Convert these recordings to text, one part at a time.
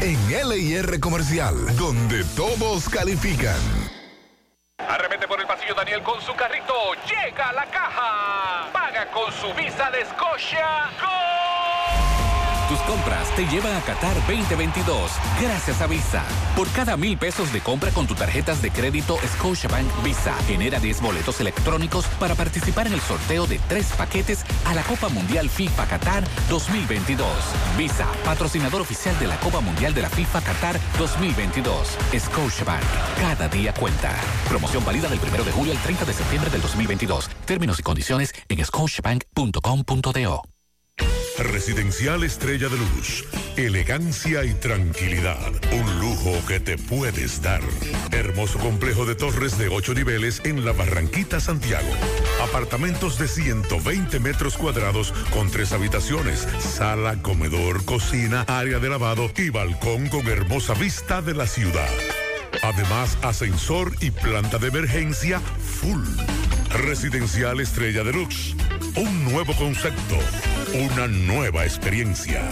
en LIR Comercial, donde todos califican. Arremete por el pasillo Daniel con su carrito. Llega a la caja. Paga con su visa de. ¡Gol! Tus compras te llevan a Qatar 2022 gracias a Visa. Por cada mil pesos de compra con tus tarjetas de crédito Scotiabank Visa, genera 10 boletos electrónicos para participar en el sorteo de tres paquetes a la Copa Mundial FIFA Qatar 2022. Visa, patrocinador oficial de la Copa Mundial de la FIFA Qatar 2022. Scotiabank, cada día cuenta. Promoción válida del 1 de julio al 30 de septiembre del 2022. Términos y condiciones en scotiabank.com.do. Residencial Estrella de Luz. Elegancia y tranquilidad. Un lujo que te puedes dar. Hermoso complejo de torres de 8 niveles en la Barranquita, Santiago. Apartamentos de 120 metros cuadrados con tres habitaciones, sala, comedor, cocina, área de lavado y balcón con hermosa vista de la ciudad. Además, ascensor y planta de emergencia full. Residencial Estrella Deluxe. Un nuevo concepto. Una nueva experiencia.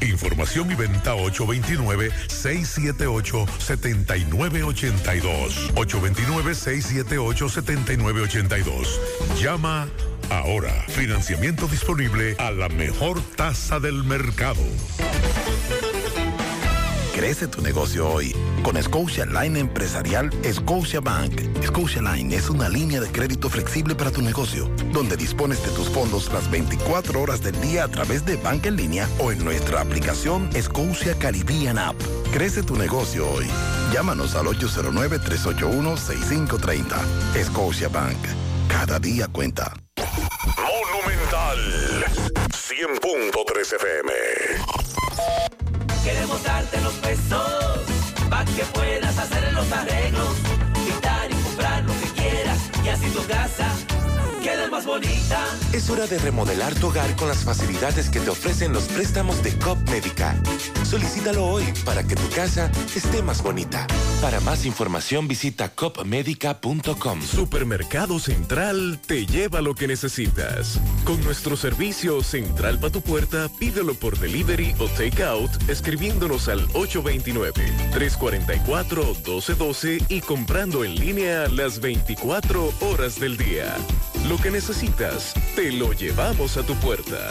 Información y venta 829-678-7982. 829-678-7982. Llama ahora. Financiamiento disponible a la mejor tasa del mercado. Crece tu negocio hoy con Scotia Line Empresarial Scotia Bank. Scotia Line es una línea de crédito flexible para tu negocio, donde dispones de tus fondos las 24 horas del día a través de banca en línea o en nuestra aplicación Scotia Caribbean App. Crece tu negocio hoy. Llámanos al 809-381-6530. Scotia Bank. Cada día cuenta. Monumental 100.3 FM. Queremos darte los pesos para que puedas hacer los arreglos, quitar y comprar lo que quieras y así tu casa más bonita. Es hora de remodelar tu hogar con las facilidades que te ofrecen los préstamos de COP Médica. Solicítalo hoy para que tu casa esté más bonita. Para más información visita copmedica.com. Supermercado Central te lleva lo que necesitas. Con nuestro servicio Central para tu puerta, pídelo por delivery o takeout escribiéndonos al 829-344-1212 y comprando en línea las 24 horas del día. Lo que necesitas, te lo llevamos a tu puerta.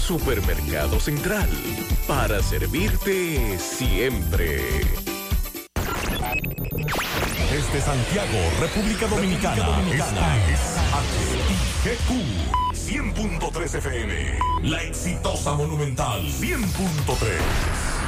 Supermercado Central, para servirte siempre. Desde Santiago, República Dominicana, esta es HIGQ 100.3 FM. La exitosa Monumental 100.3.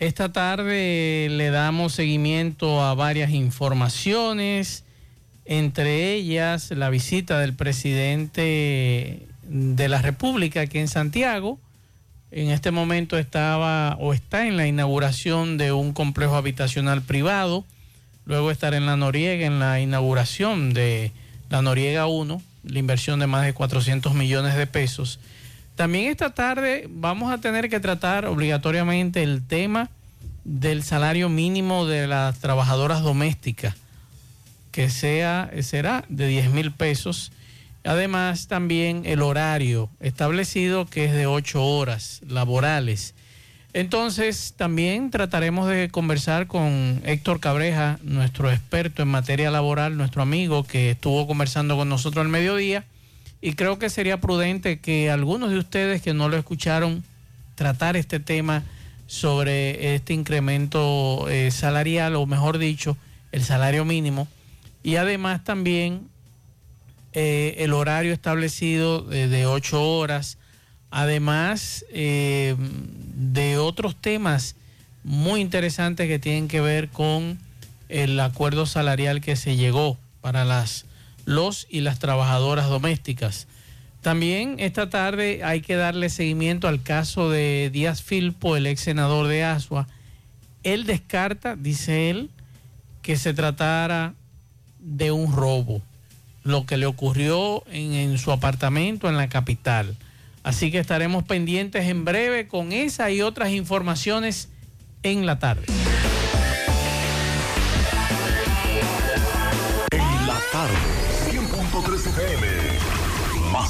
Esta tarde le damos seguimiento a varias informaciones, entre ellas la visita del presidente de la República aquí en Santiago. En este momento estaba o está en la inauguración de un complejo habitacional privado. Luego estar en la Noriega en la inauguración de la Noriega 1 la inversión de más de 400 millones de pesos. También esta tarde vamos a tener que tratar obligatoriamente el tema del salario mínimo de las trabajadoras domésticas, que sea, será de 10 mil pesos. Además, también el horario establecido, que es de 8 horas laborales. Entonces, también trataremos de conversar con Héctor Cabreja, nuestro experto en materia laboral, nuestro amigo que estuvo conversando con nosotros al mediodía. Y creo que sería prudente que algunos de ustedes que no lo escucharon tratar este tema sobre este incremento eh, salarial, o mejor dicho, el salario mínimo. Y además también eh, el horario establecido de, de ocho horas además eh, de otros temas muy interesantes que tienen que ver con el acuerdo salarial que se llegó para las los y las trabajadoras domésticas. También esta tarde hay que darle seguimiento al caso de Díaz Filpo, el ex senador de Asua, Él descarta, dice él, que se tratara de un robo, lo que le ocurrió en, en su apartamento en la capital. Así que estaremos pendientes en breve con esa y otras informaciones en la tarde.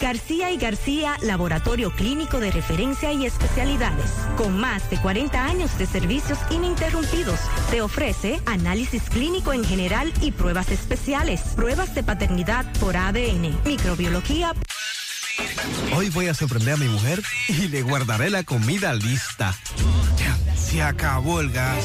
García y García, laboratorio clínico de referencia y especialidades. Con más de 40 años de servicios ininterrumpidos, te ofrece análisis clínico en general y pruebas especiales, pruebas de paternidad por ADN, microbiología. Hoy voy a sorprender a mi mujer y le guardaré la comida lista. Se acabó el gas.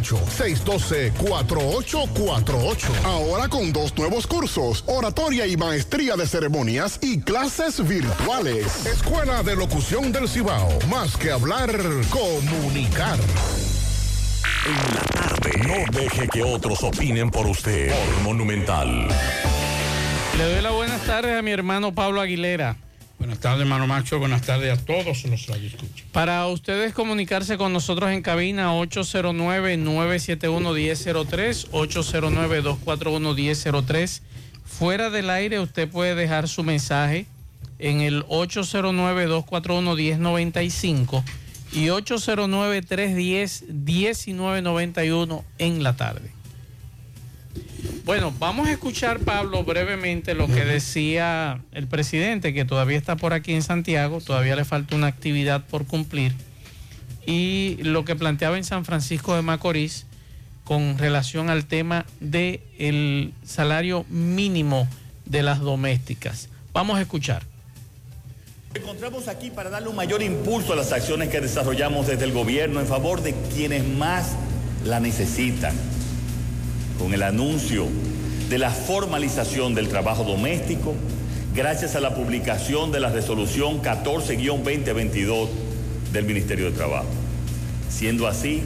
612-4848. Ahora con dos nuevos cursos, oratoria y maestría de ceremonias y clases virtuales. Escuela de Locución del Cibao. Más que hablar, comunicar. En la tarde. No deje que otros opinen por usted. Por Monumental. Le doy las buenas tardes a mi hermano Pablo Aguilera. Buenas tardes, hermano Macho. Buenas tardes a todos los radioescuchas. Para ustedes comunicarse con nosotros en cabina 809-971-1003, 809-241-1003. Fuera del aire usted puede dejar su mensaje en el 809-241-1095 y 809-310-1991 en la tarde. Bueno, vamos a escuchar, Pablo, brevemente lo que decía el presidente, que todavía está por aquí en Santiago, todavía le falta una actividad por cumplir, y lo que planteaba en San Francisco de Macorís con relación al tema del el salario mínimo de las domésticas. Vamos a escuchar. Encontramos aquí para darle un mayor impulso a las acciones que desarrollamos desde el gobierno en favor de quienes más la necesitan con el anuncio de la formalización del trabajo doméstico, gracias a la publicación de la resolución 14-2022 del Ministerio de Trabajo. Siendo así,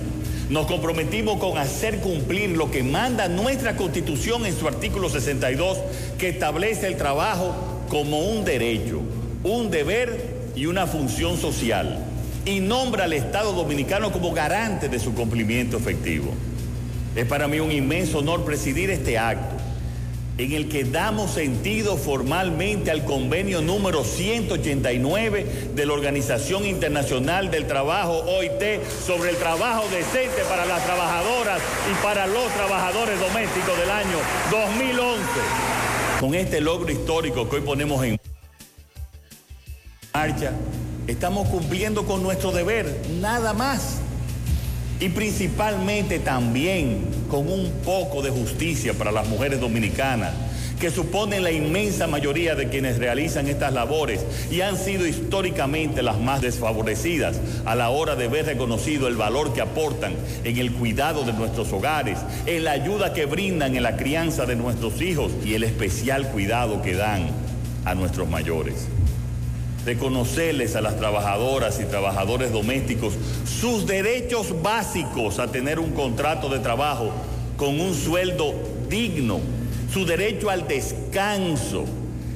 nos comprometimos con hacer cumplir lo que manda nuestra Constitución en su artículo 62, que establece el trabajo como un derecho, un deber y una función social, y nombra al Estado dominicano como garante de su cumplimiento efectivo. Es para mí un inmenso honor presidir este acto en el que damos sentido formalmente al convenio número 189 de la Organización Internacional del Trabajo, OIT, sobre el trabajo decente para las trabajadoras y para los trabajadores domésticos del año 2011. Con este logro histórico que hoy ponemos en marcha, estamos cumpliendo con nuestro deber, nada más. Y principalmente también con un poco de justicia para las mujeres dominicanas, que suponen la inmensa mayoría de quienes realizan estas labores y han sido históricamente las más desfavorecidas a la hora de ver reconocido el valor que aportan en el cuidado de nuestros hogares, en la ayuda que brindan en la crianza de nuestros hijos y el especial cuidado que dan a nuestros mayores reconocerles a las trabajadoras y trabajadores domésticos sus derechos básicos a tener un contrato de trabajo con un sueldo digno, su derecho al descanso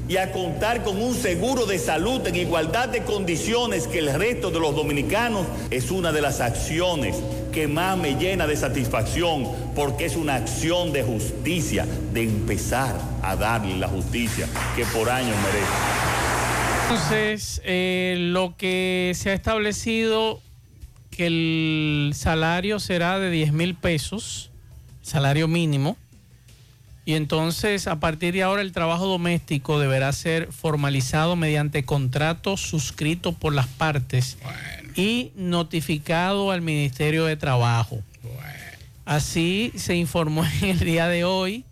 y a contar con un seguro de salud en igualdad de condiciones que el resto de los dominicanos es una de las acciones que más me llena de satisfacción porque es una acción de justicia, de empezar a darle la justicia que por años merece. Entonces, eh, lo que se ha establecido que el salario será de 10 mil pesos, salario mínimo, y entonces a partir de ahora el trabajo doméstico deberá ser formalizado mediante contrato suscrito por las partes y notificado al Ministerio de Trabajo. Así se informó en el día de hoy.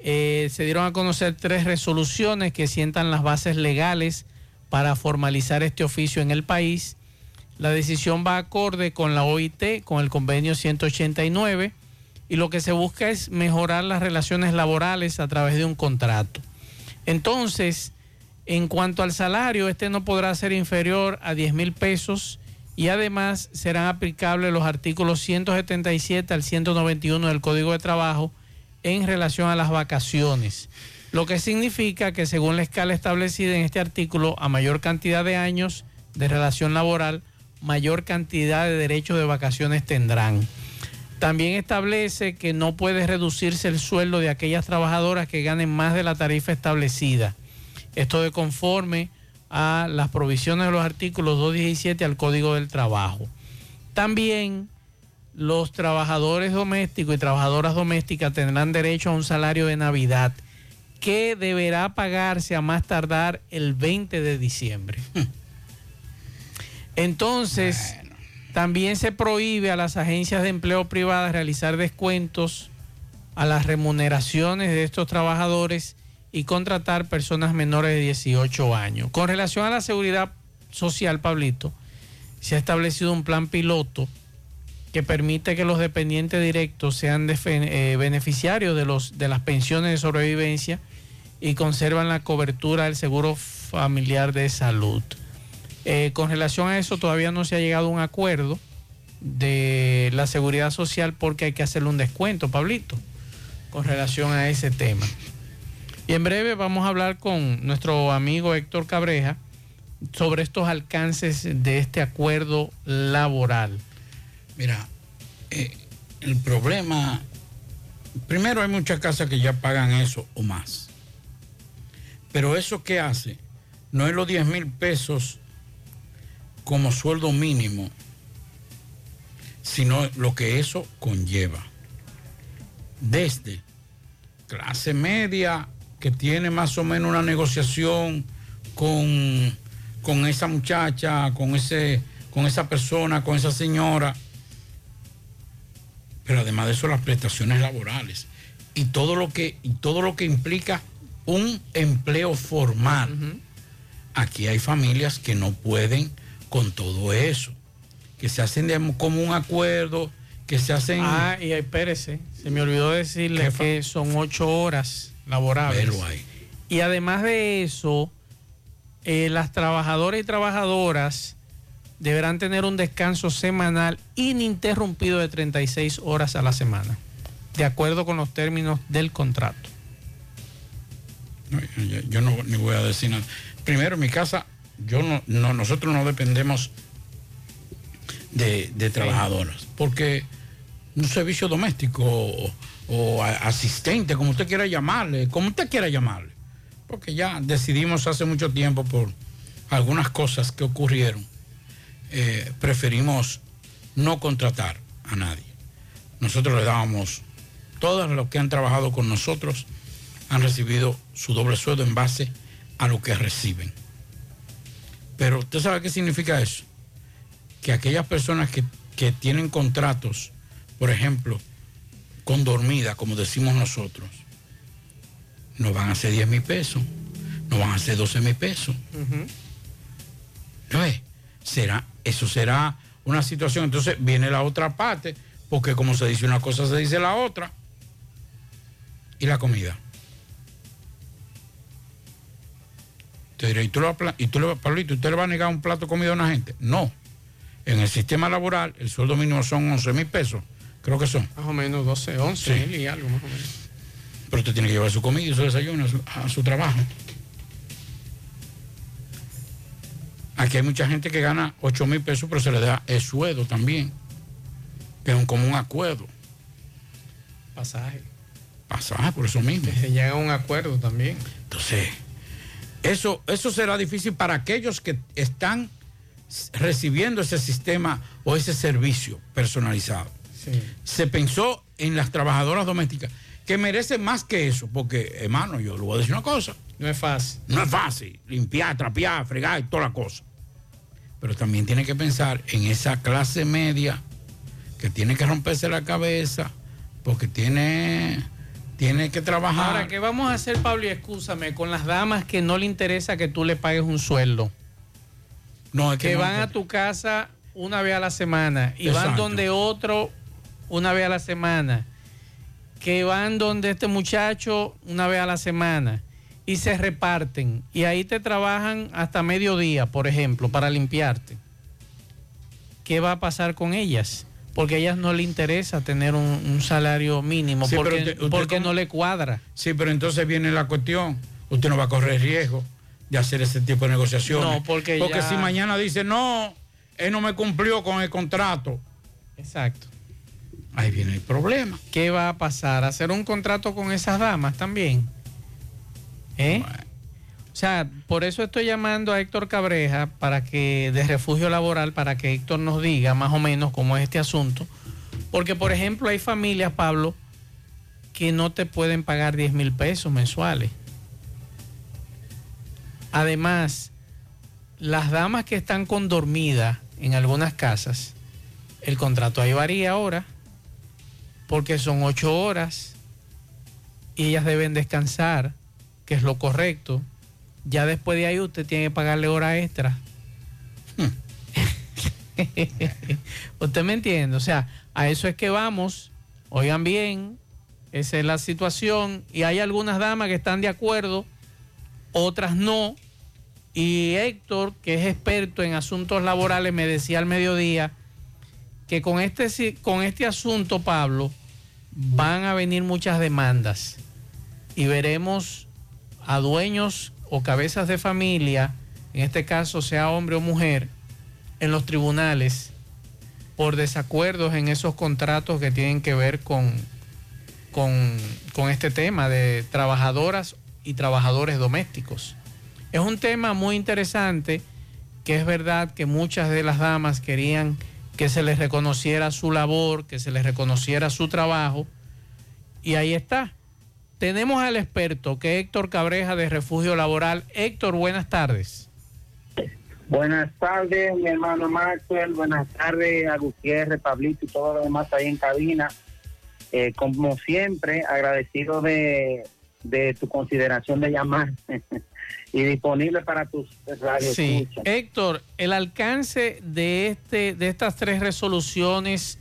Eh, se dieron a conocer tres resoluciones que sientan las bases legales para formalizar este oficio en el país. La decisión va acorde con la OIT, con el convenio 189, y lo que se busca es mejorar las relaciones laborales a través de un contrato. Entonces, en cuanto al salario, este no podrá ser inferior a 10 mil pesos y además serán aplicables los artículos 177 al 191 del Código de Trabajo en relación a las vacaciones lo que significa que según la escala establecida en este artículo, a mayor cantidad de años de relación laboral, mayor cantidad de derechos de vacaciones tendrán. También establece que no puede reducirse el sueldo de aquellas trabajadoras que ganen más de la tarifa establecida. Esto de conforme a las provisiones de los artículos 217 al Código del Trabajo. También los trabajadores domésticos y trabajadoras domésticas tendrán derecho a un salario de Navidad que deberá pagarse a más tardar el 20 de diciembre. Entonces, también se prohíbe a las agencias de empleo privadas realizar descuentos a las remuneraciones de estos trabajadores y contratar personas menores de 18 años. Con relación a la seguridad social, Pablito, se ha establecido un plan piloto que permite que los dependientes directos sean eh, beneficiarios de, los, de las pensiones de sobrevivencia y conservan la cobertura del seguro familiar de salud. Eh, con relación a eso todavía no se ha llegado a un acuerdo de la seguridad social porque hay que hacerle un descuento, Pablito, con relación a ese tema. Y en breve vamos a hablar con nuestro amigo Héctor Cabreja sobre estos alcances de este acuerdo laboral. Mira, eh, el problema, primero hay muchas casas que ya pagan eso o más. Pero eso que hace no es los 10 mil pesos como sueldo mínimo, sino lo que eso conlleva. Desde clase media que tiene más o menos una negociación con, con esa muchacha, con, ese, con esa persona, con esa señora, pero además de eso las prestaciones laborales y todo lo que, y todo lo que implica un empleo formal. Aquí hay familias que no pueden con todo eso, que se hacen de, como un acuerdo, que se hacen... Ah, y espérese, se me olvidó decirle que son ocho horas laborables. Pero hay. Y además de eso, eh, las trabajadoras y trabajadoras deberán tener un descanso semanal ininterrumpido de 36 horas a la semana, de acuerdo con los términos del contrato. Yo, no ni voy a decir nada. Primero, en mi casa, yo no, no- nosotros no dependemos de, de trabajadoras, porque un servicio doméstico o, asistente, como usted quiera llamarle, como usted quiera llamarle, porque ya decidimos hace mucho tiempo por algunas cosas que ocurrieron, eh, preferimos no contratar a nadie. Nosotros le dábamos, todos los que han trabajado con nosotros han recibido su doble sueldo en base a lo que reciben. Pero usted sabe qué significa eso. Que aquellas personas que, que tienen contratos, por ejemplo, con dormida, como decimos nosotros, no van a ser 10 mil pesos, no van a ser 12 mil pesos. ¿No ve? Será, eso será una situación. Entonces viene la otra parte, porque como se dice una cosa, se dice la otra. Y la comida. Te diré, ¿y tú, le vas a pla- y tú le Pablito, ¿usted le va a negar un plato de comida a una gente? No. En el sistema laboral, el sueldo mínimo son 11 mil pesos. Creo que son. Más o menos 12, 11 Sí. y algo más o menos. Pero usted tiene que llevar su comida y su desayuno a su, a su trabajo. Aquí hay mucha gente que gana 8 mil pesos, pero se le da el sueldo también. Que es un común acuerdo. Pasaje. Pasaje, por eso mismo. Se llega a un acuerdo también. Entonces, eso, eso será difícil para aquellos que están recibiendo ese sistema o ese servicio personalizado. Sí. Se pensó en las trabajadoras domésticas, que merecen más que eso, porque, hermano, yo le voy a decir una cosa. No es fácil. No es fácil limpiar, trapear, fregar y toda la cosa. Pero también tiene que pensar en esa clase media que tiene que romperse la cabeza porque tiene, tiene que trabajar. Ahora, ¿qué vamos a hacer, Pablo? Y excúsame, con las damas que no le interesa que tú le pagues un sueldo? No, es que que no- van a tu casa una vez a la semana y van donde otro una vez a la semana. Que van donde este muchacho una vez a la semana y se reparten. Y ahí te trabajan hasta mediodía, por ejemplo, para limpiarte. ¿Qué va a pasar con ellas? Porque a ellas no le interesa tener un, un salario mínimo Sí, porque, usted- usted porque no le cuadra. Sí, pero entonces viene la cuestión. Usted no va a correr riesgo de hacer ese tipo de negociaciones. No, porque ya- si mañana dice, no, él no me cumplió con el contrato. Exacto. Ahí viene el problema. ¿Qué va a pasar? ¿Hacer un contrato con esas damas también? ¿Eh? O sea, por eso estoy llamando a Héctor Cabreja para que, de refugio laboral, para que Héctor nos diga más o menos cómo es este asunto. Porque, por ejemplo, hay familias, Pablo, que no te pueden pagar 10 mil pesos mensuales. Además, las damas que están con dormida en algunas casas, el contrato ahí varía ahora, porque son ocho horas y ellas deben descansar, que es lo correcto. Ya después de ahí usted tiene que pagarle hora extra. usted me entiende, o sea, a eso es que vamos. Oigan bien, esa es la situación y hay algunas damas que están de acuerdo, otras no. Y Héctor, que es experto en asuntos laborales, me decía al mediodía que con este, con este asunto, Pablo, van a venir muchas demandas y veremos a dueños o cabezas de familia, en este caso sea hombre o mujer, en los tribunales por desacuerdos en esos contratos que tienen que ver con, con, con este tema de trabajadoras y trabajadores domésticos. Es un tema muy interesante que es verdad que muchas de las damas querían que se les reconociera su labor, que se les reconociera su trabajo. Y ahí está. Tenemos al experto que es Héctor Cabreja de Refugio Laboral. Héctor, buenas tardes. Buenas tardes, mi hermano Maxwell. Buenas tardes a Gutiérrez, Pablito y todo lo demás ahí en cabina. Eh, como siempre, agradecido de, de tu consideración de llamar y disponible para tus radios. Sí, Héctor, el alcance de este, de estas tres resoluciones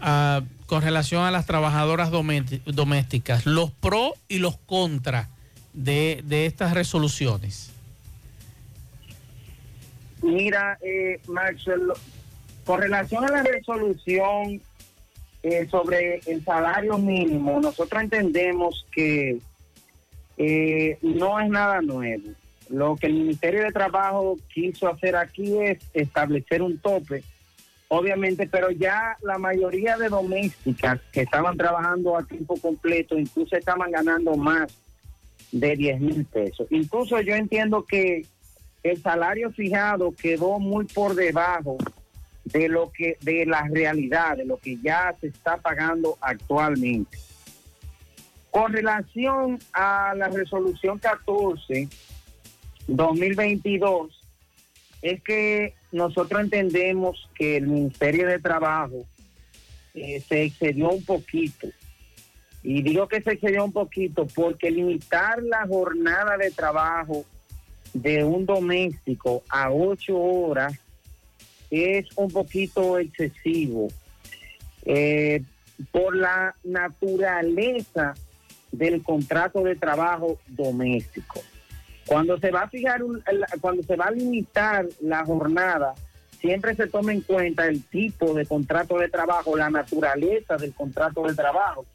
ah, con relación a las trabajadoras domé- domésticas, los pro y los contra, de, estas resoluciones? Mira, eh, Maxwell, con relación a la resolución eh, sobre el salario mínimo, nosotros entendemos que eh, no es nada nuevo. Lo que el Ministerio de Trabajo quiso hacer aquí es establecer un tope, obviamente, pero ya la mayoría de domésticas que estaban trabajando a tiempo completo incluso estaban ganando más de 10 mil pesos. Incluso yo entiendo que el salario fijado quedó muy por debajo de lo que de la realidad, de lo que ya se está pagando actualmente. Con relación a la resolución 14 2022 es que nosotros entendemos que el Ministerio de Trabajo eh, se excedió un poquito. Y digo que se excedió un poquito porque limitar la jornada de trabajo de un doméstico a ocho horas es un poquito excesivo eh, por la naturaleza del contrato de trabajo doméstico. Cuando se va a fijar, un- cuando se va a limitar la jornada, siempre se toma en cuenta el tipo de contrato de trabajo, la naturaleza del contrato de trabajo.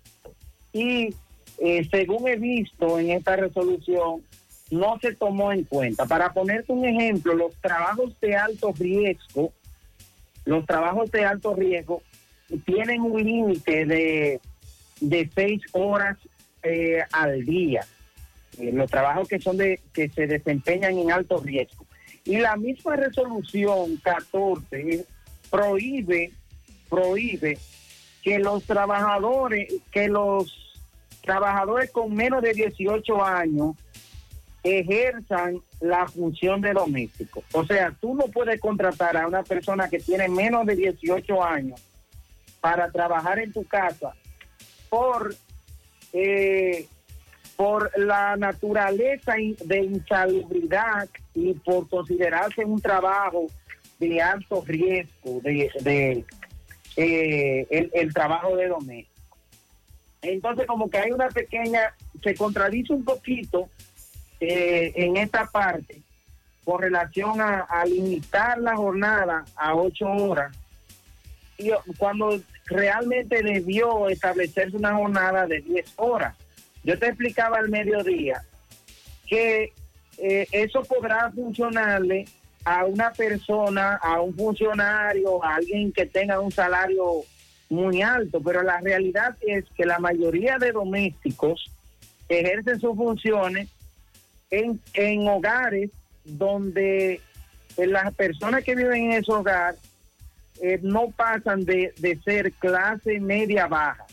Y eh, según he visto en esta resolución, no se tomó en cuenta. Para ponerte un ejemplo, los trabajos de alto riesgo, los trabajos de alto riesgo tienen un límite de, de seis horas eh, al día. Eh, los trabajos que son de que se desempeñan en alto riesgo. Y la misma resolución 14 prohíbe prohíbe que los trabajadores que los trabajadores con menos de 18 años ejerzan la función de doméstico. O sea, tú no puedes contratar a una persona que tiene menos de 18 años para trabajar en tu casa por eh, por la naturaleza de insalubridad y por considerarse un trabajo de alto riesgo, de, de, eh, el, trabajo de doméstico. Entonces, como que hay una pequeña, se contradice un poquito eh, en esta parte con relación a, limitar la jornada a ocho horas, cuando realmente debió establecerse una jornada de 10 horas. Yo te explicaba al mediodía que eh, eso podrá funcionarle a una persona, a un funcionario, a alguien que tenga un salario muy alto, pero la realidad es que la mayoría de domésticos ejercen sus funciones en, en hogares donde eh, las personas que viven en ese hogar eh, no pasan de, de ser clase media baja.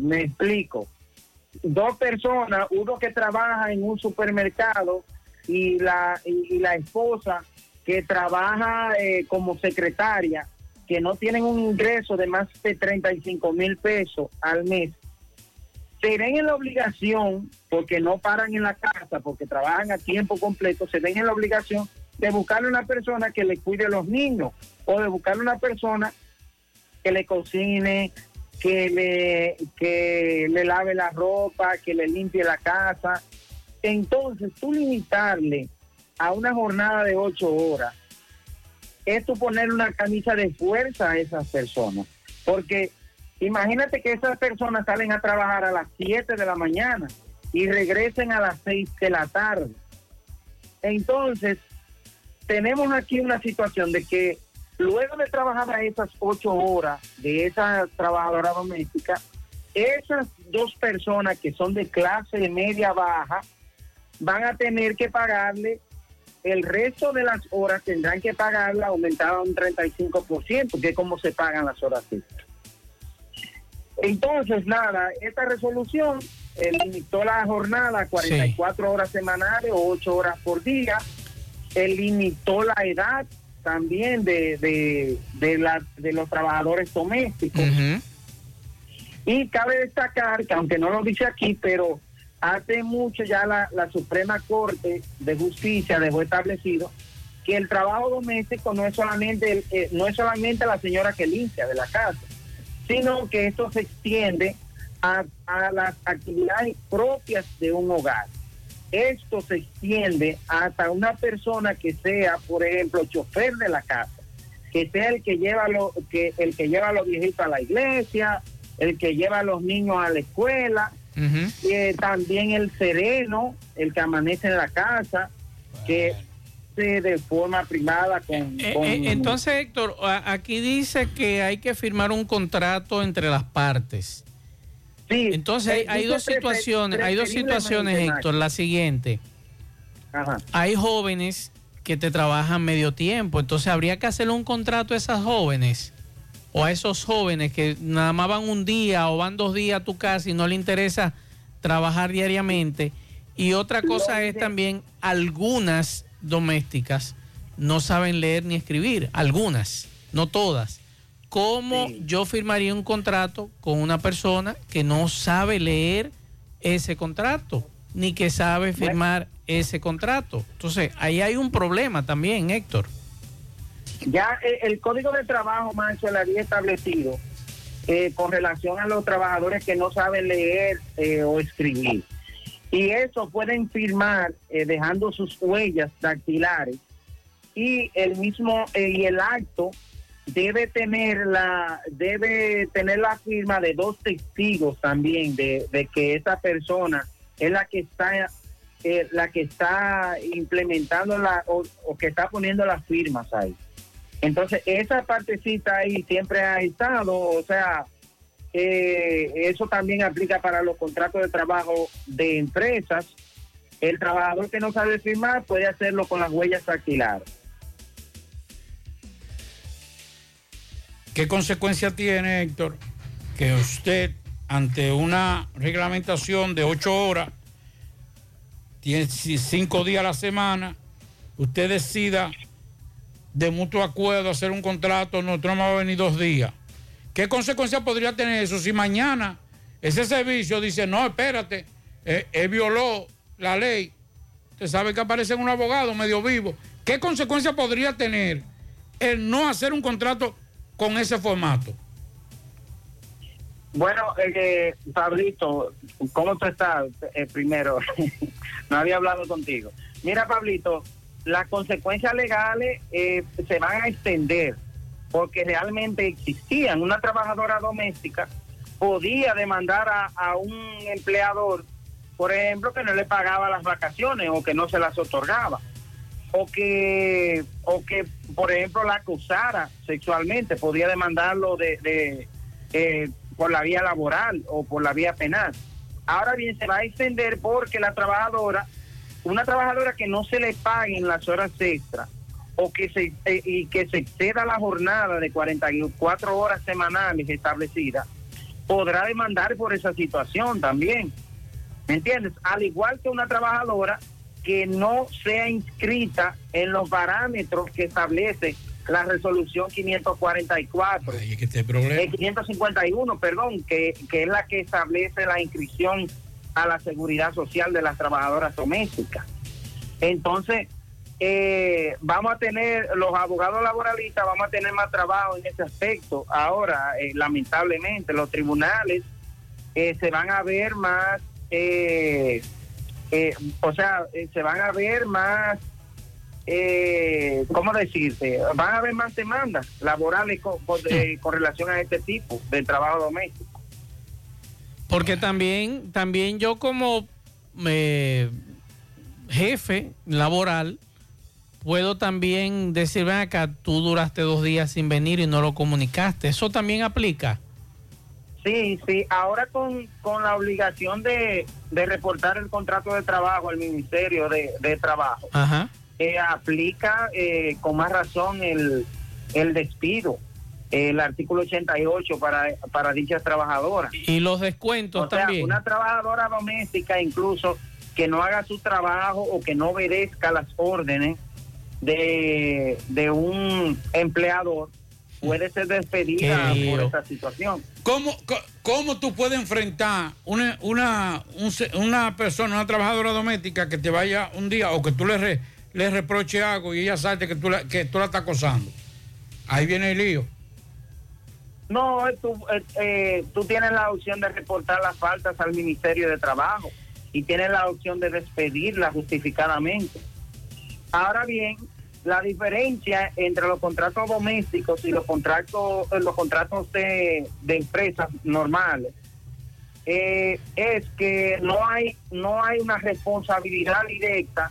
Me explico. Dos personas, uno que trabaja en un supermercado y la, y, la esposa que trabaja eh, como secretaria, que no tienen un ingreso de más de 35 mil pesos al mes, se ven en la obligación, porque no paran en la casa, porque trabajan a tiempo completo, se ven en la obligación de buscarle una persona que le cuide a los niños o de buscarle una persona que le cocine, que le, que le lave la ropa, que le limpie la casa. Entonces, tú limitarle a una jornada de ocho horas es tú ponerle una camisa de fuerza a esas personas. Porque imagínate que esas personas salen a trabajar a las 7 de la mañana y regresen a las 6 de la tarde. Entonces, tenemos aquí una situación de que luego de trabajar a esas ocho horas de esa trabajadora doméstica, esas dos personas que son de clase media baja van a tener que pagarle el resto de las horas tendrán que pagarla aumentada un 35%, que es como se pagan las horas extras. Entonces, nada, esta resolución eh, limitó la jornada a 44 horas semanales o 8 horas por día, eh, limitó la edad también de, de, de, la- de los trabajadores domésticos. Y cabe destacar que, aunque no lo dice aquí, pero hace mucho ya la, la Suprema Corte de Justicia dejó establecido que el trabajo doméstico no es solamente el- eh, no es solamente la señora que limpia de la casa, sino que esto se extiende a, a las actividades propias de un hogar. Esto se extiende hasta una persona que sea, por ejemplo, chofer de la casa, que sea el que lleva lo, que el que lleva a los viejitos a la iglesia, el que lleva a los niños a la escuela, y, eh, también el sereno, el que amanece en la casa, que se de forma privada con, Eh, con- eh, entonces, Héctor, aquí dice que hay que firmar un contrato entre las partes. Sí. Entonces, hay, eh, hay dos situaciones, hay dos situaciones, Héctor. La siguiente. Ajá. Hay jóvenes que te trabajan medio tiempo, entonces habría que hacerle un contrato a esas jóvenes o a esos jóvenes que nada más van un día o van dos días a tu casa y no le interesa trabajar diariamente. Y otra cosa es también algunas domésticas no saben leer ni escribir, algunas, no todas. ¿Cómo yo firmaría un contrato con una persona que no sabe leer ese contrato, ni que sabe firmar ese contrato? Entonces, ahí hay un problema también, Héctor. Ya eh, el código de trabajo, Mancho, le había establecido eh, con relación a los trabajadores que no saben leer eh, o escribir. Y eso pueden firmar eh, dejando sus huellas dactilares y el mismo y el acto debe tener la debe tener la firma de dos testigos también de, de que esa persona es la que está eh, la que está implementando la o, que está poniendo las firmas ahí. Entonces esa partecita ahí siempre ha estado o sea eh, eso también aplica para los contratos de trabajo de empresas. El trabajador que no sabe firmar puede hacerlo con las huellas dactilares ¿Qué consecuencia tiene, Héctor, que usted, ante una reglamentación de ocho horas, tiene ci- cinco días a la semana, usted decida de mutuo acuerdo hacer un contrato, nosotros vamos a venir dos días? ¿Qué consecuencia podría tener eso si mañana ese servicio dice, no, espérate, eh, él violó la ley? Usted sabe que aparece un abogado medio vivo. ¿Qué consecuencia podría tener el no hacer un contrato con ese formato? Bueno, eh, Pablito, ¿cómo tú estás? Eh, primero, no había hablado contigo. Mira, Pablito, las consecuencias legales eh, se van a extender porque realmente existían. Una trabajadora doméstica podía demandar a, a un empleador, por ejemplo, que no le pagaba las vacaciones o que no se las otorgaba. O que, o que por ejemplo, la acusara sexualmente, podía demandarlo de, de, eh, por la vía laboral o por la vía penal. Ahora bien, se va a extender porque la trabajadora, una trabajadora que no se le paguen las horas extras o que se eh, y que se exceda la jornada de 44 horas semanales establecidas, podrá demandar por esa situación también. ¿Me entiendes? Al igual que una trabajadora que no sea inscrita en los parámetros que establece la resolución 544. Ahí es que este problema. Eh, 551, perdón, que, que es la que establece la inscripción a la seguridad social de las trabajadoras domésticas. Entonces, eh, vamos a tener, los abogados laboralistas, vamos a tener más trabajo en ese aspecto. Ahora, eh, lamentablemente, los tribunales eh, se van a ver más, eh, o sea, eh, se van a ver más, eh, ¿cómo decirte? Van a haber más demandas laborales con, con- eh, con relación a este tipo de trabajo doméstico. Porque también, también yo como eh, jefe laboral puedo también decir, ven acá, tú duraste dos días sin venir y no lo comunicaste. ¿Eso también aplica? Sí, sí, ahora con, con la obligación de, de reportar el contrato de trabajo al Ministerio de, de Trabajo, Ajá. eh, aplica eh, con más razón el, el despido, el artículo 88 para, para dichas trabajadoras. Y los descuentos O sea, también. una trabajadora doméstica incluso que no haga su trabajo o que no obedezca las órdenes de, de un empleador puede ser despedida por esta situación. ¿Cómo, cómo tú puedes enfrentar una, una, un una persona, una trabajadora doméstica que te vaya un día o que tú le, re- le reproche algo y ella sabe que tú, la, que tú la estás acosando? Ahí viene el lío. No, tú, eh, eh, tú tienes la opción de reportar las faltas al Ministerio de Trabajo. y tiene la opción de despedirla justificadamente. Ahora bien, la diferencia entre los contratos domésticos y los contratos, los contratos de, de empresas normales eh, es que no hay no hay una responsabilidad directa,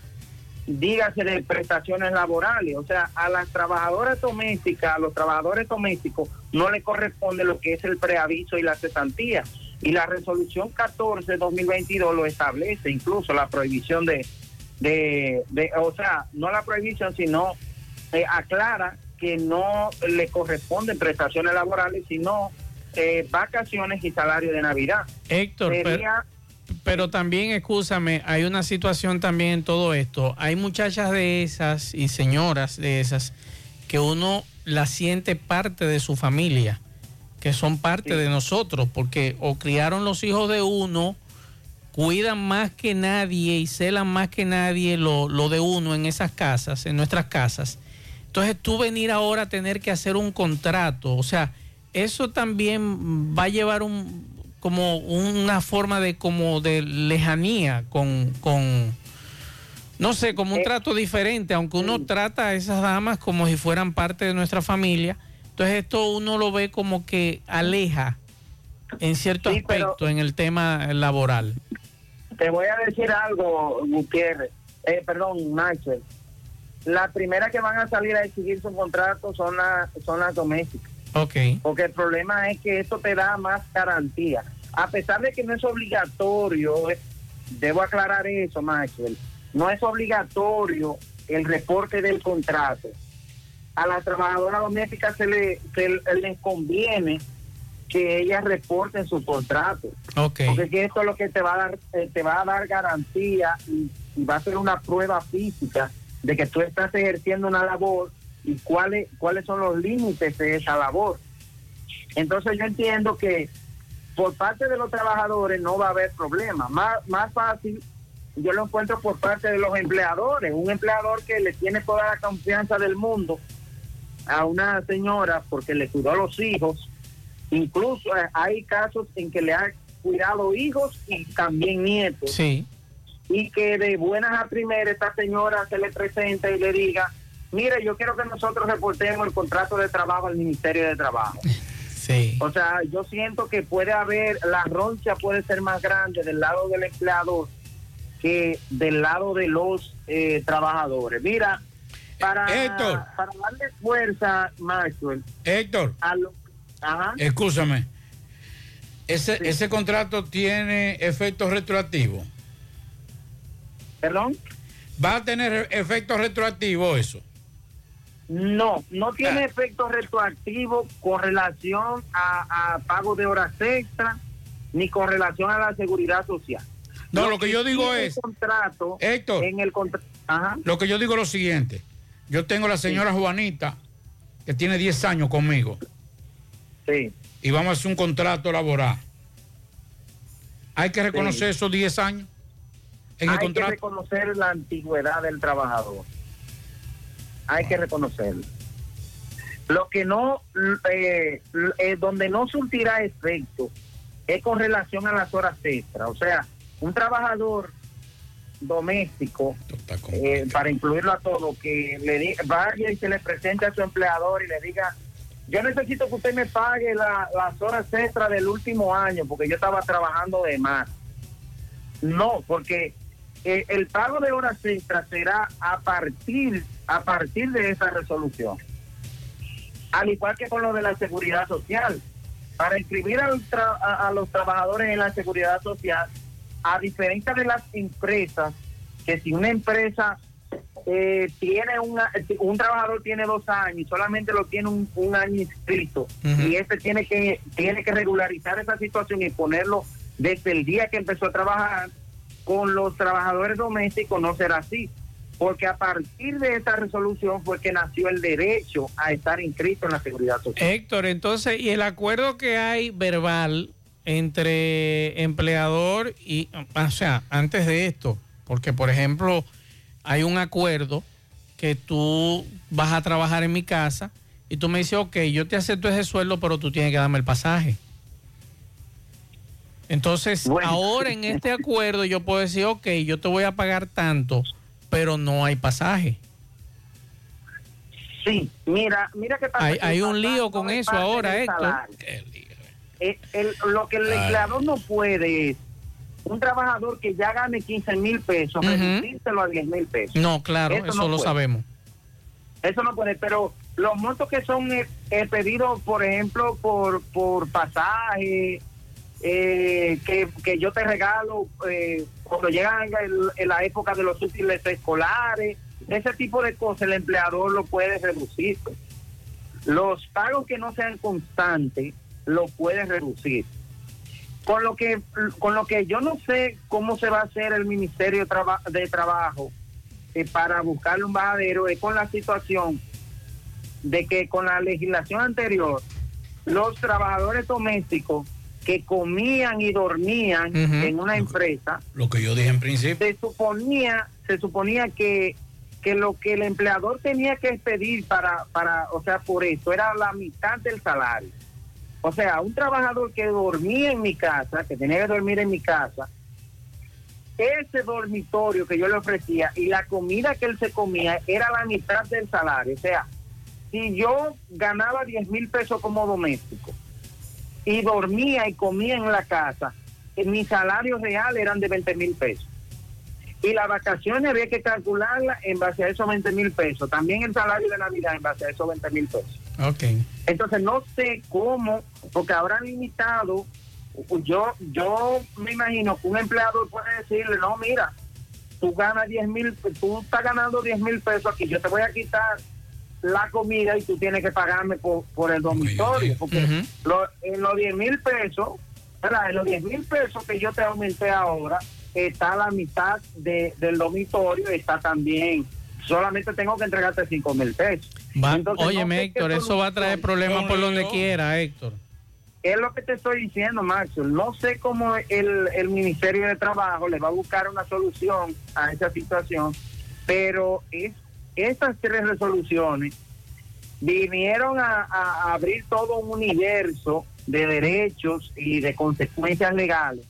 dígase de prestaciones laborales, o sea, a las trabajadoras domésticas, a los trabajadores domésticos no le corresponde lo que es el preaviso y la cesantía. Y la resolución 14 de 2022 lo establece, incluso la prohibición de, de, de o sea, no la prohibición, sino eh, aclara que no le corresponden prestaciones laborales, sino eh, vacaciones y salario de Navidad. Héctor, pero, Sería- pero también, escúchame, hay una situación también en todo esto. Hay muchachas de esas y señoras de esas que uno la siente parte de su familia, que son parte de nosotros, porque o criaron los hijos de uno, cuidan más que nadie y celan más que nadie lo, lo de uno en esas casas, en nuestras casas. Entonces tú venir ahora a tener que hacer un contrato, o sea, eso también va a llevar un como una forma de como de lejanía con, con no sé, como un trato diferente, aunque uno trata a esas damas como si fueran parte de nuestra familia. Entonces esto uno lo ve como que aleja en cierto Sí, aspecto en el tema laboral. Te voy a decir algo, Gutiérrez, eh, perdón, Maxwell. Las primeras que van a salir a exigir su contrato son, las son las domésticas. Ok. Porque el problema es que esto te da más garantía. A pesar de que no es obligatorio, debo aclarar eso, Maxwell, no es obligatorio el reporte del contrato. A la trabajadora doméstica se le, se le- les conviene que ellas reporten su contrato. Ok. Porque que esto es lo que te va a dar, eh, te va a dar garantía y, y va a ser una prueba física de que tú estás ejerciendo una labor y cuáles cuáles son los límites de esa labor. Entonces yo entiendo que por parte de los trabajadores no va a haber problema. Más, más fácil yo lo encuentro por parte de los empleadores. Un empleador que le tiene toda la confianza del mundo a una señora porque le cuidó a los hijos. Incluso eh, hay casos en que le ha cuidado hijos y también nietos. Sí. Y que de buenas a primeras esta señora se le presenta y le diga, mire, yo quiero que nosotros reportemos el contrato de trabajo al Ministerio de Trabajo. Sí. O sea, yo siento que puede haber, la roncha puede ser más grande del lado del empleador que del lado de los eh, trabajadores. Mira, para, Héctor. para darle fuerza, Maxwell, Héctor, a lo- ajá, escúchame. Ese, ese contrato tiene efectos retroactivos. ¿Perdón? ¿Va a tener efectos retroactivos eso? No, no tiene efecto retroactivo con relación a, a pago de horas extra ni con relación a la seguridad social. No, lo que yo digo es- contrato Héctor. en el contra- ajá, Lo que yo digo es lo siguiente. Yo tengo la señora Juanita, que tiene 10 años conmigo. Sí. Y vamos a hacer un contrato laboral. Hay que reconocer esos 10 años en el hay que contrato. reconocer la antigüedad del trabajador. Hay que reconocerlo. Lo que no, eh, eh, donde no surtirá efecto es con relación a las horas extras. O sea, un trabajador doméstico, eh, para incluirlo a todo, que le vaya y se le presente a su empleador y le diga, yo necesito que usted me pague la- las horas extras del último año porque yo estaba trabajando de más. No, porque eh, el pago de horas extras será a partir a partir de esa resolución. Al igual que con lo de la seguridad social. Para inscribir al tra- a, a los trabajadores en la seguridad social, a diferencia de las empresas, que si una empresa eh, tiene una, un trabajador tiene dos años y solamente lo tiene un, un año inscrito. Y este tiene que tiene que regularizar esa situación y ponerlo desde el día que empezó a trabajar con los trabajadores domésticos no será así. Porque a partir de esta resolución fue que nació el derecho a estar inscrito en la seguridad social. Héctor, entonces, ¿y el acuerdo que hay verbal entre empleador y, o sea, antes de esto? Porque, por ejemplo, hay un acuerdo que tú vas a trabajar en mi casa y tú me dices, ok, yo te acepto ese sueldo, pero tú tienes que darme el pasaje. Entonces, ahora en este acuerdo yo puedo decir, ok, yo te voy a pagar tanto, pero no hay pasaje. Sí, mira, mira qué pasa. Hay, que hay un lío con es eso ahora, Héctor. salario. Eh, el- lo que el empleador no puede es un trabajador que ya gane 15 mil pesos, Ujú. reducírselo a 10 mil pesos. No, claro, eso, no lo puede. sabemos. Eso no puede, pero los montos que son eh, eh, pedidos, por ejemplo, por, por pasaje, eh, que, que yo te regalo eh, cuando llegan en la época de los útiles escolares, ese tipo de cosas el empleador lo puede reducir. Los pagos que no sean constantes lo puede reducir. Con lo que con lo que yo no sé cómo se va a hacer el Ministerio de, Traba- de Trabajo eh, para buscarle un bajadero es con la situación de que con la legislación anterior los trabajadores domésticos que comían y dormían en una empresa Lo que yo dije en principio. se suponía se suponía que que lo que el empleador tenía que pedir para para o sea por eso era la mitad del salario o sea un trabajador que dormía en mi casa que tenía que dormir en mi casa ese dormitorio que yo le ofrecía y la comida que él se comía era la mitad del salario o sea si yo ganaba 10 mil pesos como doméstico y dormía y comía en la casa, eh, mi salario real eran de 20 mil pesos. Y las vacaciones había que calcularlas en base a esos 20 mil pesos. También el salario de Navidad en base a esos 20 mil pesos. Ok. Entonces no sé cómo, porque ahora han limitado, yo, yo me imagino que un empleador puede decirle, no, mira, tú ganas 10 mil, tú estás ganando 10 mil pesos aquí, yo te voy a quitar la comida y tú tienes que pagarme por, por el dormitorio, porque lo- en los 10 mil pesos, ¿verdad? En los 10 mil pesos que yo te aumenté ahora, está la mitad de, del dormitorio, está también, solamente tengo que entregarte 5 mil pesos. Va- Entonces, óyeme, no sé qué Héctor, eso va a traer problemas por donde quiera, Héctor. es lo que te estoy diciendo, Maxwell. No sé cómo el, el Ministerio de Trabajo le va a buscar una solución a esa situación, pero es, estas tres resoluciones vinieron a, a abrir todo un universo de derechos y de consecuencias legales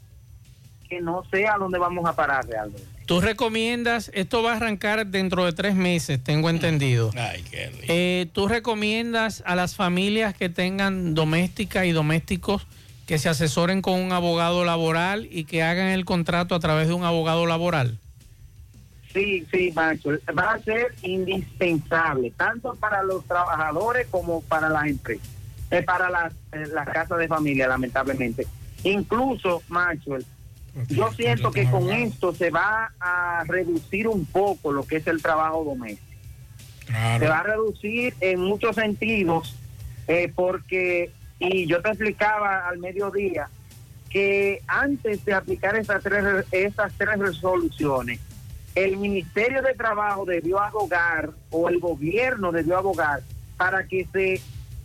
que no sé a dónde vamos a parar realmente. Tú recomiendas, esto va a arrancar dentro de tres meses, tengo entendido. Ay, qué rico. Eh, ¿Tú recomiendas a las familias que tengan domésticas y domésticos que se asesoren con un abogado laboral y que hagan el contrato a través de un abogado laboral? Sí, sí, Maxwell. Va a ser indispensable, tanto para los trabajadores como para las empresas, eh, para las, eh, las casas de familia, lamentablemente. Incluso, Maxwell, yo siento que con esto se va a reducir un poco lo que es el trabajo doméstico. Se va a reducir en muchos sentidos, eh, porque, y yo te explicaba al mediodía, que antes de aplicar estas tres, estas tres resoluciones, el Ministerio de Trabajo debió abogar, o el gobierno debió abogar, para que se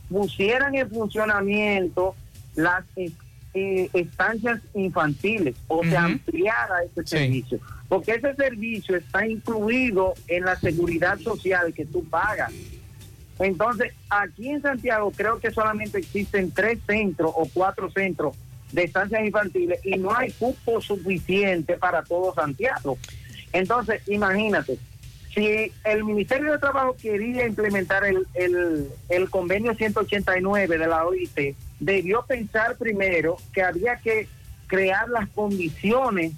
pusieran en funcionamiento las eh, estancias infantiles o se Ujú. ampliara ese Sí. servicio. Porque ese servicio está incluido en la seguridad social que tú pagas. Entonces, aquí en Santiago creo que solamente existen tres centros o cuatro centros de estancias infantiles y no hay cupo suficiente para todo Santiago. Entonces, imagínate, si el Ministerio de Trabajo quería implementar el, el, el convenio 189 de la OIT, debió pensar primero que había que crear las condiciones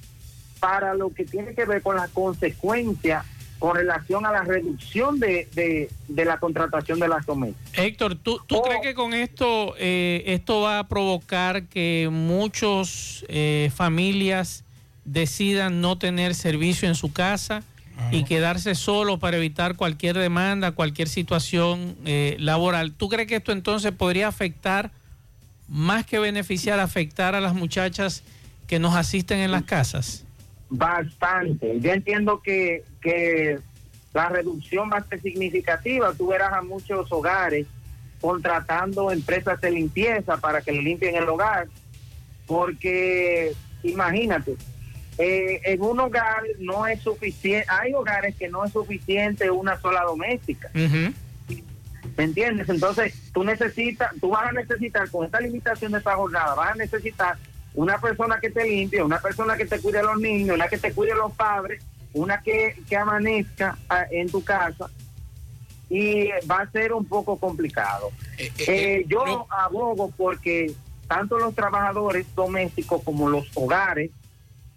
para lo que tiene que ver con las consecuencias con relación a la reducción de, de, de la contratación de las domésticas. Héctor, ¿tú, tú crees que con esto eh, esto va a provocar que muchos eh, familias decidan no tener servicio en su casa y quedarse solo para evitar cualquier demanda, cualquier situación eh, laboral? ¿Tú crees que esto entonces podría afectar, más que beneficiar, afectar a las muchachas que nos asisten en las casas? Bastante. Yo entiendo que, que la reducción va a ser significativa. Tú verás a muchos hogares contratando empresas de limpieza para que le limpien el hogar, porque imagínate, eh, en un hogar no es suficiente, hay hogares que no es suficiente una sola doméstica. ¿Me entiendes? Entonces, tú necesitas, tú vas a necesitar, con esta limitación de esta jornada, vas a necesitar una persona que te limpie, una persona que te cuide a los niños, una que te cuide a los padres, una que, que amanezca ah, en tu casa y va a ser un poco complicado. Eh, yo abogo porque tanto los trabajadores domésticos como los hogares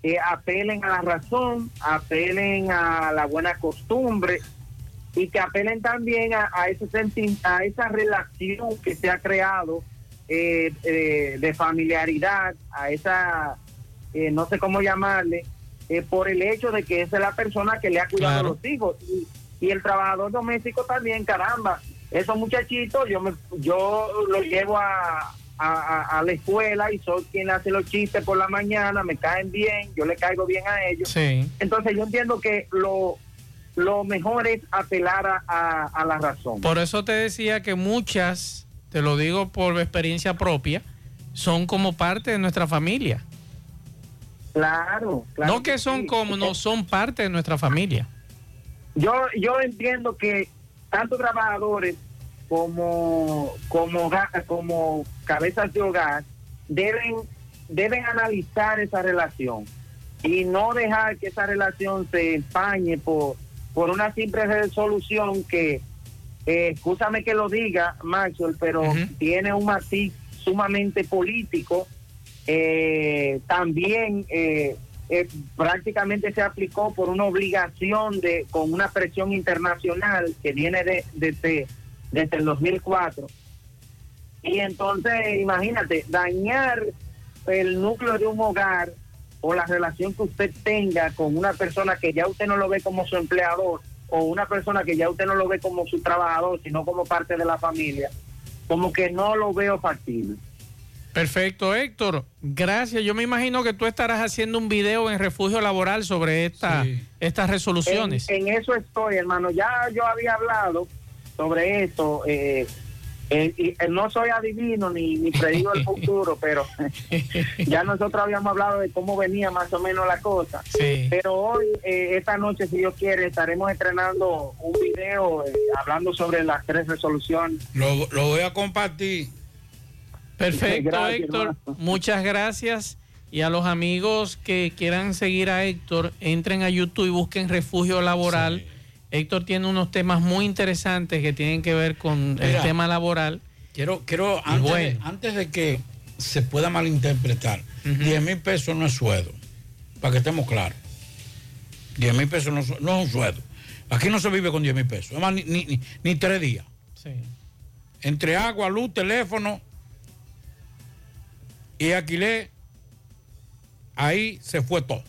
eh, apelen a la razón, apelen a la buena costumbre y que apelen también a, a ese senti- a esa relación que se ha creado eh, eh, de familiaridad, a esa, eh, no sé cómo llamarle, eh, por el hecho de que esa es la persona que le ha cuidado Claro. a los hijos. Y, y el trabajador doméstico también, caramba, esos muchachitos yo me, yo los llevo a, a, a- a la escuela y soy quien hace los chistes por la mañana, me caen bien, yo le caigo bien a ellos. Sí. Entonces yo entiendo que lo, lo mejor es apelar a, a- a la razón. Por eso te decía que muchas, te lo digo por experiencia propia, son como parte de nuestra familia. Claro, claro. no que son como, no son parte de nuestra familia. Yo, yo entiendo que tanto trabajadores como, como, como cabezas de hogar deben, deben analizar esa relación y no dejar que esa relación se empañe por, por una simple resolución que, eh, escúchame que lo diga, Maxwell, pero tiene un matiz sumamente político. Eh, también eh, eh, prácticamente se aplicó por una obligación de con una presión internacional que viene de, desde, desde el 2004. Y entonces, imagínate, dañar el núcleo de un hogar o la relación que usted tenga con una persona que ya usted no lo ve como su empleador o una persona que ya usted no lo ve como su trabajador, sino como parte de la familia, como que no lo veo factible. Perfecto, Héctor. Gracias. Yo me imagino que tú estarás haciendo un video en refugio laboral sobre esta, estas resoluciones. En, en eso estoy, hermano. Ya yo había hablado sobre esto. eh, eh, y, eh, no soy adivino ni, ni predigo el futuro, pero ya nosotros habíamos hablado de cómo venía más o menos la cosa. Pero hoy, eh, esta noche, si Dios quiere, estaremos estrenando un video eh, hablando sobre las tres resoluciones. Lo, lo voy a compartir. Perfecto, Gracias, Héctor. hermano. Muchas gracias. Y a los amigos que quieran seguir a Héctor, entren a YouTube y busquen refugio laboral. Héctor tiene unos temas muy interesantes que tienen que ver con el tema laboral. Quiero, quiero antes, bueno. de, antes de que se pueda malinterpretar, 10 mil pesos no es sueldo, para que estemos claros. 10 mil pesos no, es- no es un sueldo. Aquí no se vive con 10 mil pesos, además ni, ni, ni- ni tres días. Entre agua, luz, teléfono y alquiler, ahí se fue todo.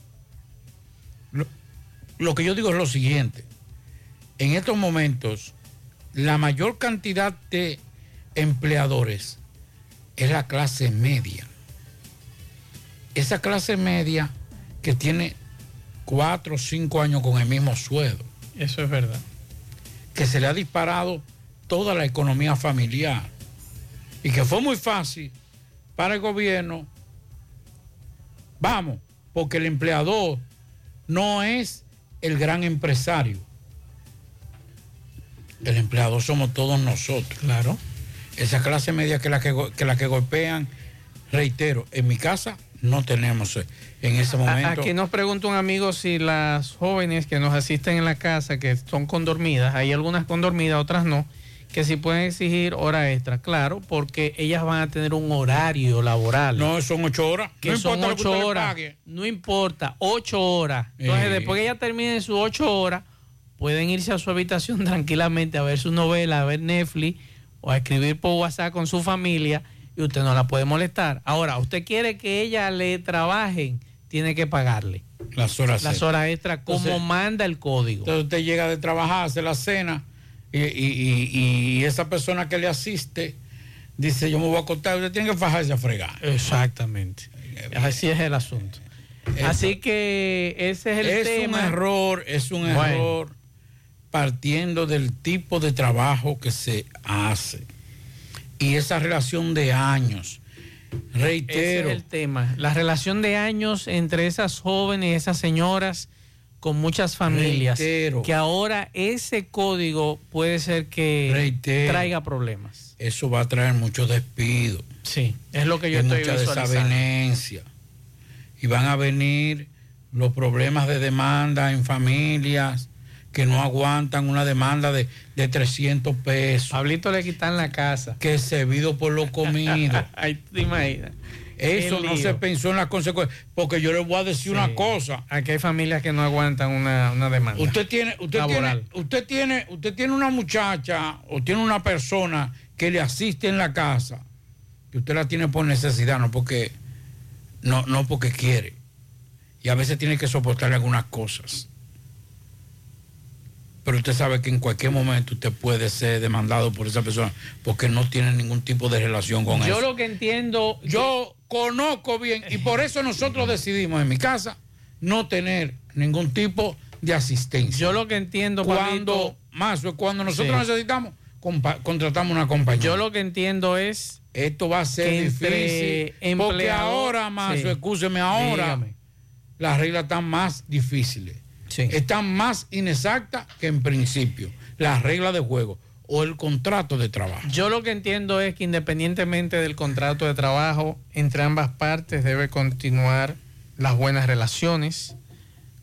Lo, lo que yo digo es lo siguiente. En estos momentos, la mayor cantidad de empleadores es la clase media. Esa clase media que tiene cuatro o cinco años con el mismo sueldo. Eso es verdad. Que se le ha disparado toda la economía familiar. Y que fue muy fácil para el gobierno. Vamos, porque el empleador no es el gran empresario. El empleador somos todos nosotros. Claro. Esa clase media que la que, que la que golpean, reitero, en mi casa no tenemos eh, en ese momento. Aquí nos pregunta un amigo si las jóvenes que nos asisten en la casa, que son condormidas, hay algunas condormidas, otras no, que si pueden exigir hora extra. Claro, porque ellas van a tener un horario laboral. No, son ocho horas. Que No son importa ocho horas. pague. No importa, ocho horas. Entonces, Eh. después que ellas terminen sus ocho horas, pueden irse a su habitación tranquilamente a ver su novela, a ver Netflix o a escribir por WhatsApp con su familia y usted no la puede molestar. Ahora, usted quiere que ella le trabajen, tiene que pagarle Las horas las extra. horas extra como Entonces- manda el código. Entonces usted llega de trabajar, hace la cena y, y- y- y esa persona que le asiste dice yo me voy a acostar, usted tiene que fajarse a fregar. Exactamente. Así es el asunto. Así que ese es el es tema. un error, es un Bueno. error partiendo del tipo de trabajo que se hace y esa relación de años. Ese Reitero, es el tema. La relación de años entre esas jóvenes y esas señoras con muchas familias. Reitero. Que ahora ese código puede ser que Reitero. traiga problemas. eso va a traer mucho despido. Sí, es lo que yo estoy mucha visualizando. desavenencia. y van a venir los problemas de demanda en familias que no aguantan una demanda de, de 300 pesos. Pablito le quitan la casa. Que servido por lo comido. Ahí te imaginas. Eso no se pensó en las consecuencias. Porque yo les voy a decir una cosa. Aquí hay familias que no aguantan una, una demanda. Usted tiene, usted Laboral. tiene, usted tiene, usted tiene una muchacha o tiene una persona que le asiste en la casa, que usted la tiene por necesidad, no porque, no, no porque quiere. Y a veces tiene que soportarle algunas cosas. Pero usted sabe que en cualquier momento usted puede ser demandado por esa persona porque no tiene ningún tipo de relación con Yo eso. lo que entiendo. Yo conozco bien y por eso nosotros decidimos en mi casa no tener ningún tipo de asistencia. Yo lo que entiendo, cuando más cuando nosotros Sí. necesitamos contratamos una compañía. Yo lo que entiendo es esto va a ser difícil porque ahora más, Sí. escúcheme ahora, Dígame. las reglas están más difíciles. Están más inexactas que en principio. Las reglas de juego o el contrato de trabajo. Yo lo que entiendo es que independientemente del contrato de trabajo, entre ambas partes debe continuar las buenas relaciones,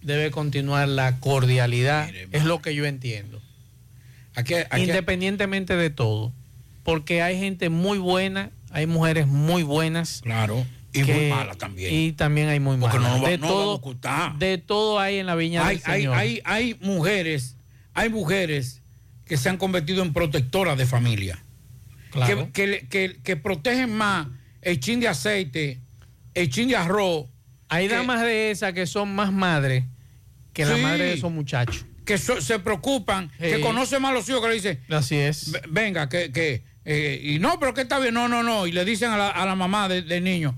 debe continuar la cordialidad, es lo que yo entiendo. Aquí- aquí- independientemente de todo, porque hay gente muy buena, hay mujeres muy buenas. Claro, y muy malas también. Y también hay muy no, va- de, no todo, de todo hay en la viña hay, del hay, Señor. hay, hay mujeres, hay mujeres que se han convertido en protectoras de familia. Claro. Que, que protegen más el chin de aceite, el chin de arroz. Hay damas de esas que son más madres que la Sí. madre de esos muchachos. Que so- se preocupan, que conocen más a los hijos que le dicen, Así es. "Ve- venga, que, que eh, y no, pero que está bien, no, no, no. Y le dicen a la, a la mamá de- del niño,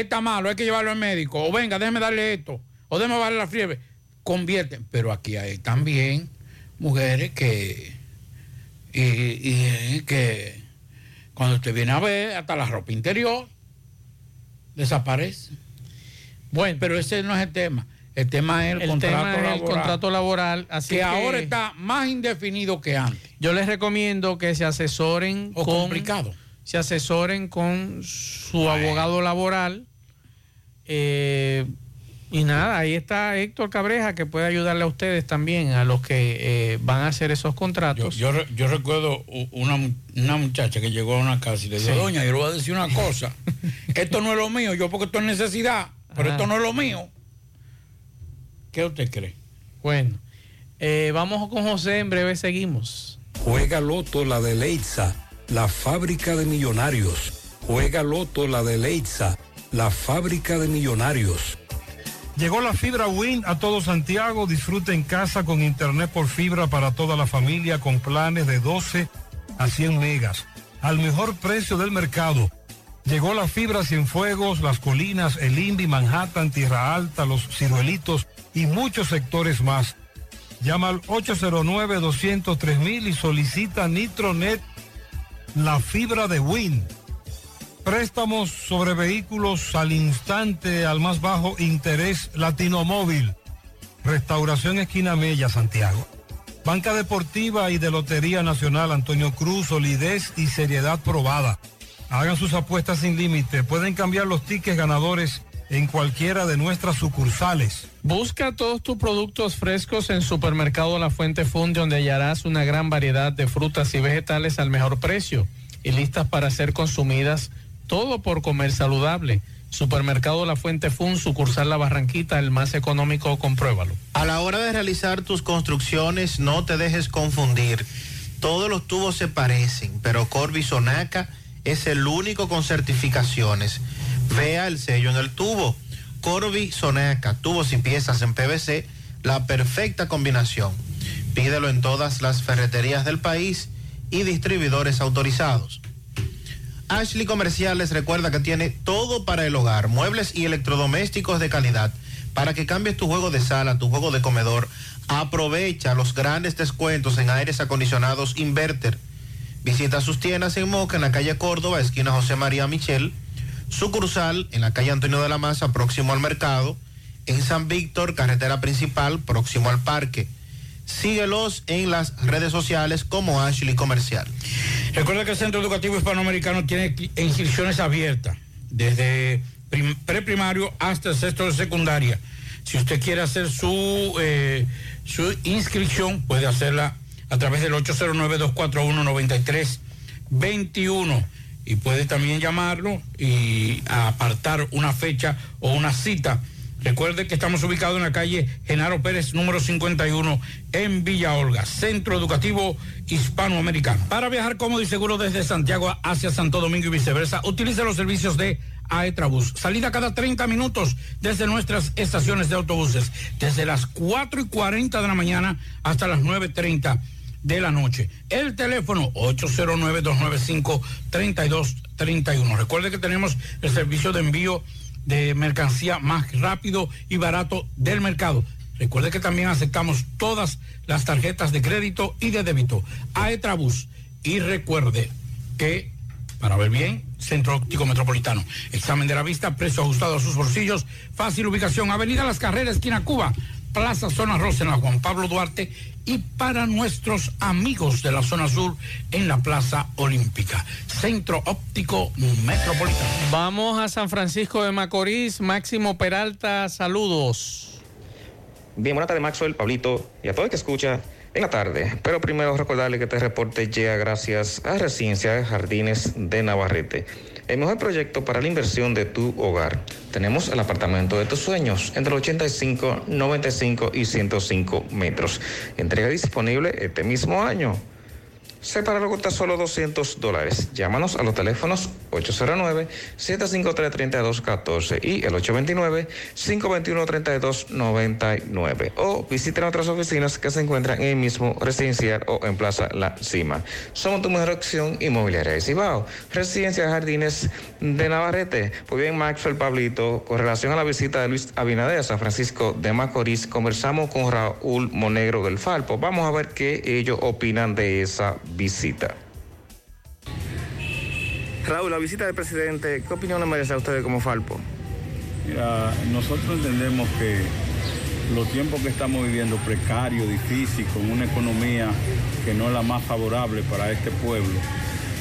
está malo, hay que llevarlo al médico, o venga, déjeme darle esto, o déjeme darle la fiebre. Convierten, pero aquí hay también mujeres que, y, y que cuando usted viene a ver, hasta la ropa interior desaparece. Bueno, pero ese no es el tema. El tema es el, El contrato tema es el laboral. contrato laboral, así que, que- ahora está más indefinido que antes. Yo les recomiendo que se asesoren O con complicado. Se asesoren con su abogado laboral. eh, y nada, ahí está Héctor Cabreja que puede ayudarle a ustedes también, a los que eh, van a hacer esos contratos. yo, yo recuerdo una, una muchacha que llegó a una casa y le dijo, Sí. doña, yo le voy a decir una cosa. esto no es lo mío, yo porque esto es necesidad, pero Ajá. esto no es lo mío. ¿Qué usted cree? Bueno, eh, vamos con José, en breve seguimos. Juega Loto la de Leitza, la fábrica de millonarios. Juega Loto la de Leitza, la fábrica de millonarios. Llegó la fibra Win a todo Santiago. Disfruta en casa con internet por fibra para toda la familia con planes de 12 a 100 megas. Al mejor precio del mercado. Llegó la fibra Cienfuegos, Las Colinas, El Indy, Manhattan, Tierra Alta, Los Ciruelitos y muchos sectores más. Llama al 809-203 y solicita Nitronet, la fibra de Win. Préstamos sobre vehículos al instante, al más bajo interés, Latino Móvil. Restauración Esquina Mella, Santiago. Banca Deportiva y de Lotería Nacional Antonio Cruz, solidez y seriedad probada. Hagan sus apuestas sin límite. Pueden cambiar los tickets ganadores en cualquiera de nuestras sucursales. Busca todos tus productos frescos en Supermercado La Fuente Fun, donde hallarás una gran variedad de frutas y vegetales al mejor precio y listas para ser consumidas, todo por comer saludable. Supermercado La Fuente Fun, sucursal La Barranquita, el más económico, compruébalo. A la hora de realizar tus construcciones, no te dejes confundir. Todos los tubos se parecen, pero Corby Sonaca es el único con certificaciones. Vea el sello en el tubo. Corby Sonaca, tubos y piezas en PVC, la perfecta combinación. Pídelo en todas las ferreterías del país y distribuidores autorizados. Ashley Comerciales recuerda que tiene todo para el hogar, muebles y electrodomésticos de calidad. Para que cambies tu juego de sala, tu juego de comedor, aprovecha los grandes descuentos en aires acondicionados Inverter. Visita sus tiendas en Moca, en la calle Córdoba, esquina José María Michel, sucursal en la calle Antonio de la Maza, próximo al mercado, en San Víctor, carretera principal, próximo al parque. Síguelos en las redes sociales como Ashley Comercial. Recuerda que el Centro Educativo Hispanoamericano tiene inscripciones abiertas desde prim- preprimario hasta el sexto de secundaria. Si usted quiere hacer su, eh, su inscripción, puede hacerla a través del 809-241-9321 y puede también llamarlo y apartar una fecha o una cita. Recuerde que estamos ubicados en la calle Genaro Pérez, número 51, en Villa Olga, Centro Educativo Hispanoamericano. Para viajar cómodo y seguro desde Santiago hacia Santo Domingo y viceversa, utilice los servicios de Aetrabús. Salida cada 30 minutos desde nuestras estaciones de autobuses, desde las 4 y 40 de la mañana hasta las 9.30 de la noche. El teléfono 809-295-3231. Recuerde que tenemos el servicio de envío de mercancía más rápido y barato del mercado. Recuerde que también aceptamos todas las tarjetas de crédito y de débito. Aetrabús. Y recuerde que, para ver bien, Centro Óptico Metropolitano. Examen de la vista, precio ajustado a sus bolsillos, fácil ubicación, Avenida Las Carreras, esquina Cuba, Plaza Zona Rosa en la Juan Pablo Duarte y para nuestros amigos de la zona sur en la Plaza Olímpica. Centro Óptico Metropolitano. Vamos a San Francisco de Macorís. Máximo Peralta, saludos. Bien, buenas tardes, Maxwell, Pablito y a todo el que escucha en la tarde. Pero primero recordarle que este reporte llega gracias a Residencia de Jardines de Navarrete. El mejor proyecto para la inversión de tu hogar. Tenemos el apartamento de tus sueños entre 85, 95 y 105 metros. Entrega disponible este mismo año. Sepáralo con tan solo 200 dólares. Llámanos a los teléfonos 809-753-3214 y el 829-521-3299. O visiten otras oficinas que se encuentran en el mismo residencial o en Plaza La Cima. Somos tu mejor opción inmobiliaria de Cibao. Residencia de Jardines de Navarrete. Pues bien, Maxwell Pablito, con relación a la visita de Luis Abinader a San Francisco de Macorís, conversamos con Raúl Monegro del Falpo. Vamos a ver qué ellos opinan de esa visita. Raúl, la visita del presidente, ¿qué opinión le merece a ustedes como Falpo? Mira, nosotros entendemos que los tiempos que estamos viviendo, precario, difícil, con una economía que no es la más favorable para este pueblo,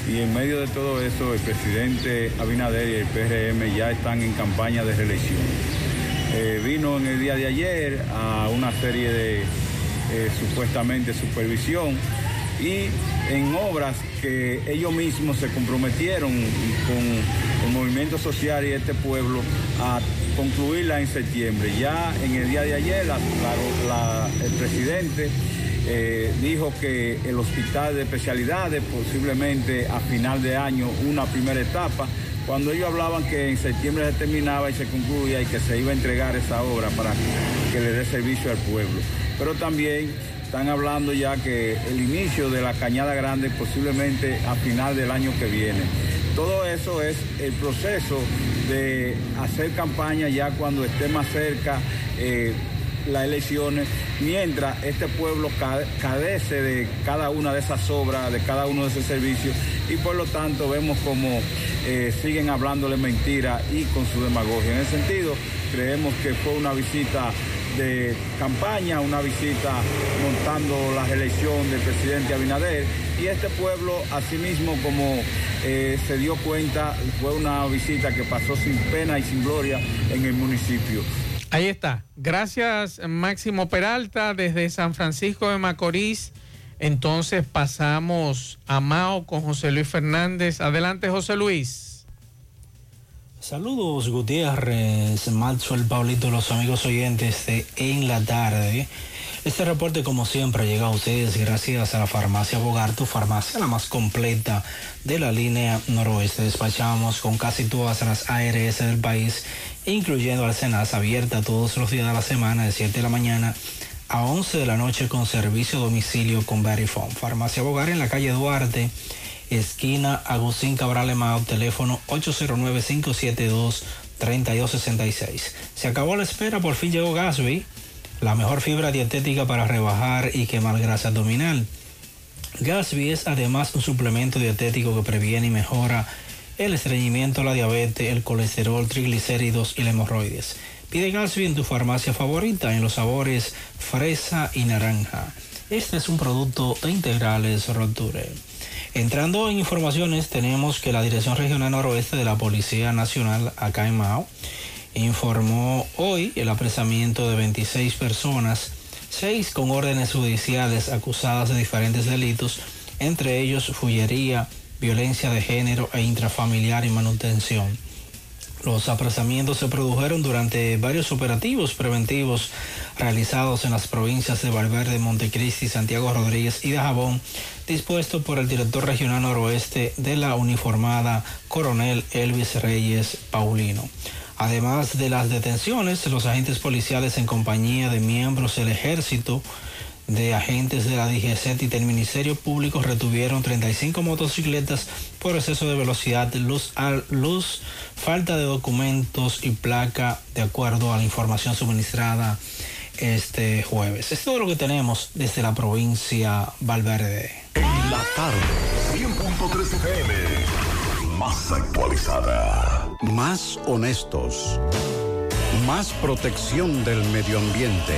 y en medio de todo eso, el presidente Abinader y el PRM ya están en campaña de reelección. Eh, vino en el día de ayer a una serie de eh, supuestamente supervisión y en obras que ellos mismos se comprometieron con el movimiento social y este pueblo a concluirla en septiembre. Ya en el día de ayer el presidente eh, dijo que el hospital de especialidades posiblemente a final de año una primera etapa, cuando ellos hablaban que en septiembre se terminaba y se concluía y que se iba a entregar esa obra para que le dé servicio al pueblo. Pero también están hablando ya que el inicio de la Cañada Grande posiblemente a final del año que viene. Todo eso es el proceso de hacer campaña ya cuando esté más cerca eh, las elecciones, mientras este pueblo ca- carece de cada una de esas obras, de cada uno de esos servicios, y por lo tanto vemos como eh, siguen hablándole mentira y con su demagogia. En ese sentido, creemos que fue una visita de campaña, una visita montando la reelección del presidente Abinader y este pueblo, asimismo como eh, se dio cuenta, fue una visita que pasó sin pena y sin gloria en el municipio. Ahí está. Gracias, Máximo Peralta, desde San Francisco de Macorís. Entonces pasamos a Mao con José Luis Fernández. Adelante, José Luis. Saludos Gutiérrez, Maxwell, Pablito, los amigos oyentes de En la Tarde. Este reporte como siempre llega a ustedes gracias a la farmacia Bogar, tu farmacia la más completa de la línea noroeste. Despachamos con casi todas las ARS del país, incluyendo Alcenas, abierta todos los días de la semana de 7 de la mañana a 11 de la noche con servicio domicilio con Verifone. Farmacia Bogar en la calle Duarte esquina Agustín Cabral Emao, teléfono 809-572-3266. Se acabó la espera, por fin llegó Gasby, la mejor fibra dietética para rebajar y quemar grasa abdominal. Gasby es además un suplemento dietético que previene y mejora el estreñimiento, la diabetes, el colesterol, triglicéridos y la hemorroides. Pide Gasby en tu farmacia favorita en los sabores fresa y naranja. Este es un producto de integrales Roture. Entrando en informaciones, tenemos que la Dirección Regional Noroeste de la Policía Nacional acá en Mao informó hoy el apresamiento de 26 personas, seis con órdenes judiciales acusadas de diferentes delitos, entre ellos fullería, violencia de género e intrafamiliar y manutención. Los apresamientos se produjeron durante varios operativos preventivos realizados en las provincias de Valverde, Montecristi, Santiago Rodríguez y Dajabón, dispuesto por el director regional noroeste de la uniformada Coronel Elvis Reyes Paulino. Además de las detenciones, los agentes policiales en compañía de miembros del ejército, de agentes de la DGCET y del Ministerio Público retuvieron 35 motocicletas por exceso de velocidad, luz, luz, falta de documentos y placa de acuerdo a la información suministrada este jueves. Es todo lo que tenemos desde la provincia Valverde. En la tarde, 100.3 FM, más actualizada. Más honestos. Más protección del medio ambiente.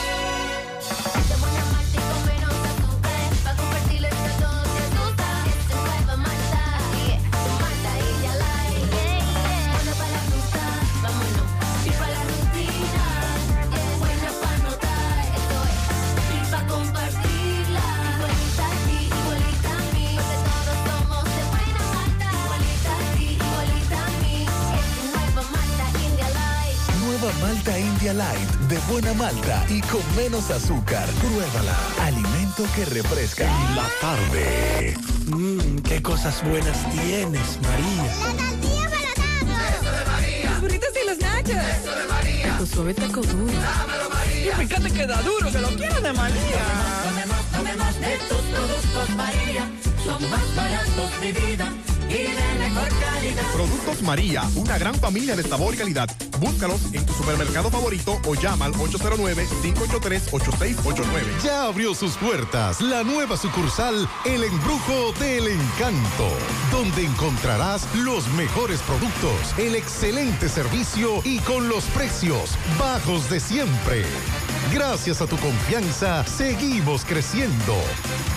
Buena malta y con menos azúcar. Pruébala. Alimento que refresca. La tarde. Mmm, qué cosas buenas tienes, María. Los burritos y los nachos. Eso de María. Tu suave taco duro. Dámelo, María. Y fíjate que da duro, que lo quiero de María. Tomemos, tomemos de tus productos María. Son más baratos de vida y de mejor calidad. Productos María, una gran familia de sabor y calidad. Búscalos en tu supermercado favorito o llama al 809-583-8689. Ya abrió sus puertas la nueva sucursal El Embrujo del Encanto, donde encontrarás los mejores productos, el excelente servicio y con los precios bajos de siempre. Gracias a tu confianza, seguimos creciendo.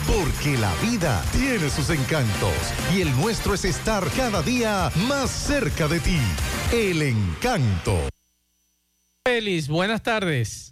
Porque la vida tiene sus encantos y el nuestro es estar cada día más cerca de ti. El encanto. Feliz, buenas tardes.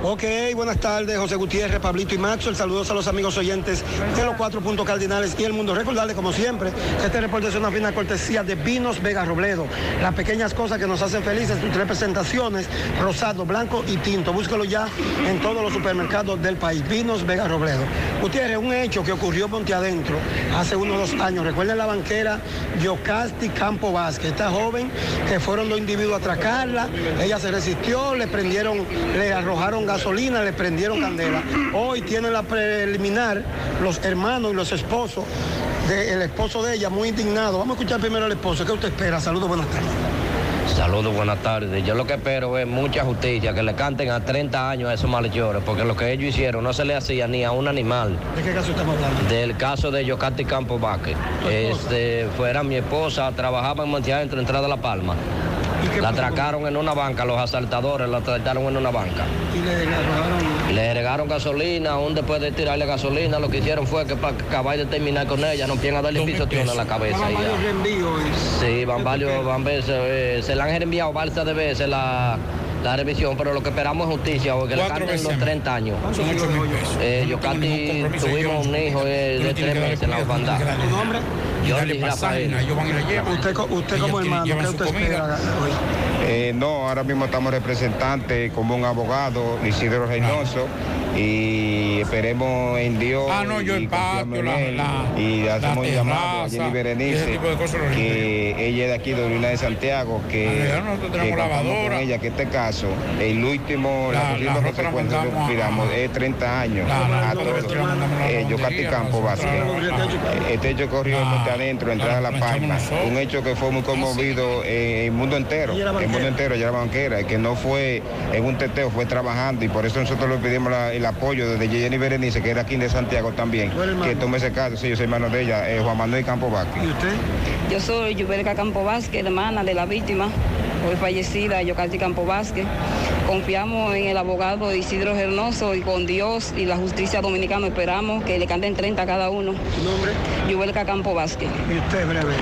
Ok, buenas tardes, José Gutiérrez, Pablito y Maxwell. Saludos a los amigos oyentes de los cuatro puntos cardinales y el mundo. Recordarles, como siempre, que este reporte es una fina cortesía de Vinos Vega Robledo. Las pequeñas cosas que nos hacen felices, sus tres presentaciones, rosado, blanco y tinto. Búsquelo ya en todos los supermercados del país. Vinos Vega Robledo. Gutiérrez, un hecho que ocurrió Ponte Adentro hace unos dos años. Recuerden la banquera Yocasti Campo Vázquez. Esta joven que fueron dos individuos a atracarla. Ella se resistió, le prendieron, le arrojaron gasolina, le prendieron candela. Hoy tienen la preliminar los hermanos y los esposos del esposo de ella, muy indignados. Vamos a escuchar primero al esposo. ¿Qué usted espera? Saludos, buenas tardes. Saludos, buenas tardes. Yo lo que espero es mucha justicia, que le canten a 30 años a esos malhechores, porque lo que ellos hicieron no se le hacía ni a un animal. ¿De qué caso estamos hablando? Del caso de Yocati Campo Vázquez. Este, fuera mi esposa, trabajaba en Montevideo entre entrada La Palma. La atracaron en una banca, los asaltadores la atracaron en una banca. Y le arrojaron. Le agregaron gasolina, aún después de tirarle gasolina, lo que hicieron fue que para acabar de terminar con ella, no empiezan a darle pisoteón en la cabeza. Van varios. Sí, van varios, van veces, eh, se le han enviado balsa de veces la, la revisión, pero lo que esperamos es justicia, porque le canten los 30 años. Son ocho mil pesos. Eh, Yo casi tuvimos un hijo eh, de tres meses en la orfandad. Pasaje, ellos van y la llevan. Usted, usted como hermano, ¿qué usted espera hoy? Eh, no, ahora mismo estamos representantes como un abogado, Isidro Reynoso, y esperemos en Dios. Ah, no, yo y el confiamos patio, en la- él, la- y la hacemos un llamado a Jenny Berenice, que ella es de aquí de Orina de Santiago, que, Ah, nosotros que lavadora. con ella, que este caso, el último, La- la, la consecuencia que mandamos a- sufriramos es 30 30 años La- la- a la- todos. Eh, Yocati Campo Vázquez. Este hecho ocurrió en adentro, entrada a La Palma. Un hecho que fue muy conmovido en el mundo entero, el mundo entero, ya la banquera, que no fue en un teteo, fue trabajando y por eso nosotros le pedimos la- el apoyo desde Jenny Berenice, que era aquí de Santiago también, que tome ese caso. Sí, yo soy hermano de ella, eh, Juan Manuel Campo Vázquez. ¿Y usted? Yo soy Yubelka Campo Vázquez, hermana de la víctima, hoy fallecida, Yocati Campo Vázquez. Confiamos en el abogado Isidro Hernoso y con Dios y la justicia dominicana esperamos que le canten 30 a cada uno. nombre? Yubelka Campo Vázquez. Y usted, breve.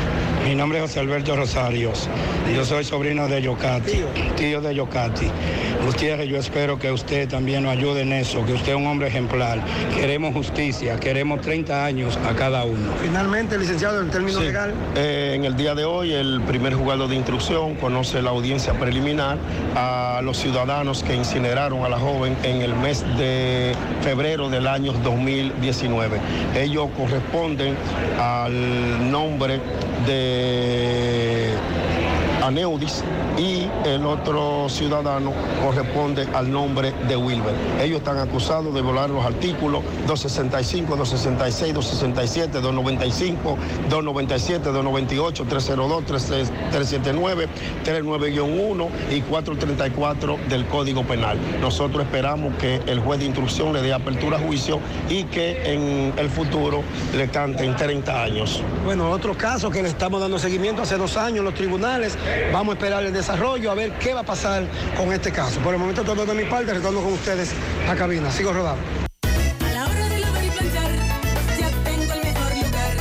Mi nombre es José Alberto Rosarios. Yo soy sobrino de Yocati, tío de Yocati. Gutiérrez, yo espero que usted también nos ayude en eso, que usted es un hombre ejemplar. Queremos justicia, queremos 30 años a cada uno. Finalmente, licenciado, en términos Sí. legal. Eh, en el día de hoy, el primer juzgado de instrucción conoce la audiencia preliminar a los ciudadanos que incineraron a la joven en el mes de febrero del año 2019. Ellos corresponden al nombre de eh, a y el otro ciudadano corresponde al nombre de Wilber. Ellos están acusados de violar los artículos 265, 266, 267, 295, 297, 298, 302, 379, 39-1 y 434 del Código Penal. Nosotros esperamos que el juez de instrucción le dé apertura a juicio y que en el futuro le canten 30 años. Bueno, otro caso que le estamos dando seguimiento hace dos años en los tribunales. Vamos a esperar el desarrollo, a ver qué va a pasar con este caso. Por el momento todo de mi parte, retorno con ustedes a cabina. Sigo rodando. A la hora de lavar y planchar, ya tengo el mejor lugar.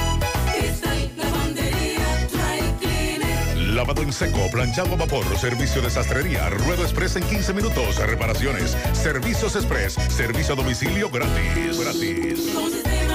Cristal, lavandería, dry cleaner. Lavado en seco, planchado a vapor, servicio de sastrería, ruedo express en 15 minutos, reparaciones, servicios express, servicio a domicilio gratis. Gratis.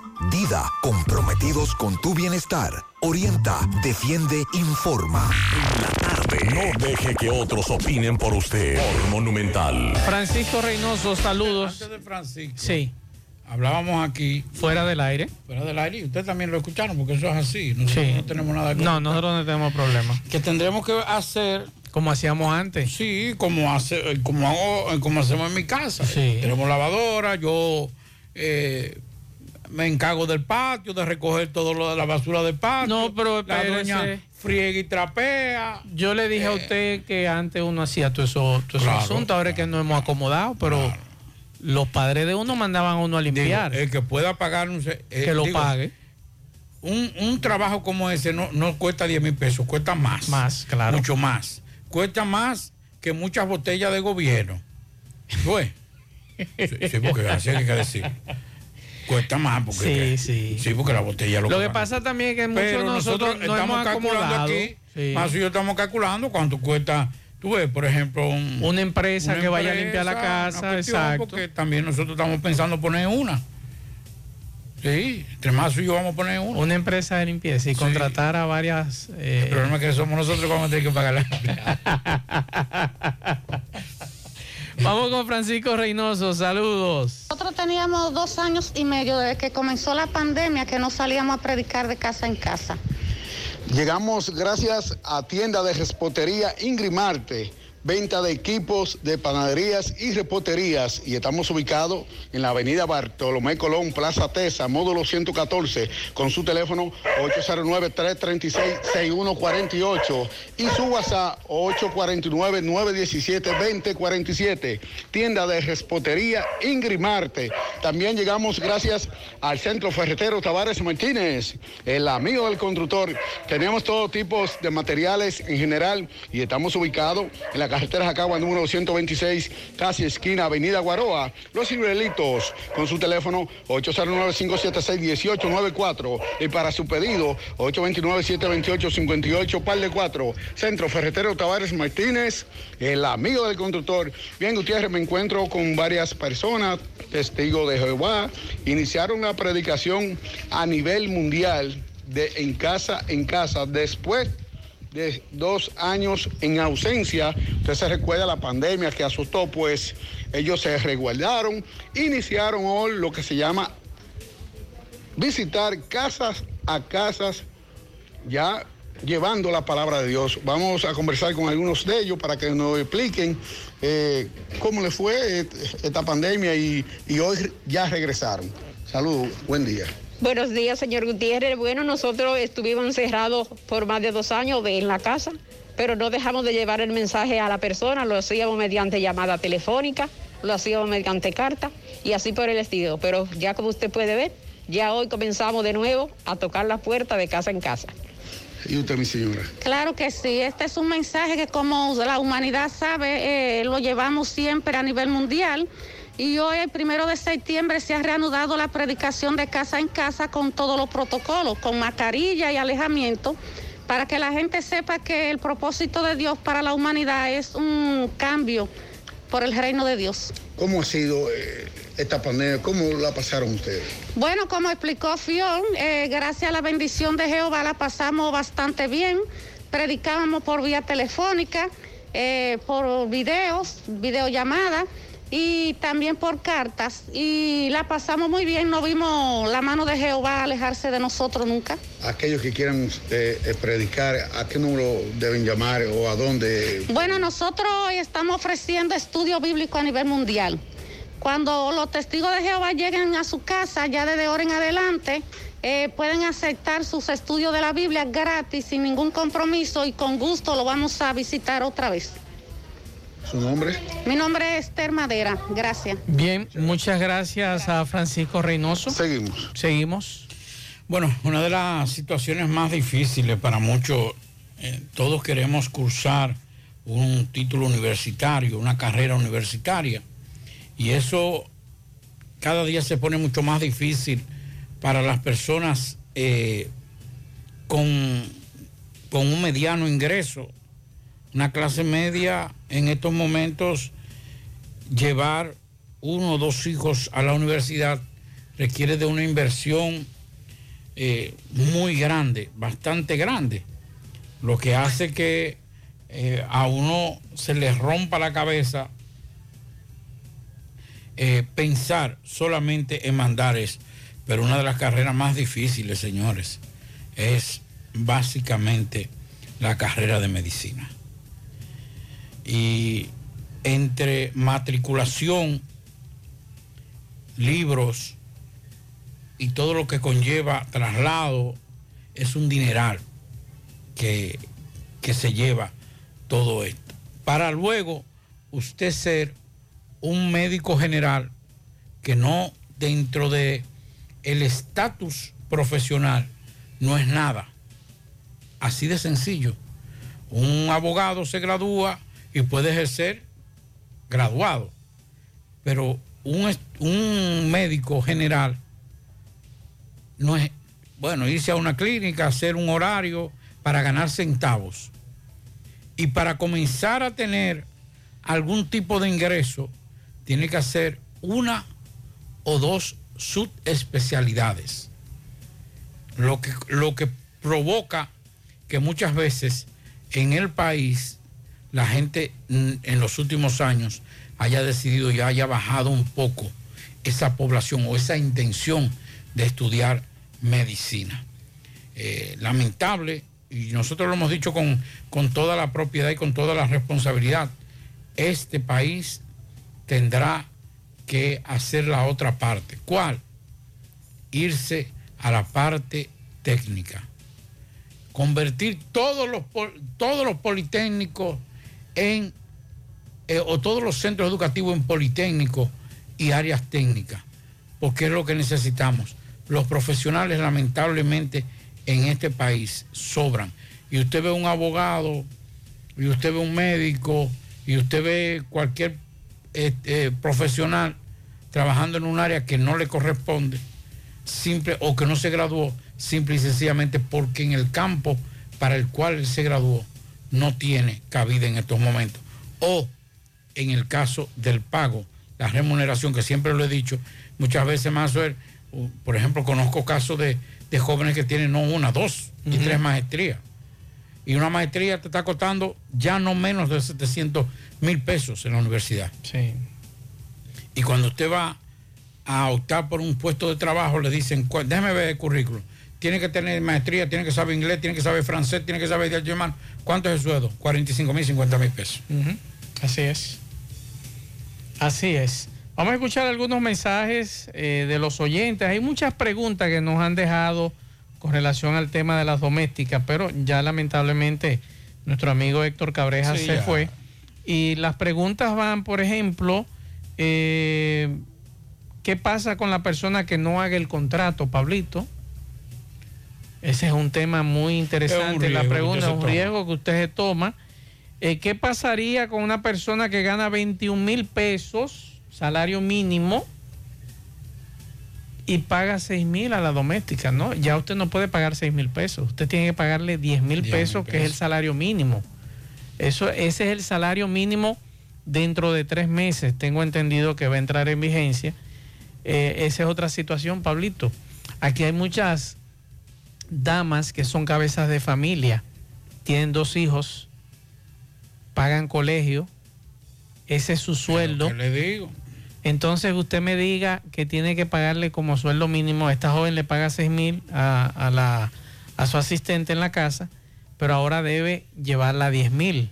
Dida, comprometidos con tu bienestar. Orienta, defiende, informa. No deje que otros opinen por usted. Por Monumental. Francisco Reynoso, saludos. Antes de Francisco. Sí. Hablábamos aquí. Fuera del aire. Fuera del aire. Y ustedes también lo escucharon porque eso es así. Nosotros Sí. no tenemos nada que No, nosotros no tenemos problema. Que tendremos que hacer. Como hacíamos antes. Sí, como, hace, como, hago- como hacemos en mi casa. Tenemos lavadora, yo eh, me encargo del patio, de recoger todo lo de la basura del patio. No, pero la doña friega y trapea. Yo le dije a usted que antes uno hacía todo eso, todo Claro, asuntos, ahora es que nos hemos acomodado, pero los padres de uno mandaban a uno a limpiar. Digo, el que pueda pagar un... eh, Que lo digo, pague. Un, un trabajo como ese no, no cuesta 10 mil pesos, cuesta más. Más, claro. Mucho más. Cuesta más que muchas botellas de gobierno. ¿Fue? Sí, sí, porque así hay que decir. Cuesta más porque Sí, sí. sí, porque la botella lo, Lo que pasa también es que muchos Pero nosotros, nos estamos calculando aquí, Sí. más y yo estamos calculando cuánto cuesta, tú ves, por ejemplo, un- Una empresa una que vaya a limpiar la casa, exacto. Porque también nosotros estamos pensando poner una. Sí, entre más y yo vamos a poner una. Una empresa de limpieza y contratar a varias. eh, El problema es que somos nosotros que vamos a tener que pagar Vamos con Francisco Reynoso, saludos. Teníamos dos años y medio desde que comenzó la pandemia que no salíamos a predicar de casa en casa. Llegamos gracias a tienda de respotería Ingrimarte, venta de equipos de panaderías y reposterías y estamos ubicados en la avenida Bartolomé Colón, Plaza Tesa, módulo 114, con su teléfono 809-336-6148 y su WhatsApp 849-917-2047. Tienda de repostería Ingrimarte. También llegamos gracias al Centro Ferretero Tavares Martínez, el amigo del constructor. Tenemos todo tipo de materiales en general y estamos ubicados en la carretera Jacagua número 126, casi esquina Avenida Guaroa. Los ciruelitos con su teléfono 809-576-1894 y para su pedido 829-728-58, par de 4. Centro Ferretero Tavares Martínez, el amigo del constructor. Bien, Gutiérrez, me encuentro con varias personas, testigos de Jehová. Iniciaron la predicación a nivel mundial de en casa en casa después de dos años en ausencia. Usted se recuerda la pandemia que asustó, pues ellos se resguardaron, iniciaron hoy lo que se llama visitar casas a casas, ya llevando la palabra de Dios. Vamos a conversar con algunos de ellos para que nos expliquen eh, cómo le fue esta pandemia y, y hoy ya regresaron. Saludos, buen día. Buenos días, señor Gutiérrez. Bueno, nosotros estuvimos encerrados por más de dos años en la casa, pero no dejamos de llevar el mensaje a la persona, lo hacíamos mediante llamada telefónica, lo hacíamos mediante carta y así por el estilo. Pero ya como usted puede ver, ya hoy comenzamos de nuevo a tocar la puerta de casa en casa. ¿Y usted, mi señora? Claro que sí, este es un mensaje que como la humanidad sabe, eh, lo llevamos siempre a nivel mundial y hoy, el primero de septiembre, se ha reanudado la predicación de casa en casa con todos los protocolos, con mascarilla y alejamiento, para que la gente sepa que el propósito de Dios para la humanidad es un cambio por el reino de Dios. ¿Cómo ha sido eh, esta pandemia? ¿Cómo la pasaron ustedes? Bueno, como explicó Fion, eh, gracias a la bendición de Jehová la pasamos bastante bien. Predicábamos por vía telefónica, eh, por videos, videollamadas y también por cartas y la pasamos muy bien, no vimos la mano de Jehová alejarse de nosotros nunca. Aquellos que quieran eh, eh, predicar, ¿a qué número deben llamar o a dónde? Bueno, nosotros hoy estamos ofreciendo estudio bíblico a nivel mundial. Cuando los testigos de Jehová lleguen a su casa, ya desde ahora en adelante, eh, pueden aceptar sus estudios de la Biblia gratis, sin ningún compromiso y con gusto lo vamos a visitar otra vez. ¿Su nombre? Mi nombre es Esther Madera. Gracias. Bien, muchas gracias a Francisco Reynoso. Seguimos. Seguimos. Bueno, una de las situaciones más difíciles para muchos, eh, todos queremos cursar un título universitario, una carrera universitaria. Y eso cada día se pone mucho más difícil para las personas eh, con, con un mediano ingreso una clase media en estos momentos llevar uno o dos hijos a la universidad requiere de una inversión eh, muy grande, bastante grande, lo que hace que eh, a uno se le rompa la cabeza eh, pensar solamente en mandar eso. Pero una de las carreras más difíciles, señores, es básicamente la carrera de medicina y entre matriculación, libros y todo lo que conlleva traslado, es un dineral que, que se lleva todo esto. Para luego usted ser un médico general que no dentro de el estatus profesional no es nada. Así de sencillo. Un abogado se gradúa y puede ejercer graduado. Pero un, un médico general no es, bueno, irse a una clínica, hacer un horario para ganar centavos. Y para comenzar a tener algún tipo de ingreso, tiene que hacer una o dos subespecialidades. Lo que, lo que provoca que muchas veces en el país la gente en los últimos años haya decidido y haya bajado un poco esa población o esa intención de estudiar medicina. Eh, lamentable, y nosotros lo hemos dicho con, con toda la propiedad y con toda la responsabilidad, este país tendrá que hacer la otra parte. ¿Cuál? Irse a la parte técnica. Convertir todos los, todos los politécnicos en, eh, o todos los centros educativos en politécnicos y áreas técnicas, porque es lo que necesitamos. Los profesionales lamentablemente en este país sobran. Y usted ve un abogado, y usted ve un médico, y usted ve cualquier eh, eh, profesional trabajando en un área que no le corresponde, simple o que no se graduó, simple y sencillamente porque en el campo para el cual él se graduó no tiene cabida en estos momentos. O en el caso del pago, la remuneración, que siempre lo he dicho, muchas veces más, por ejemplo, conozco casos de, de jóvenes que tienen no una, dos y tres maestrías. Y una maestría te está costando ya no menos de 700 mil pesos en la universidad. Sí. Y cuando usted va a optar por un puesto de trabajo, le dicen, "Cu- déjeme ver el currículum. Tiene que tener maestría, tiene que saber inglés, tiene que saber francés, tiene que saber alemán. ¿Cuánto es el sueldo? 45 mil, 50 mil pesos. Así es. Así es. Vamos a escuchar algunos mensajes eh, de los oyentes. Hay muchas preguntas que nos han dejado con relación al tema de las domésticas, pero ya lamentablemente nuestro amigo Héctor Cabreja Sí, se ya. fue. Y las preguntas van, por ejemplo, eh, ¿qué pasa con la persona que no haga el contrato, Pablito? Ese es un tema muy interesante. La riesgo pregunta es un riesgo que usted se toma. Eh, ¿Qué pasaría con una persona que gana 21 mil pesos, salario mínimo, y paga 6 mil a la doméstica? ¿no? Ya usted no puede pagar 6 mil pesos. Usted tiene que pagarle 10 mil 10.000 pesos, que es el salario mínimo. Eso, ese es el salario mínimo dentro de tres meses. Tengo entendido que va a entrar en vigencia. Eh, esa es otra situación, Pablito. Aquí hay muchas damas que son cabezas de familia, tienen dos hijos, pagan colegio, ese es su sueldo. ¿Qué le digo? Entonces usted me diga que tiene que pagarle como sueldo mínimo, esta joven le paga 6 mil a, a la- a su asistente en la casa, pero ahora debe llevarla a 10 mil,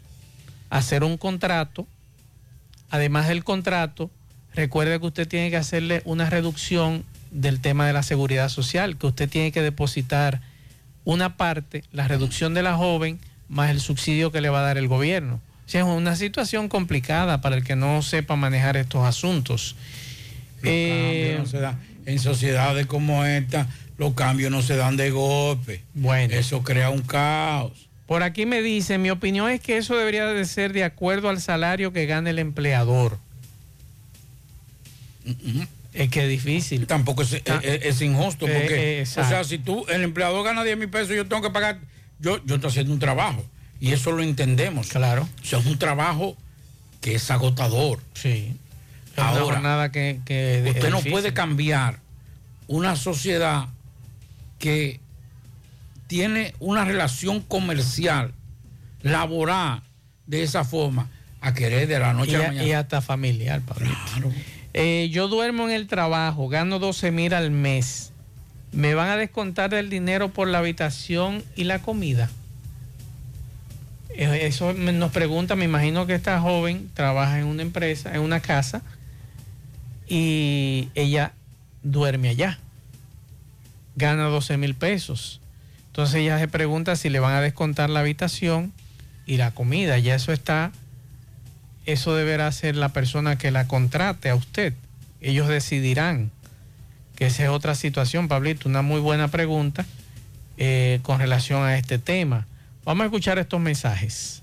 hacer un contrato, además del contrato, recuerde que usted tiene que hacerle una reducción del tema de la seguridad social, que usted tiene que depositar una parte, la reducción de la joven, más el subsidio que le va a dar el gobierno. O sea, es una situación complicada para el que no sepa manejar estos asuntos. Eh, Cambios no se dan. En sociedades como esta, los cambios no se dan de golpe. Bueno. Eso crea un caos. Por aquí me dice, mi opinión es que eso debería de ser de acuerdo al salario que gane el empleador. Es que es difícil. Tampoco es, es- es injusto, Eh, porque, eh, o sea, si tú, el empleador gana 10 mil pesos, yo tengo que pagar, yo, yo estoy haciendo un trabajo, y eso lo entendemos. Claro. O sea, es un trabajo que es agotador. Sí. Es Ahora, jornada que, que es usted no puede cambiar una sociedad que tiene una relación comercial, laboral, de esa forma, a querer de la noche y, a la mañana. y hasta familiar, Pablito. Eh, yo duermo en el trabajo, gano 12 mil al mes. ¿Me van a descontar del dinero por la habitación y la comida? Eh, Eso nos pregunta, me imagino que esta joven trabaja en una empresa, en una casa, y ella duerme allá. Gana 12 mil pesos. Entonces ella se pregunta si le van a descontar la habitación y la comida. Ya eso está eso deberá ser la persona que la contrate a usted. Ellos decidirán que esa es otra situación, Pablito. Una muy buena pregunta eh, con relación a este tema. Vamos a escuchar estos mensajes.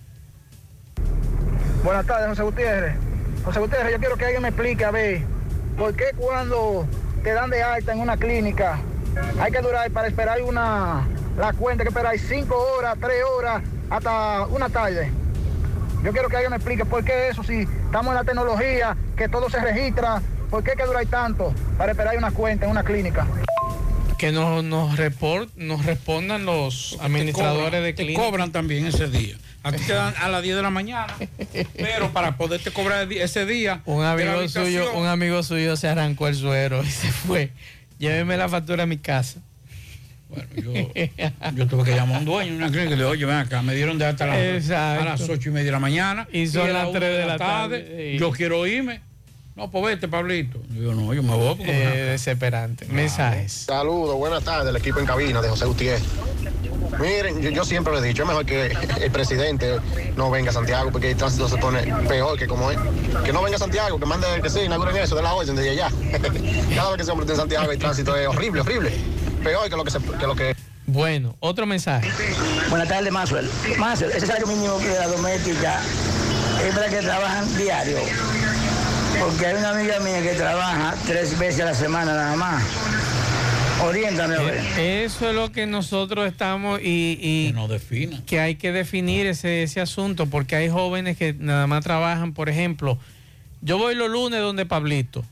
Buenas tardes, José Gutiérrez. José Gutiérrez, yo quiero que alguien me explique, a ver, ¿por qué cuando te dan de alta en una clínica hay que durar para esperar una, la cuenta, que esperar cinco horas, tres horas, hasta una tarde? Yo quiero que alguien me explique por qué eso, si estamos en la tecnología, que todo se registra, ¿por qué hay que durar tanto para esperar una cuenta en una clínica? Que nos, nos, report, nos respondan los administradores de te clínica. cobran también ese día. Aquí te dan a las 10 de la mañana, pero para poderte cobrar ese día. Un amigo suyo, un amigo suyo se arrancó el suero y se fue. Lléveme la factura a mi casa. Yo tuve que llamar a un dueño una clínica y le dije, oye, ven acá, me dieron de hasta a las, a las ocho y media de la mañana. Y son a las tres de la tarde, sí. Yo quiero irme. No, pues vete, Pablito. Yo no, yo me voy. porque Eh, desesperante. Mensajes. Saludos, buenas tardes, el equipo en cabina de José Gutiérrez. Miren, yo, yo siempre lo he dicho, es mejor que el presidente no venga a Santiago porque el tránsito se pone peor que como es. Que no venga a Santiago, que mande que se inauguren eso de la orden desde allá. Cada vez que se hombre en Santiago el tránsito es horrible, horrible. Peor que lo que se, que lo que Bueno, otro mensaje. Buenas tardes, Maxwell. Maxwell, ese salario mínimo que de la doméstica es para que trabajan diario. Porque hay una amiga mía que trabaja tres veces a la semana nada más. Oriéntame, a ver. Eh, Eso es lo que nosotros estamos y, y que hay que definir ese, ese asunto porque hay jóvenes que nada más trabajan, por ejemplo, yo voy los lunes donde Pablito,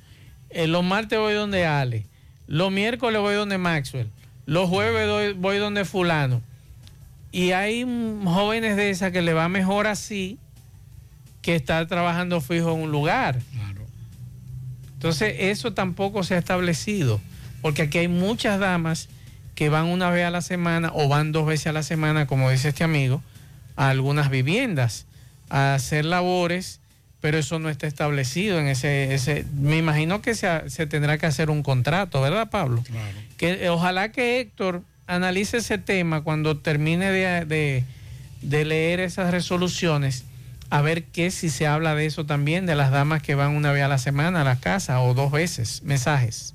eh, los martes voy donde Ale, los miércoles voy donde Maxwell, los jueves doy- voy donde fulano. Y hay jóvenes de esas que le va mejor así que estar trabajando fijo en un lugar. Entonces, eso tampoco se ha establecido, porque aquí hay muchas damas que van una vez a la semana o van dos veces a la semana, como dice este amigo, a algunas viviendas a hacer labores, pero eso no está establecido en ese... ese me imagino que se, se tendrá que hacer un contrato, ¿verdad, Pablo? Que, eh, ojalá que Héctor analice ese tema cuando termine de, de- de leer esas resoluciones, a ver qué si se habla de eso también, de las damas que van una vez a la semana a la casa o dos veces. Mensajes.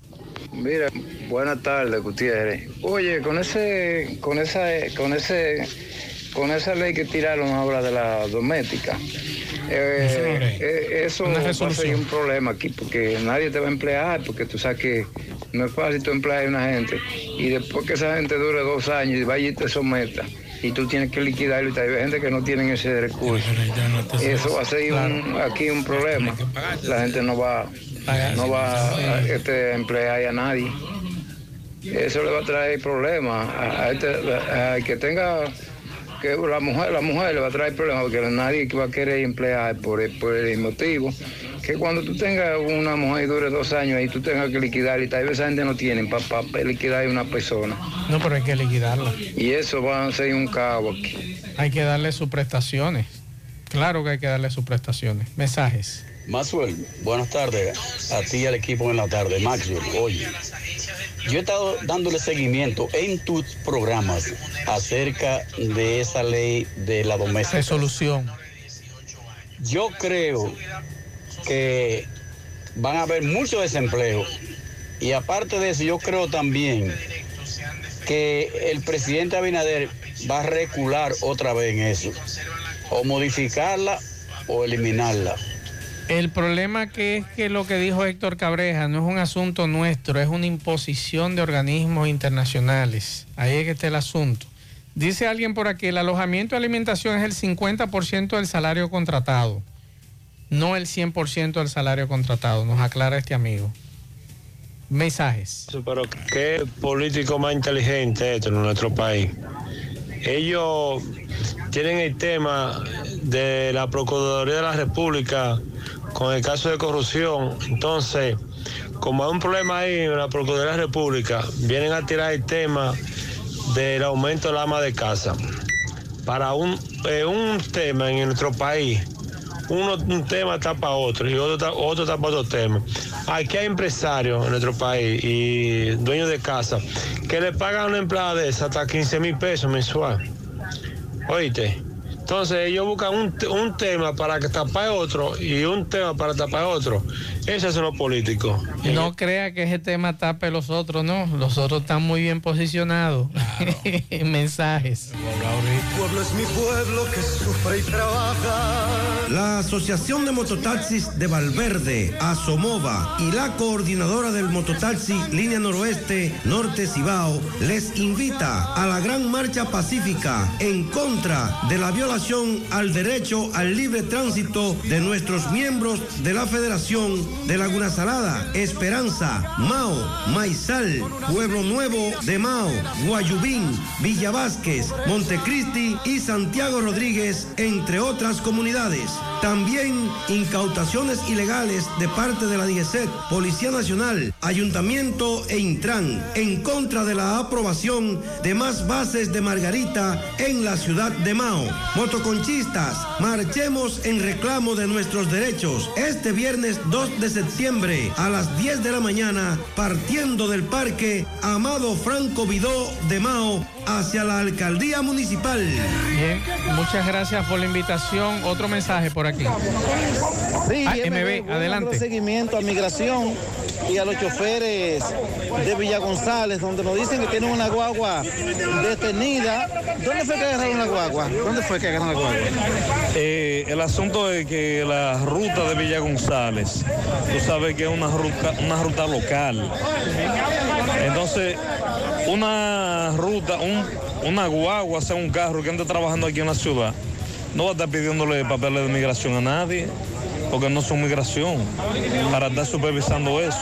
Mira, buenas tardes, Gutiérrez. Oye, con ese, con esa, con ese, con esa ley que tiraron ahora de la doméstica, eh, eh, eso va a ser un problema aquí porque nadie te va a emplear, porque tú sabes que no es fácil tú emplear a una gente y después que esa gente dure dos años y vaya y te someta y tú tienes que liquidarlo y hay gente que no tienen ese recurso. Eso va a ser un- aquí un problema. La gente no va, no va a este, emplear a nadie. Eso le va a traer problemas a, a este- que tenga que la mujer, la mujer le va a traer problemas porque nadie va a querer emplear por, el- por el motivo que cuando tú tengas una mujer y dure dos años y tú tengas que liquidar y tal vez esa gente no tienen para liquidar a una persona No, pero hay que liquidarla. y eso va a ser un caos aquí. Hay que darle sus prestaciones. Claro que hay que darle sus prestaciones. Mensajes. Maxwell, buenas tardes. A ti y al equipo en la tarde. Maxwell, oye, yo he estado dándole seguimiento en tus programas acerca de esa ley de la doméstica. Resolución. Yo creo que van a haber mucho desempleo. Y aparte de eso, yo creo también que el presidente Abinader va a recular otra vez en eso. O modificarla o eliminarla. El problema que es que lo que dijo Héctor Cabreja no es un asunto nuestro, es una imposición de organismos internacionales. Ahí es que está el asunto. Dice alguien por aquí, el alojamiento y alimentación es el 50% del salario contratado, no el 100% del salario contratado, nos aclara este amigo. Mensajes. Pero qué político más inteligente esto en nuestro país. Ellos tienen el tema de la Procuraduría de la República con el caso de corrupción. Entonces, como hay un problema ahí en la Procuraduría de la República, vienen a tirar el tema del aumento del ama de casa. Para un, eh, un tema en nuestro país, uno, un tema tapa otro y otro, otro tapa otro tema. Aquí hay empresarios en nuestro país y dueños de casa que le pagan a una empleada de esa hasta 15 mil pesos mensual. Oíste. Entonces ellos buscan un, un tema para que tapar otro y un tema para tapar otro. Esos son los políticos. No crea que ese tema tape los otros, no, los otros están muy bien posicionados. Mensajes. pueblo es mi pueblo que sufre y trabaja. La Asociación de Mototaxis de Valverde, Asomova y la coordinadora del Mototaxi Línea Noroeste, Norte Cibao, les invita a la gran marcha pacífica en contra de la violación al derecho al libre tránsito de nuestros miembros de la Federación de Laguna Salada, Esperanza, Mao, Maizal, Pueblo Nuevo de Mao, Guayubín, Villa Vázquez, Montecristi y Santiago Rodríguez, entre otras comunidades. También incautaciones ilegales de parte de la DGCET, Policía Nacional, Ayuntamiento e Intran en contra de la aprobación de más bases de Margarita en la ciudad de Mao. Motoconchistas, marchemos en reclamo de nuestros derechos. Este viernes 2 de septiembre a las 10 de la mañana partiendo del Parque Amado Franco Vidó de Mao hacia la alcaldía municipal. Bien, muchas gracias por la invitación. Otro mensaje por aquí. Sí, Ah, MB, MB, bueno, adelante. seguimiento a migración y a los choferes de Villa González, donde nos dicen que tienen una guagua detenida. ¿Dónde fue que agarraron la guagua? ¿Dónde fue que agarraron la guagua? Eh, el asunto es que la ruta de Villa González, tú sabes que es una ruta, una ruta local. Entonces, una ruta, un- una guagua, sea un carro que ande trabajando aquí en la ciudad, no va a estar pidiéndole papeles de migración a nadie, porque no son migración, para estar supervisando eso.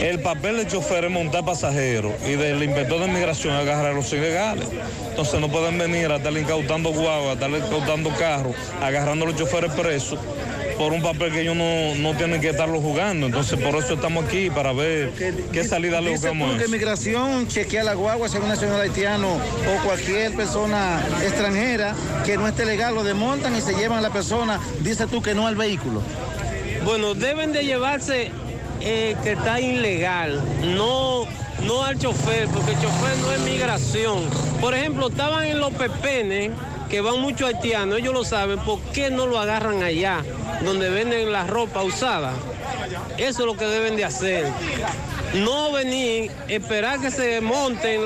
El papel del chofer es montar pasajeros y del inspector de migración agarrar a los ilegales. Entonces no pueden venir a estar incautando guagua, a estar incautando carros, agarrando a los choferes presos por un papel que ellos no, no tienen que estarlo jugando. Entonces por eso estamos aquí, para ver qué salida le Dice buscamos. que migración chequea la guagua, sea un nacional haitiano o cualquier persona extranjera que no esté legal, lo desmontan y se llevan a la persona, dice tú que no al vehículo. Bueno, deben de llevarse eh, que está ilegal, no, no al chofer, porque el chofer no es migración. Por ejemplo, estaban en los pepenes, que van muchos haitianos, ellos lo saben, ¿por qué no lo agarran allá, donde venden la ropa usada? Eso es lo que deben de hacer. No venir, esperar que se monten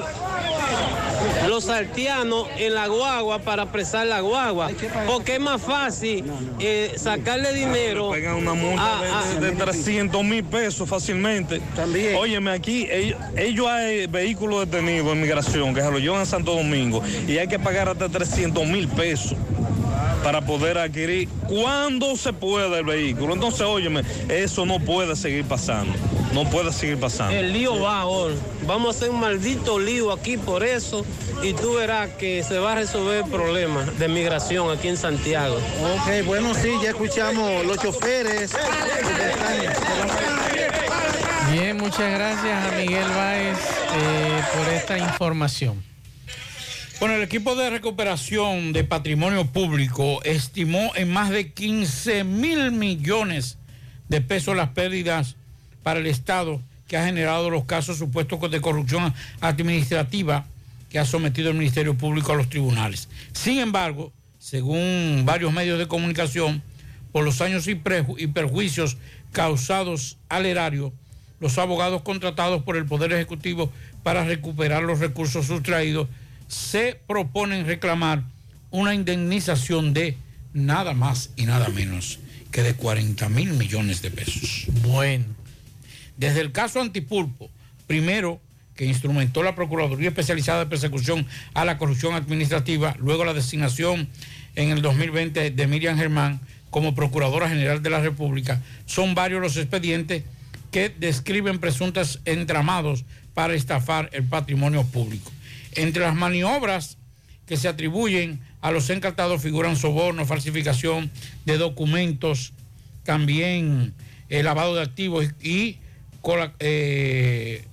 los haitianos en la guagua para apresar la guagua, porque es más fácil eh, sacarle dinero. Pegan una multa de, de- de 300 mil pesos fácilmente. También. Óyeme, aquí ellos, ellos hay vehículos detenidos en migración que se lo llevan a Santo Domingo y hay que pagar hasta 300 mil pesos para poder adquirir cuando se pueda el vehículo. Entonces, óyeme, eso no puede seguir pasando. No puede seguir pasando. El lío va ahora. Vamos a hacer un maldito lío aquí por eso y tú verás que se va a resolver el problema de migración aquí en Santiago. Ok, bueno, sí, ya escuchamos los choferes. Bien, muchas gracias a Miguel Báez eh, por esta información. Bueno, el equipo de recuperación de patrimonio público estimó en más de 15 mil millones de pesos las pérdidas para el Estado que ha generado los casos supuestos de corrupción administrativa que ha sometido el Ministerio Público a los tribunales. Sin embargo, según varios medios de comunicación, por los años y, perjuicios causados al erario, los abogados contratados por el Poder Ejecutivo para recuperar los recursos sustraídos se proponen reclamar una indemnización de nada más y nada menos que de 40 mil millones de pesos. Bueno. Desde el caso Antipulpo, primero que instrumentó la Procuraduría Especializada de Persecución a la Corrupción Administrativa, luego la designación en el 2020 de Miriam Germán como Procuradora General de la República, son varios los expedientes que describen presuntos entramados para estafar el patrimonio público. Entre las maniobras que se atribuyen a los encartados figuran soborno, falsificación de documentos, también el lavado de activos y eh,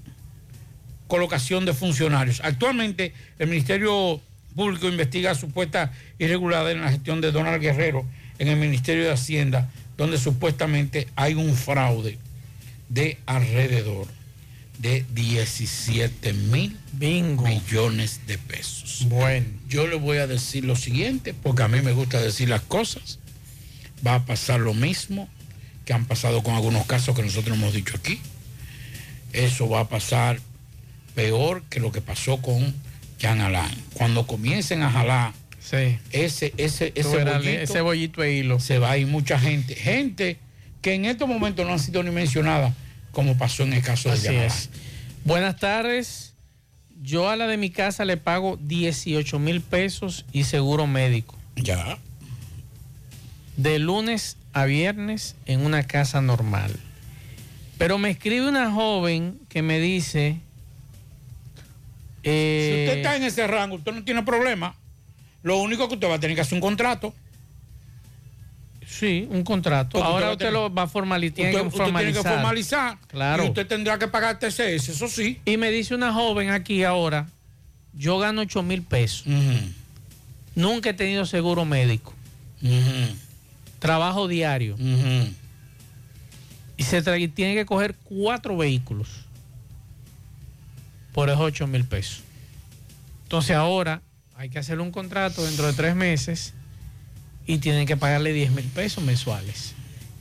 colocación de funcionarios. Actualmente el Ministerio Público investiga supuestas irregularidades en la gestión de Donald Guerrero en el Ministerio de Hacienda, donde supuestamente hay un fraude de alrededor de 17 mil millones de pesos. Bueno. Yo le voy a decir lo siguiente, porque a mí me gusta decir las cosas. Va a pasar lo mismo que han pasado con algunos casos que nosotros hemos dicho aquí. Eso va a pasar peor que lo que pasó con Jean Alain. Cuando comiencen a jalar ese, ese, ese, bollito de hilo. se va a ir mucha gente. Gente que en estos momentos no han sido ni mencionada, como pasó en el caso de Jean es. Buenas tardes. Yo a la de mi casa le pago 18 mil pesos y seguro médico. Ya. De lunes a viernes en una casa normal. Pero me escribe una joven que me dice... eh, Si usted está en ese rango, usted no tiene problema. Lo único que usted va a tener que hacer un contrato. Sí, un contrato. Porque Ahora usted lo va a formalizar. Usted, tiene que formalizar. Claro. Y usted tendrá que pagar TCS, eso sí. Y me dice una joven aquí ahora, yo gano 8 mil pesos. Nunca he tenido seguro médico. Trabajo diario. Y se tiene que coger cuatro vehículos por esos 8 mil pesos. Entonces ahora hay que hacerle un contrato dentro de tres meses y tienen que pagarle 10 mil pesos mensuales.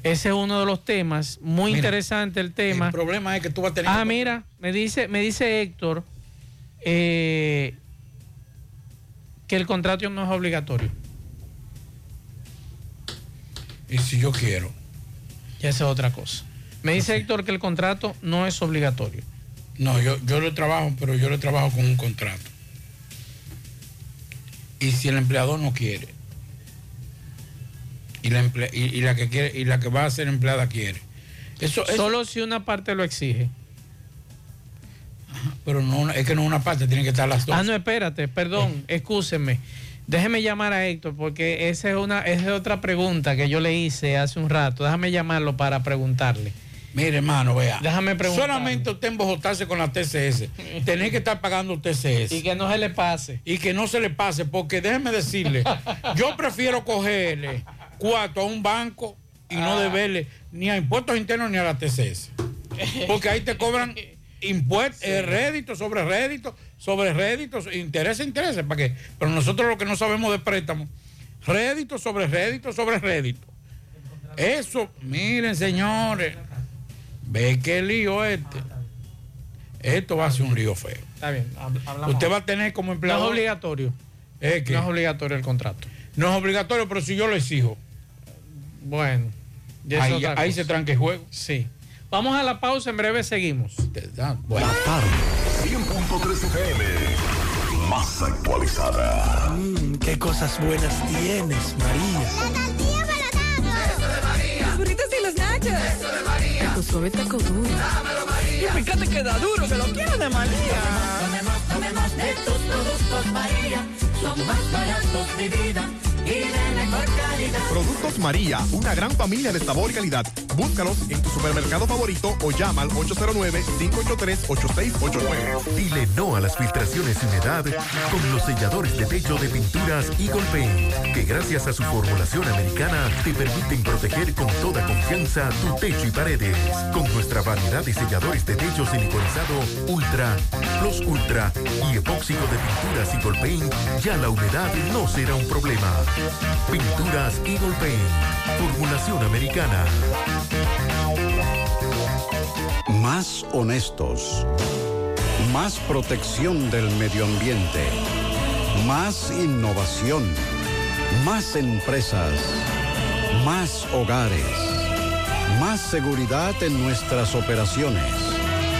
Ese es uno de los temas, muy Mira, interesante el tema. El problema es que tú vas a tener Ah, mira, me dice, me dice Héctor eh, que el contrato no es obligatorio. Y si yo quiero. Ya esa es otra cosa. Me dice Héctor que el contrato no es obligatorio. No, yo, yo lo trabajo, pero yo lo trabajo con un contrato. Y si el empleador no quiere, y la, emple- y, y la que quiere, y la que va a ser empleada quiere. Eso, eso- Solo si una parte lo exige. pero no es que no una parte, tiene que estar las dos. Ah, no, espérate, perdón, excúseme. Déjeme llamar a Héctor porque esa es una esa es otra pregunta que yo le hice hace un rato. Déjame llamarlo para preguntarle. Mire, hermano, vea. Déjame preguntar. Solamente usted embojotarse con la TCS. Tener que estar pagando TCS. Y que no se le pase. Y que no se le pase, porque déjeme decirle, yo prefiero cogerle cuarto a un banco y no Ah. deberle ni a impuestos internos ni a la TCS. Porque ahí te cobran impuestos, eh, réditos sobre réditos, sobre réditos, intereses, intereses, ¿para qué? Pero nosotros lo que no sabemos de préstamo, réditos sobre réditos sobre réditos. Eso, miren señores, ve qué lío este. Esto va a ser un lío feo. Está bien, hablamos. Usted va a tener como No empleado. es obligatorio. ¿Es que? No es obligatorio el contrato. No es obligatorio, pero si yo lo exijo. Bueno, ahí, se tranca el juego. Sí. Vamos a la pausa, en breve seguimos. Bueno. 100.3 FM. Más actualizada. Mm, qué cosas buenas tienes, María. Eso de María. Los burritos y los nachos. Eso de María. Taco suave, taco duro. Dámelo, María. Y fíjate que da duro, que lo quiero de María. Tomemos, tomemos de tus productos, María. Son más baratos de vida Productos María, una gran familia de sabor y calidad. Búscalos en tu supermercado favorito o llama al 809-583-8689. Dile no a las filtraciones y humedad con los selladores de techo de pinturas Eagle Paint, que gracias a su formulación americana te permiten proteger con toda confianza tu techo y paredes. Con nuestra variedad de selladores de techo siliconizado Ultra, Plus Ultra y epóxico de pinturas Eagle Paint, ya la humedad no será un problema. Pinturas Eagle Paint, formulación americana. Más honestos. Más protección del medio ambiente. Más innovación. Más empresas. Más hogares. Más seguridad en nuestras operaciones.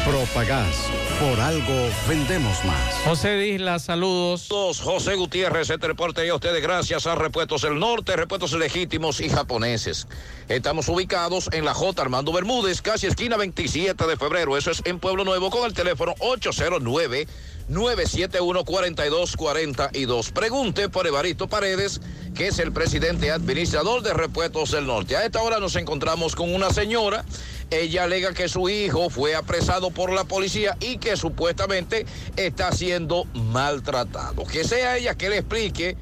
Propagás. Por algo vendemos más. José Disla, saludos. José Gutiérrez, este reporte a ustedes gracias a Repuestos del Norte, Repuestos Legítimos y Japoneses. Estamos ubicados en la J. Armando Bermúdez, casi esquina 27 de febrero. Eso es en Pueblo Nuevo con el teléfono 809 971-4242. Pregunte por Evaristo Paredes, que es el presidente administrador de Repuestos del Norte. A esta hora nos encontramos con una señora. Ella alega que su hijo fue apresado por la policía y que supuestamente está siendo maltratado. Que sea ella que le explique.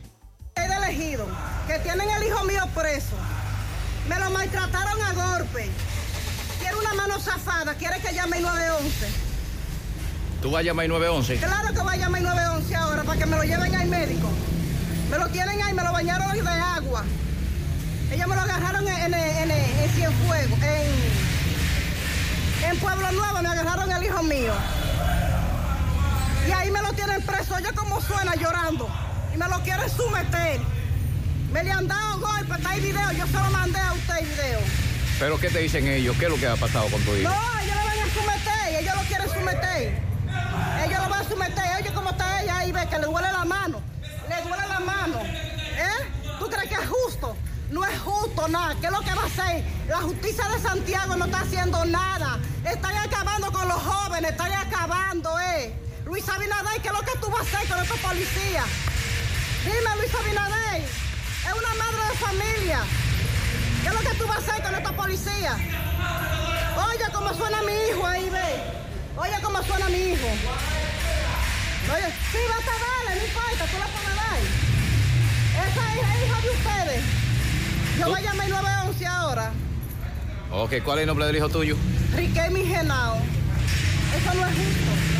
de elegido, que tienen el hijo mío preso. Me lo maltrataron a golpe. Tiene una mano zafada, quiere que llame el 911. Tú vas a llamar 911. Claro que voy a llamar el 911 ahora para que me lo lleven al médico. Me lo tienen ahí, me lo bañaron de agua. Ellos me lo agarraron en, en, en, en Cienfuegos, en, en Pueblo Nuevo, me agarraron el hijo mío. Y ahí me lo tienen preso, oye cómo suena llorando. Y me lo quieren someter. Me le han dado golpes, está el video, yo se lo mandé a usted el video. ¿Pero qué te dicen ellos? ¿Qué es lo que ha pasado con tu hijo? No, ellos lo van a someter, ellos lo quieren someter. Lo a someter, oye cómo está ella ahí, ve que le duele la mano. Le duele la mano. ¿Eh? ¿Tú crees que es justo? No es justo nada. ¿Qué es lo que va a hacer? La justicia de Santiago no está haciendo nada. Están acabando con los jóvenes, están acabando, ¿eh? Luis Abinader, ¿qué es lo que tú vas a hacer con estos policías? Dime, Luis Abinader. Es una madre de familia. ¿Qué tú vas a hacer con esta policía? Oye cómo suena mi hijo ahí, ve. Oye cómo suena mi hijo. Oye, sí, vas a darle, no importa, tú la puedes dar. Esa es hija de ustedes. Yo voy a llamar al 911 ahora. Ok, ¿cuál es el nombre del hijo tuyo? Riquelme Genao. Eso no es justo.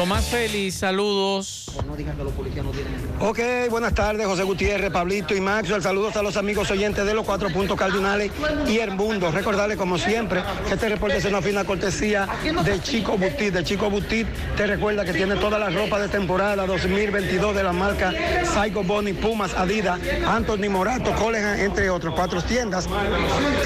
Tomás Félix, saludos. Ok, buenas tardes, José Gutiérrez, Pablito y Maxwell. Saludos a los amigos oyentes de los cuatro puntos cardinales y el mundo. Recordarles, como siempre, que este reporte es una fina cortesía de Chico Butit. De Chico Butit te recuerda que tiene toda la ropa de temporada 2022 de la marca Saigo Boni, Pumas, Adidas, Anthony Morato, Colegan, entre otros. Cuatro tiendas,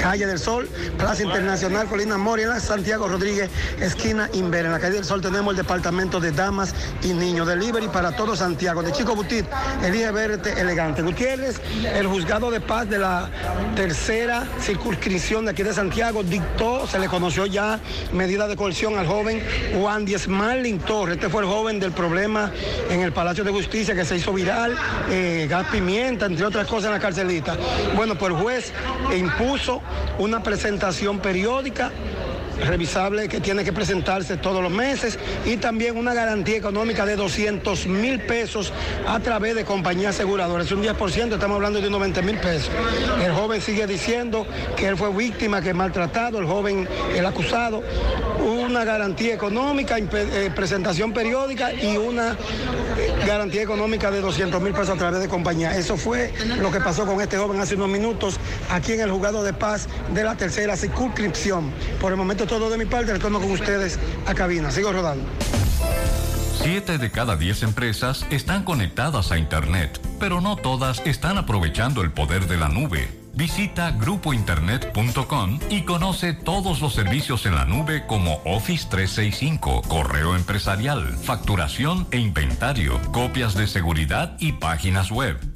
Calle del Sol, Plaza Internacional, Colina Moria, Santiago Rodríguez, esquina Inver. En la Calle del Sol tenemos el departamento de damas y niños. Delivery para todo Santiago. De Chico Butit, elige verte elegante. Gutiérrez, el juzgado de paz de la tercera circunscripción de aquí de Santiago, dictó, se le conoció ya medida de coerción al joven Juan Diez Marlin Torres. Este fue el joven del problema en el Palacio de Justicia que se hizo viral, eh, gas pimienta, entre otras cosas en la carcelita. Bueno, pues el juez impuso una presentación periódica revisable que tiene que presentarse todos los meses y también una garantía económica de 200 mil pesos a través de compañías aseguradoras. Un 10%, estamos hablando de 90 mil pesos. El joven sigue diciendo que él fue víctima, que maltratado, el joven, el acusado, una garantía económica, eh, presentación periódica y una eh, garantía económica de 200 mil pesos a través de compañía. Eso fue lo que pasó con este joven hace unos minutos aquí en el juzgado de paz de la tercera circunscripción. Por el momento todo de mi parte, retorno con ustedes a cabina. Sigo rodando. Siete de cada diez empresas están conectadas a Internet, pero no todas están aprovechando el poder de la nube. Visita grupointernet.com y conoce todos los servicios en la nube como Office 365, correo empresarial, facturación e inventario, copias de seguridad y páginas web.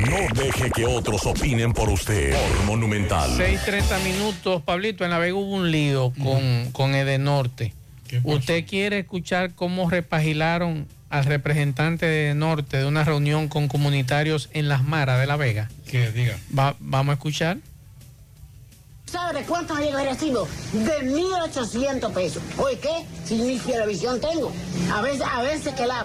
No deje que otros opinen por usted. Por Monumental. 6.30 minutos, Pablito, en La Vega hubo un lío con, con Edenorte. ¿Usted quiere escuchar cómo repagilaron al representante de Norte de una reunión con comunitarios en Las Maras de La Vega? Que diga. Va- vamos a escuchar. ¿Sabe de cuánto me llega el recibo? De 1.800 pesos. Oye, ¿qué? Si ni televisión tengo. A veces, a veces que la...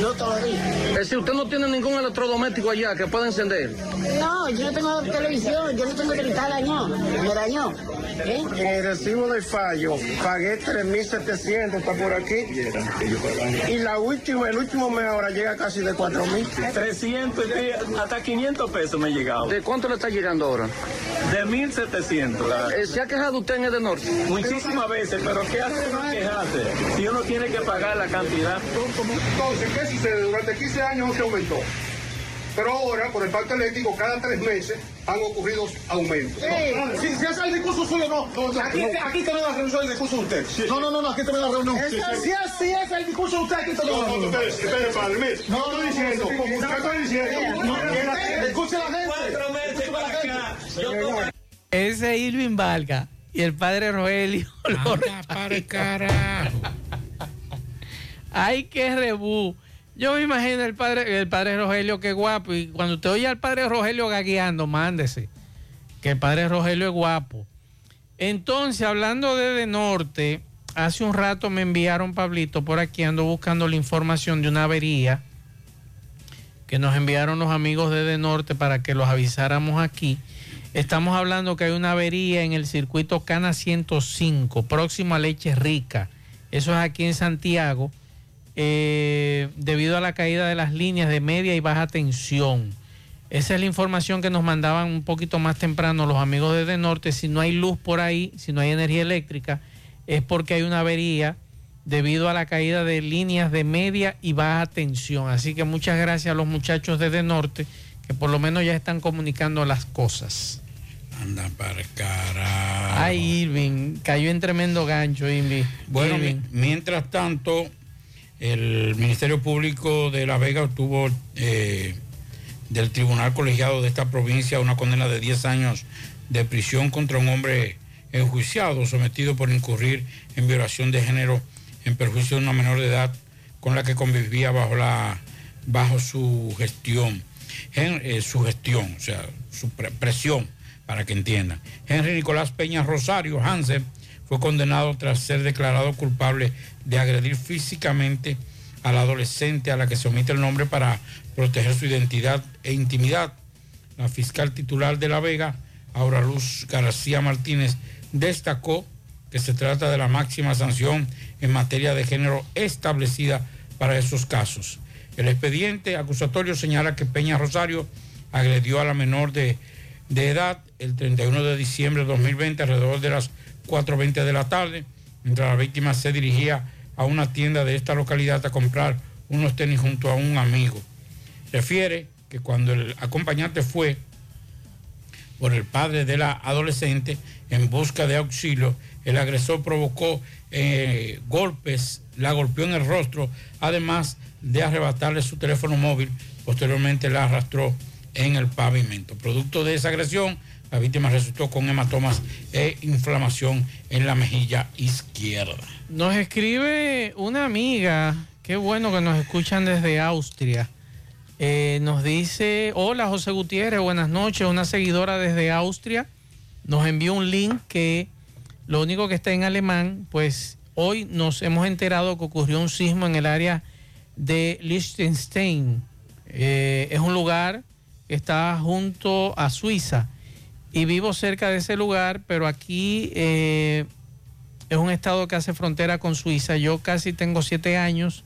No todos los días. Es decir, usted no tiene ningún electrodoméstico allá que pueda encender. No, yo no tengo televisión. Yo no tengo que está dañó. Me dañó. ¿Eh? En el recibo del fallo, pagué 3.700, está por aquí. Y la última, el último mes ahora llega casi de 4.000. 300, hasta 500 pesos me ha llegado. ¿De cuánto le está llegando ahora? De 1700. Eh, ¿Se ha quejado usted en el de norte? Muchísimas veces, pero ¿qué hace uno quejarse? Si uno tiene que pagar la cantidad. Entonces, ¿qué sucede? Durante 15 años no se aumentó. Pero ahora, por el pacto eléctrico, cada tres meses han ocurrido aumentos. Si, si hace el discurso suyo, no. no, aquí, aquí tenemos la reunión del discurso de usted. No, no, no, no, aquí tenemos la reunión. Sí, sí. Si es, si es el discurso de usted, aquí tenemos la No, no, reunión. espere, espere, No, no, diciendo, no, no, yo estoy diciendo. no, Escuche la gente. Cuatro meses para acá. Ese es Irving Valga y el padre Rogelio. lo para el carajo. Ay, qué rebú. Yo me imagino el padre, el padre Rogelio, qué guapo. Y cuando usted oye al padre Rogelio gagueando, mándese. Que el padre Rogelio es guapo. Entonces, hablando de De Norte, hace un rato me enviaron, Pablito, por aquí ando buscando la información de una avería que nos enviaron los amigos de De Norte para que los avisáramos aquí. Estamos hablando que hay una avería en el circuito Cana 105, próximo a Leche Rica. Eso es aquí en Santiago, eh, debido a la caída de las líneas de media y baja tensión. Esa es la información que nos mandaban un poquito más temprano los amigos de De Norte. Si no hay luz por ahí, si no hay energía eléctrica, es porque hay una avería debido a la caída de líneas de media y baja tensión. Así que muchas gracias a los muchachos de De Norte que por lo menos ya están comunicando las cosas. Anda para carajo. Ay, Irving, cayó en tremendo gancho, Irving. Bueno, Irving. mientras tanto, el Ministerio Público de La Vega obtuvo eh, del Tribunal Colegiado de esta provincia una condena de 10 años de prisión contra un hombre enjuiciado, sometido por incurrir en violación de género en perjuicio de una menor de edad con la que convivía bajo, la, bajo su gestión. Hen- eh, su gestión, o sea, su pre- presión, para que entiendan. Henry Nicolás Peña Rosario Hansen fue condenado tras ser declarado culpable de agredir físicamente a la adolescente a la que se omite el nombre para proteger su identidad e intimidad. La fiscal titular de La Vega, Aura Luz García Martínez, destacó que se trata de la máxima sanción en materia de género establecida para esos casos. El expediente acusatorio señala que Peña Rosario agredió a la menor de, de edad el 31 de diciembre de 2020 alrededor de las 4.20 de la tarde, mientras la víctima se dirigía a una tienda de esta localidad a comprar unos tenis junto a un amigo. Refiere que cuando el acompañante fue por el padre de la adolescente en busca de auxilio, el agresor provocó eh, golpes, la golpeó en el rostro, además de arrebatarle su teléfono móvil, posteriormente la arrastró en el pavimento. Producto de esa agresión, la víctima resultó con hematomas e inflamación en la mejilla izquierda. Nos escribe una amiga, qué bueno que nos escuchan desde Austria. Eh, nos dice, hola José Gutiérrez, buenas noches, una seguidora desde Austria. Nos envió un link que lo único que está en alemán, pues hoy nos hemos enterado que ocurrió un sismo en el área de Liechtenstein. Eh, es un lugar está junto a Suiza y vivo cerca de ese lugar, pero aquí eh, es un estado que hace frontera con Suiza. Yo casi tengo siete años.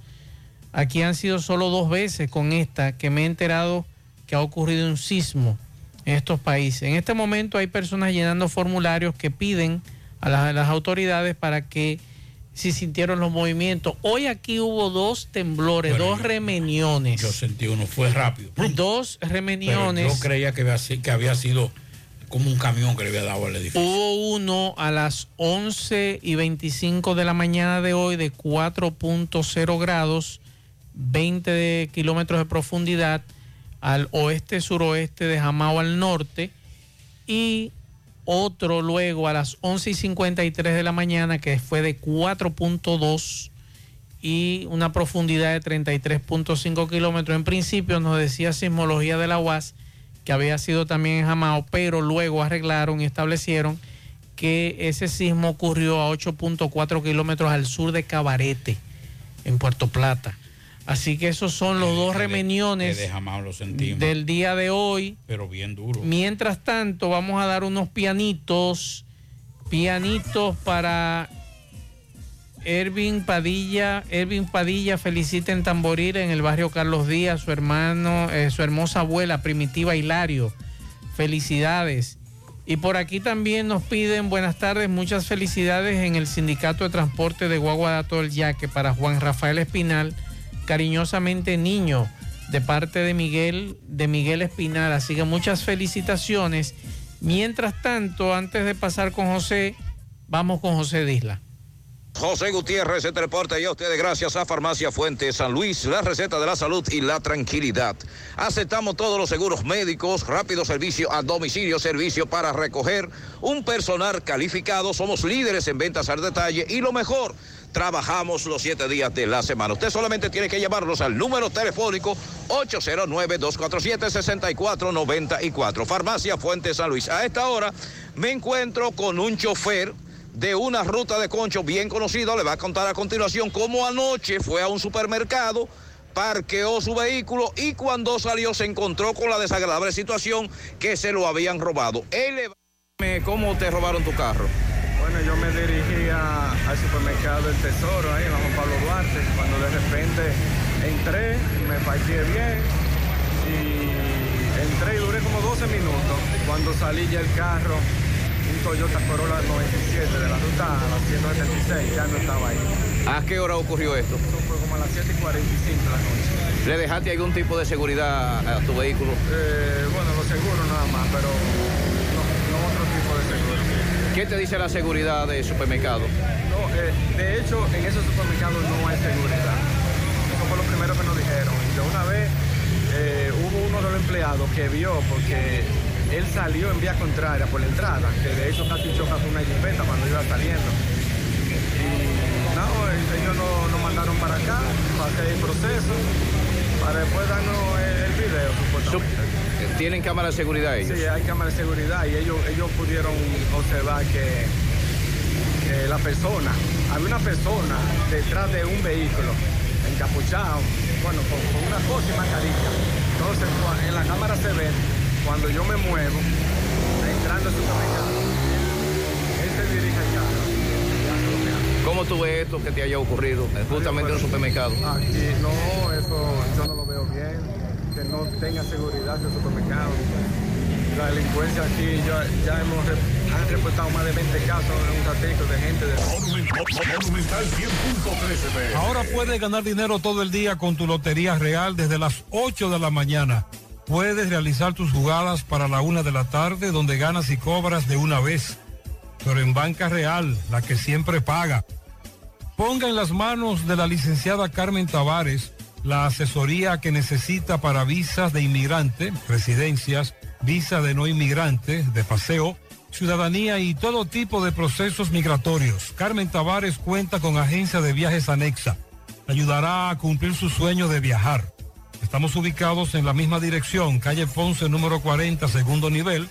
Aquí han sido solo dos veces con esta que me he enterado que ha ocurrido un sismo en estos países. En este momento hay personas llenando formularios que piden a las, a las autoridades para que si sintieron los movimientos. Hoy aquí hubo dos temblores, Bueno, dos remeniones. Yo sentí uno, fue rápido. Dos Pero remeniones. yo creía que había, si- que había sido como un camión que le había dado al edificio. Hubo uno a las 11 y 25 de la mañana de hoy de 4.0 grados, 20 de kilómetros de profundidad al oeste-suroeste de Jamao al norte y otro luego a las 11 y 53 de la mañana que fue de 4.2 y una profundidad de 33.5 kilómetros. En principio nos decía sismología de la UAS que había sido también en Jamao, pero luego arreglaron y establecieron que ese sismo ocurrió a 8.4 kilómetros al sur de Cabarete, en Puerto Plata. Así que esos son los dos remeniones de del día de hoy. Pero bien duro. Mientras tanto, vamos a dar unos pianitos, pianitos para Ervin Padilla. Ervin Padilla felicita en Tamboril en el barrio Carlos Díaz, su hermano, eh, su hermosa abuela Primitiva Hilario. Felicidades. Y por aquí también nos piden buenas tardes, muchas felicidades en el Sindicato de Transporte de Guaguadato del Yaque para Juan Rafael Espinal, cariñosamente niño, de parte de Miguel, de Miguel Espinal. Así que muchas felicitaciones. Mientras tanto, antes de pasar con José, vamos con José Disla. José Gutiérrez se reporta y a ustedes gracias a Farmacia Fuente San Luis, la receta de la salud y la tranquilidad. Aceptamos todos los seguros médicos, rápido servicio a domicilio, servicio para recoger, un personal calificado, somos líderes en ventas al detalle y lo mejor, trabajamos los siete días de la semana. Usted solamente tiene que llamarnos al número telefónico 809-247-6494. Farmacia Fuente San Luis. A esta hora me encuentro con un chofer de una ruta de concho bien conocido. Le va a contar a continuación cómo anoche fue a un supermercado, parqueó su vehículo y cuando salió se encontró con la desagradable situación que se lo habían robado. Él le... ¿Cómo te robaron tu carro? Bueno, yo me dirigía al supermercado El Tesoro, ahí en la Juan Pablo Duarte, cuando de repente entré, me parqué bien y entré y duré como 12 minutos. Cuando salí ya el carro, un Toyota Corolla 97 de la ruta a las 176, ya no estaba ahí. ¿A qué hora ocurrió esto? Eso fue como a las 7 y 45 de la noche. ¿Le dejaste algún tipo de seguridad a tu vehículo? Eh, bueno, lo seguro nada más, pero no, no otro tipo de seguro. ¿Qué te dice la seguridad del supermercado? No, eh, de hecho, en esos supermercados no hay seguridad. Eso fue lo primero que nos dijeron. Y de una vez eh, hubo uno de los empleados que vio porque él salió en vía contraria por la entrada, que de hecho casi choca con una jipeta cuando iba saliendo. Y no, ellos nos, nos mandaron para acá, para hacer el proceso, para después darnos el, el video, supuestamente. ¿Tienen cámara de seguridad ellos? Sí, hay cámara de seguridad y ellos, ellos pudieron observar que, que la persona, había una persona detrás de un vehículo, encapuchado, bueno, con, con una cosa y mascarilla. Entonces, en la cámara se ve, cuando yo me muevo, entrando al supermercado, él se dirige al carro. ¿Cómo tú ves esto que te haya ocurrido eh, justamente en un supermercado? Aquí, no, eso yo no lo veo bien, no tenga seguridad en el supermercado. La delincuencia aquí, ya, ya hemos han reportado más de 20 casos en un ratito de gente de... Monumental 100.13 Ahora puedes ganar dinero todo el día con tu Lotería Real desde las 8 de la mañana. Puedes realizar tus jugadas para la una de la tarde donde ganas y cobras de una vez. Pero en Banca Real, la que siempre paga. Ponga en las manos de la licenciada Carmen Tavares la asesoría que necesita para visas de inmigrante, residencias, visa de no inmigrante, de paseo, ciudadanía y todo tipo de procesos migratorios. Carmen Tavares cuenta con agencia de viajes anexa. Ayudará a cumplir su sueño de viajar. Estamos ubicados en la misma dirección, calle Ponce número 40, segundo nivel,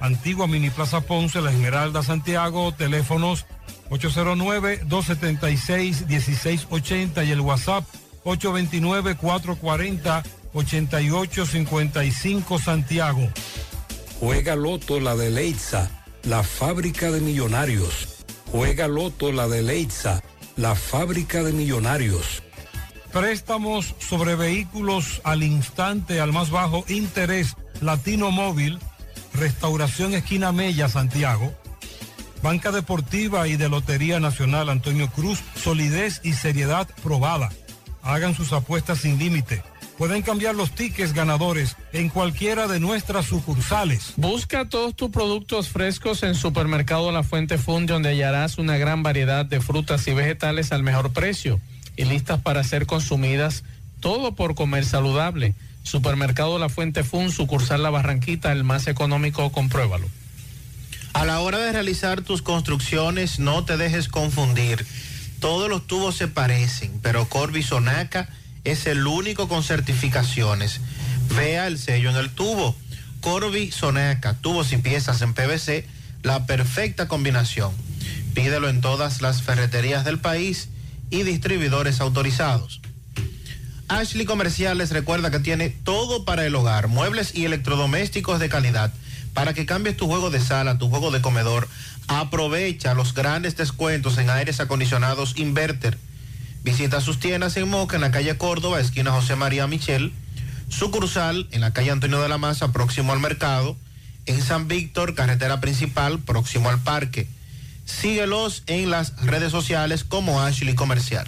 antigua Mini Plaza Ponce, La Esmeralda, Santiago, teléfonos 809-276-1680 y el WhatsApp 829-440-8855 Santiago. Juega Loto la de Leitza, la fábrica de millonarios. Juega Loto la de Leitza, la fábrica de millonarios. Préstamos sobre vehículos al instante, al más bajo interés, Latino Móvil, Restauración Esquina Mella, Santiago. Banca Deportiva y de Lotería Nacional Antonio Cruz, solidez y seriedad probada. Hagan sus apuestas sin límite. Pueden cambiar los tickets ganadores en cualquiera de nuestras sucursales. Busca todos tus productos frescos en Supermercado La Fuente Fund, donde hallarás una gran variedad de frutas y vegetales al mejor precio y listas para ser consumidas, todo por comer saludable. Supermercado La Fuente Fund, sucursal La Barranquita, el más económico, compruébalo. A la hora de realizar tus construcciones, no te dejes confundir. Todos los tubos se parecen, pero Corby Sonaca es el único con certificaciones. Vea el sello en el tubo. Corby Sonaca, tubos y piezas en PVC, la perfecta combinación. Pídelo en todas las ferreterías del país y distribuidores autorizados. Ashley Comerciales recuerda que tiene todo para el hogar, muebles y electrodomésticos de calidad. Para que cambies tu juego de sala, tu juego de comedor, aprovecha los grandes descuentos en aires acondicionados Inverter. Visita sus tiendas en Moca, en la calle Córdoba, esquina José María Michel, sucursal en la calle Antonio de la Maza, próximo al mercado, en San Víctor, carretera principal, próximo al parque. Síguelos en las redes sociales como Ashley Comercial.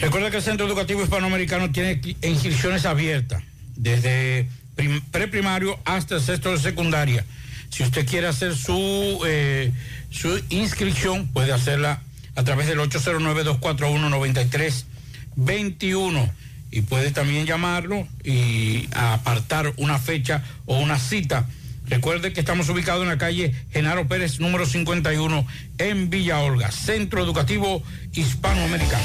Recuerda que el Centro Educativo Hispanoamericano tiene inscripciones abiertas desde prim- preprimario hasta sexto de secundaria. Si usted quiere hacer su, eh, su inscripción, puede hacerla a través del 809-241-9321 y puede también llamarlo y apartar una fecha o una cita Recuerde que estamos ubicados en la calle Genaro Pérez, número 51, en Villa Olga, Centro Educativo Hispanoamericano.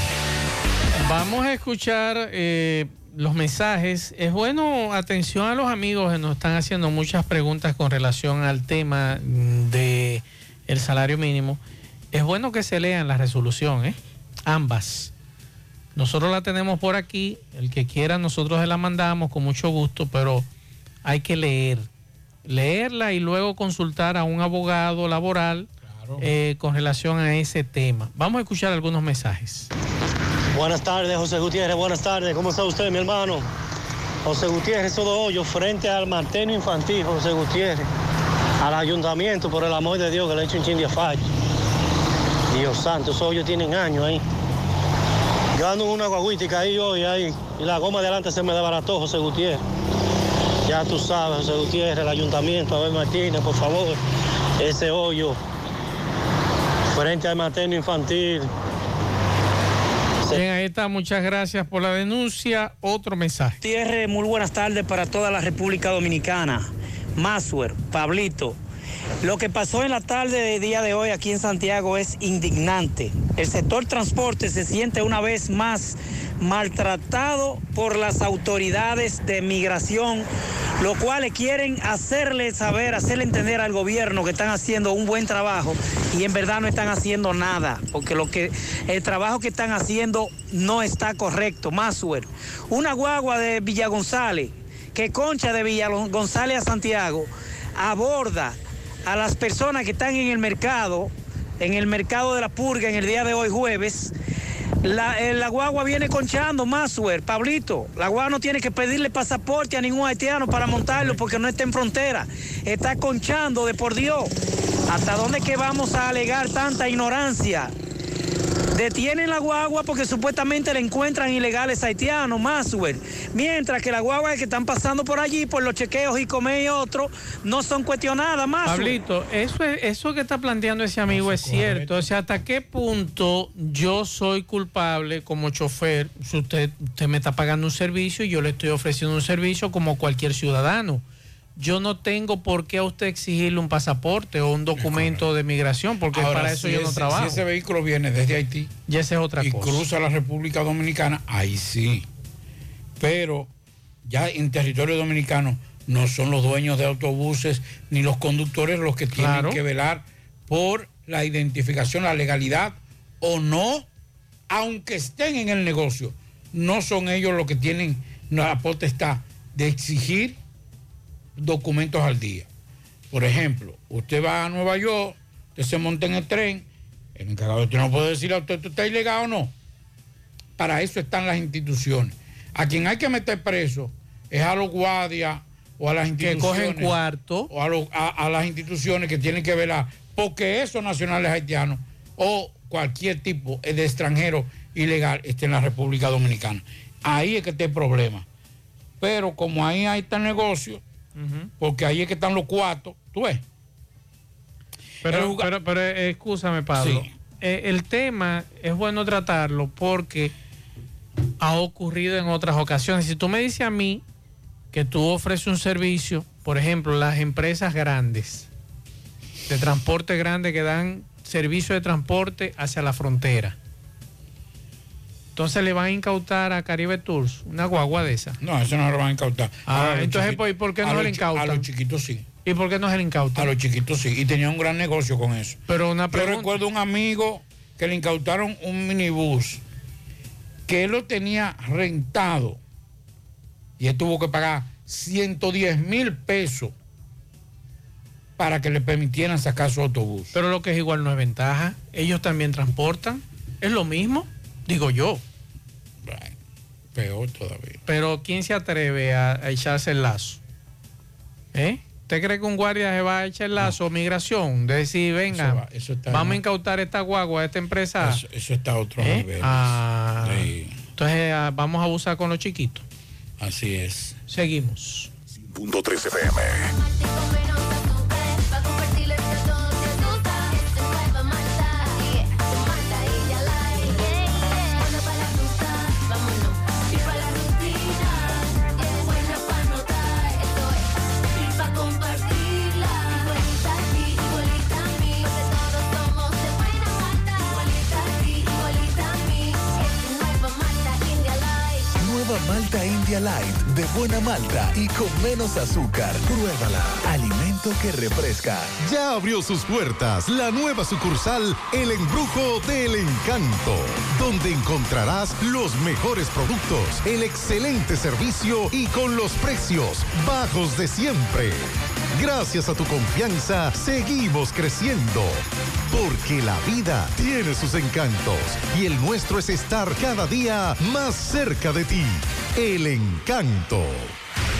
Vamos a escuchar eh, los mensajes. Es bueno, atención a los amigos que nos están haciendo muchas preguntas con relación al tema de el salario mínimo. Es bueno que se lean la resolución, ¿eh? ambas. Nosotros la tenemos por aquí, el que quiera nosotros se la mandamos con mucho gusto, pero hay que leer, leerla y luego consultar a un abogado laboral eh, con relación a ese tema. Vamos a escuchar algunos mensajes. Buenas tardes, José Gutiérrez. Buenas tardes. ¿Cómo está usted, mi hermano? José Gutiérrez, todo hoyo frente al mantenio infantil, José Gutiérrez. Al ayuntamiento, por el amor de Dios, que le he hecho un chin de fallo. Dios santo, esos hoyos tienen años ahí. Yo ando en una guaguítica ahí hoy, ahí, y la goma de adelante se me desbarató, José Gutiérrez. Ya tú sabes, José Gutiérrez, el ayuntamiento, Abel Martínez, por favor, ese hoyo frente al mantenio infantil. Bien, ahí está, muchas gracias por la denuncia. Otro mensaje. Gutiérrez, muy buenas tardes para toda la República Dominicana. Maswer, Pablito. Lo que pasó en la tarde de día de hoy aquí en Santiago es indignante. El sector transporte se siente una vez más maltratado por las autoridades de migración, lo cual quieren hacerle saber, hacerle entender al gobierno que están haciendo un buen trabajo y en verdad no están haciendo nada, porque lo que el trabajo que están haciendo no está correcto. Maswer, una guagua de Villa González, que concha de Villa González a Santiago, aborda a las personas que están en el mercado, en el mercado de la purga en el día de hoy jueves. La, eh, guagua viene conchando, Maswer, Pablito. La guagua no tiene que pedirle pasaporte a ningún haitiano para montarlo porque no está en frontera. Está conchando de por Dios. ¿Hasta dónde que vamos a alegar tanta ignorancia? Detienen la guagua porque supuestamente le encuentran ilegales haitianos, Maswer. Mientras que la guagua que están pasando por allí, por los chequeos y come y otros, no son cuestionadas, Maswer. Pablito, eso, es- eso que está planteando ese amigo es cierto. O sea, ¿hasta qué punto yo soy culpable como chofer si usted, usted me está pagando un servicio y yo le estoy ofreciendo un servicio como cualquier ciudadano? Yo no tengo por qué a usted exigirle un pasaporte o un documento de migración, porque Ahora, para eso si yo no trabajo. Si ese vehículo viene desde Haití y esa es otra y cosa. cruza la República Dominicana, ahí sí. Pero ya en territorio dominicano no son los dueños de autobuses ni los conductores los que tienen Claro. que velar por la identificación, la legalidad o no, aunque estén en el negocio. No son ellos los que tienen la potestad de exigir documentos al día. Por ejemplo, usted va a Nueva York, usted se monta en el tren, el encargado de usted no puede decirle a usted, ¿usted está ilegal o no? Para eso están las instituciones. A quien hay que meter preso es a los guardias o a las Que instituciones. cogen cuarto. O a, los- a- a las instituciones que tienen que velar porque esos nacionales haitianos o cualquier tipo de extranjero ilegal esté en la República Dominicana. Ahí es que está el problema. Pero como ahí hay está porque ahí es que están los cuartos, tú ves. Pero, pero, pero, eh, escúchame, Pablo. Sí. Eh, el tema es bueno tratarlo porque ha ocurrido en otras ocasiones. Si tú me dices a mí que tú ofreces un servicio, por ejemplo, las empresas grandes, de transporte grande que dan servicio de transporte hacia la frontera. Entonces le van a incautar a Caribe Tours una guagua de esa. No, eso no lo van a incautar. Ah, A entonces, chiquitos- ¿por- ¿y por qué no le incautan? A los chiquitos sí. ¿Y por qué no se le incautan? A los chiquitos sí. Y tenían un gran negocio con eso. Pero una Yo pregunta. recuerdo un amigo que le incautaron un minibús que él lo tenía rentado y él tuvo que pagar 110 mil pesos para que le permitieran sacar su autobús. Pero lo que es igual no es ventaja. Ellos también transportan. Es lo mismo, digo yo. Peor todavía. Pero ¿quién se atreve a, a echarse el lazo? ¿Eh? ¿Usted cree que un guardia se va a echar el lazo migración? De decir, venga, Eso va- eso está vamos a incautar esta guagua a esta empresa. Eso, eso está a otro ¿Eh? nivel. Ah, Sí, Entonces ah, vamos a abusar con los chiquitos. así es. Seguimos. Punto 3 FM. De buena malta y con menos azúcar. Pruébala. Alimento que refresca. Ya abrió sus puertas la nueva sucursal El Embrujo del Encanto, donde encontrarás los mejores productos, el excelente servicio y con los precios bajos de siempre. Gracias a tu confianza, seguimos creciendo. Porque la vida tiene sus encantos y el nuestro es estar cada día más cerca de ti. El encanto.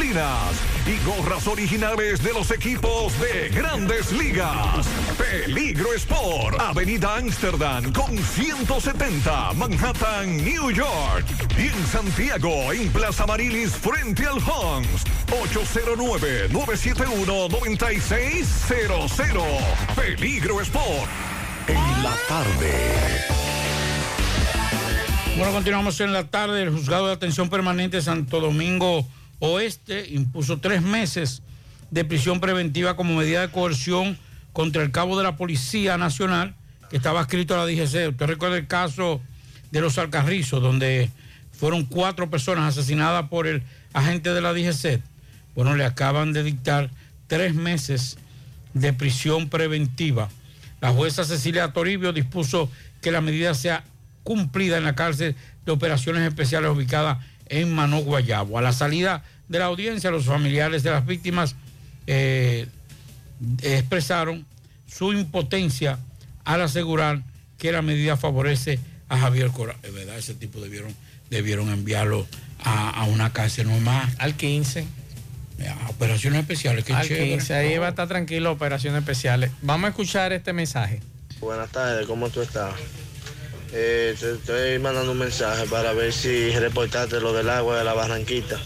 y gorras originales de los equipos de grandes ligas. Peligro Sport, Avenida Amsterdam con 170, Manhattan, New York. Y en Santiago, en Plaza Marilis, frente al Hans, 809-971-9600. Peligro Sport. En la tarde. Bueno, continuamos en la tarde. El juzgado de atención permanente Santo Domingo Oeste impuso tres meses de prisión preventiva como medida de coerción contra el cabo de la Policía Nacional que estaba escrito a la DGC. Usted recuerda el caso de los Alcarrizos, donde fueron cuatro personas asesinadas por el agente de la DGC. Bueno, le acaban de dictar tres meses de prisión preventiva. La jueza Cecilia Toribio dispuso que la medida sea cumplida en la cárcel de operaciones especiales ubicada en Mano Guayabo. A la salida de la audiencia, los familiares de las víctimas eh, expresaron su impotencia al asegurar que la medida favorece a Javier Cora. Es verdad, ese tipo debieron, debieron enviarlo a, una cárcel nomás. Al 15. A operaciones especiales, qué Al chévere. 15, ahí va a estar tranquilo, operaciones especiales. Vamos a escuchar este mensaje. Buenas tardes, ¿cómo tú estás? Eh, te estoy mandando un mensaje para ver si reportaste lo del agua de la Barranquita.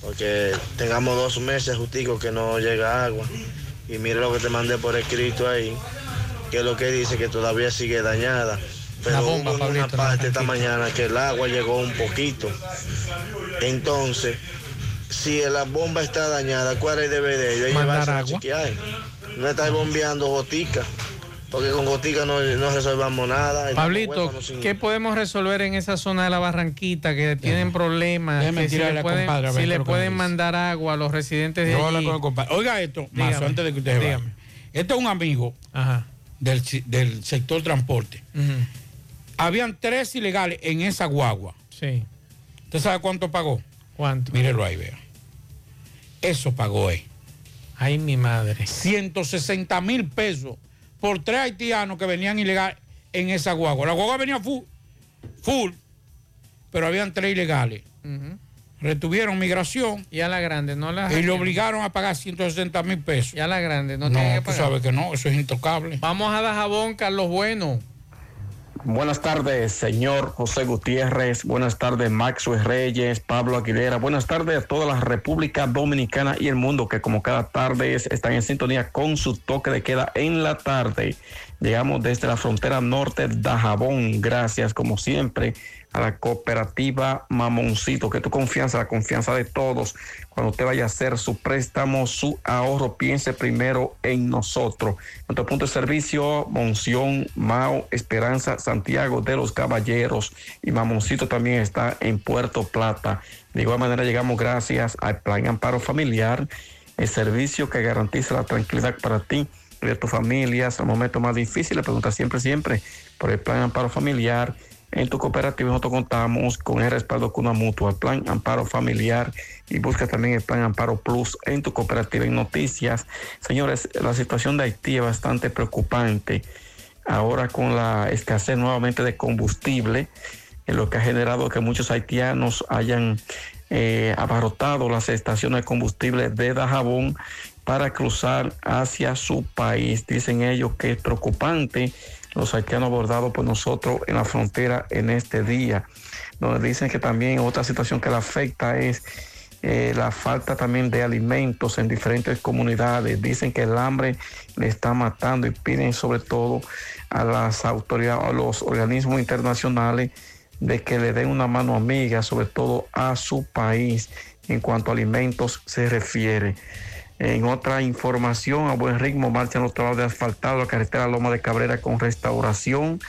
Porque tengamos dos meses justico que no llega agua. Y mire lo que te mandé por escrito ahí, que es lo que dice que todavía sigue dañada. Pero La bomba, hubo una parte esta mañana que el agua llegó un poquito. Entonces, si la bomba está dañada, ¿cuál es el deber de ellos? Mandar agua. No estar bombeando gotica. Porque con gotica no, no resolvamos nada. Pablito, sin- ¿qué podemos resolver en esa zona de la Barranquita que tienen problemas? Que si le pueden, compadre si le pueden mandar agua a los residentes de Yo allí. con el compadre. Oiga esto, más antes de que usted dígame. vaya. Este es un amigo del, del sector transporte. Habían tres ilegales en esa guagua. Sí. ¿Usted sabe cuánto pagó? ¿Cuánto? Mírelo ahí, vea. Eso pagó él. Ay, mi madre. 160 mil pesos por tres haitianos que venían ilegal en esa guagua. La guagua venía full, full, pero habían tres ilegales. Retuvieron migración Y a la grande, no la. y le obligaron a pagar 160 mil pesos. Y a la grande, no, No, tiene que tú pagar. sabes que no, eso es intocable. Vamos a Dajabón, Carlos Bueno. Buenas tardes, señor José Gutiérrez. Buenas tardes, Maxwell Reyes, Pablo Aguilera. Buenas tardes a toda la República Dominicana y el mundo que como cada tarde es- están en sintonía con su toque de queda en la tarde. Llegamos desde la frontera norte de Dajabón. Gracias, como siempre, a la cooperativa Mamoncito, que tu confianza, la confianza de todos. Cuando usted vaya a hacer su préstamo, su ahorro, piense primero en nosotros. Nuestro punto de servicio, Monción, Mao, Esperanza, Santiago de los Caballeros y Mamoncito también está en Puerto Plata. De igual manera llegamos gracias al Plan Amparo Familiar, el servicio que garantiza la tranquilidad para ti de tu familia. Es el momento más difícil. Le pregunta siempre, siempre por el Plan Amparo Familiar. En tu cooperativa nosotros contamos con el respaldo con una mutua, el Plan Amparo Familiar y busca también el Plan Amparo Plus en tu cooperativa. En noticias, señores, la situación de Haití es bastante preocupante. Ahora con la escasez nuevamente de combustible, en lo que ha generado que muchos haitianos hayan eh, abarrotado las estaciones de combustible de Dajabón para cruzar hacia su país. Dicen ellos que es preocupante los haitianos abordados por nosotros en la frontera en este día, donde dicen que también otra situación que le afecta es eh, la falta también de alimentos en diferentes comunidades. Dicen que el hambre le está matando y piden sobre todo a las autoridades, a los organismos internacionales de que le den una mano amiga, sobre todo a su país en cuanto a alimentos se refiere. En otra información, a buen ritmo marchan los trabajos de asfaltado la carretera Loma de Cabrera con restauración,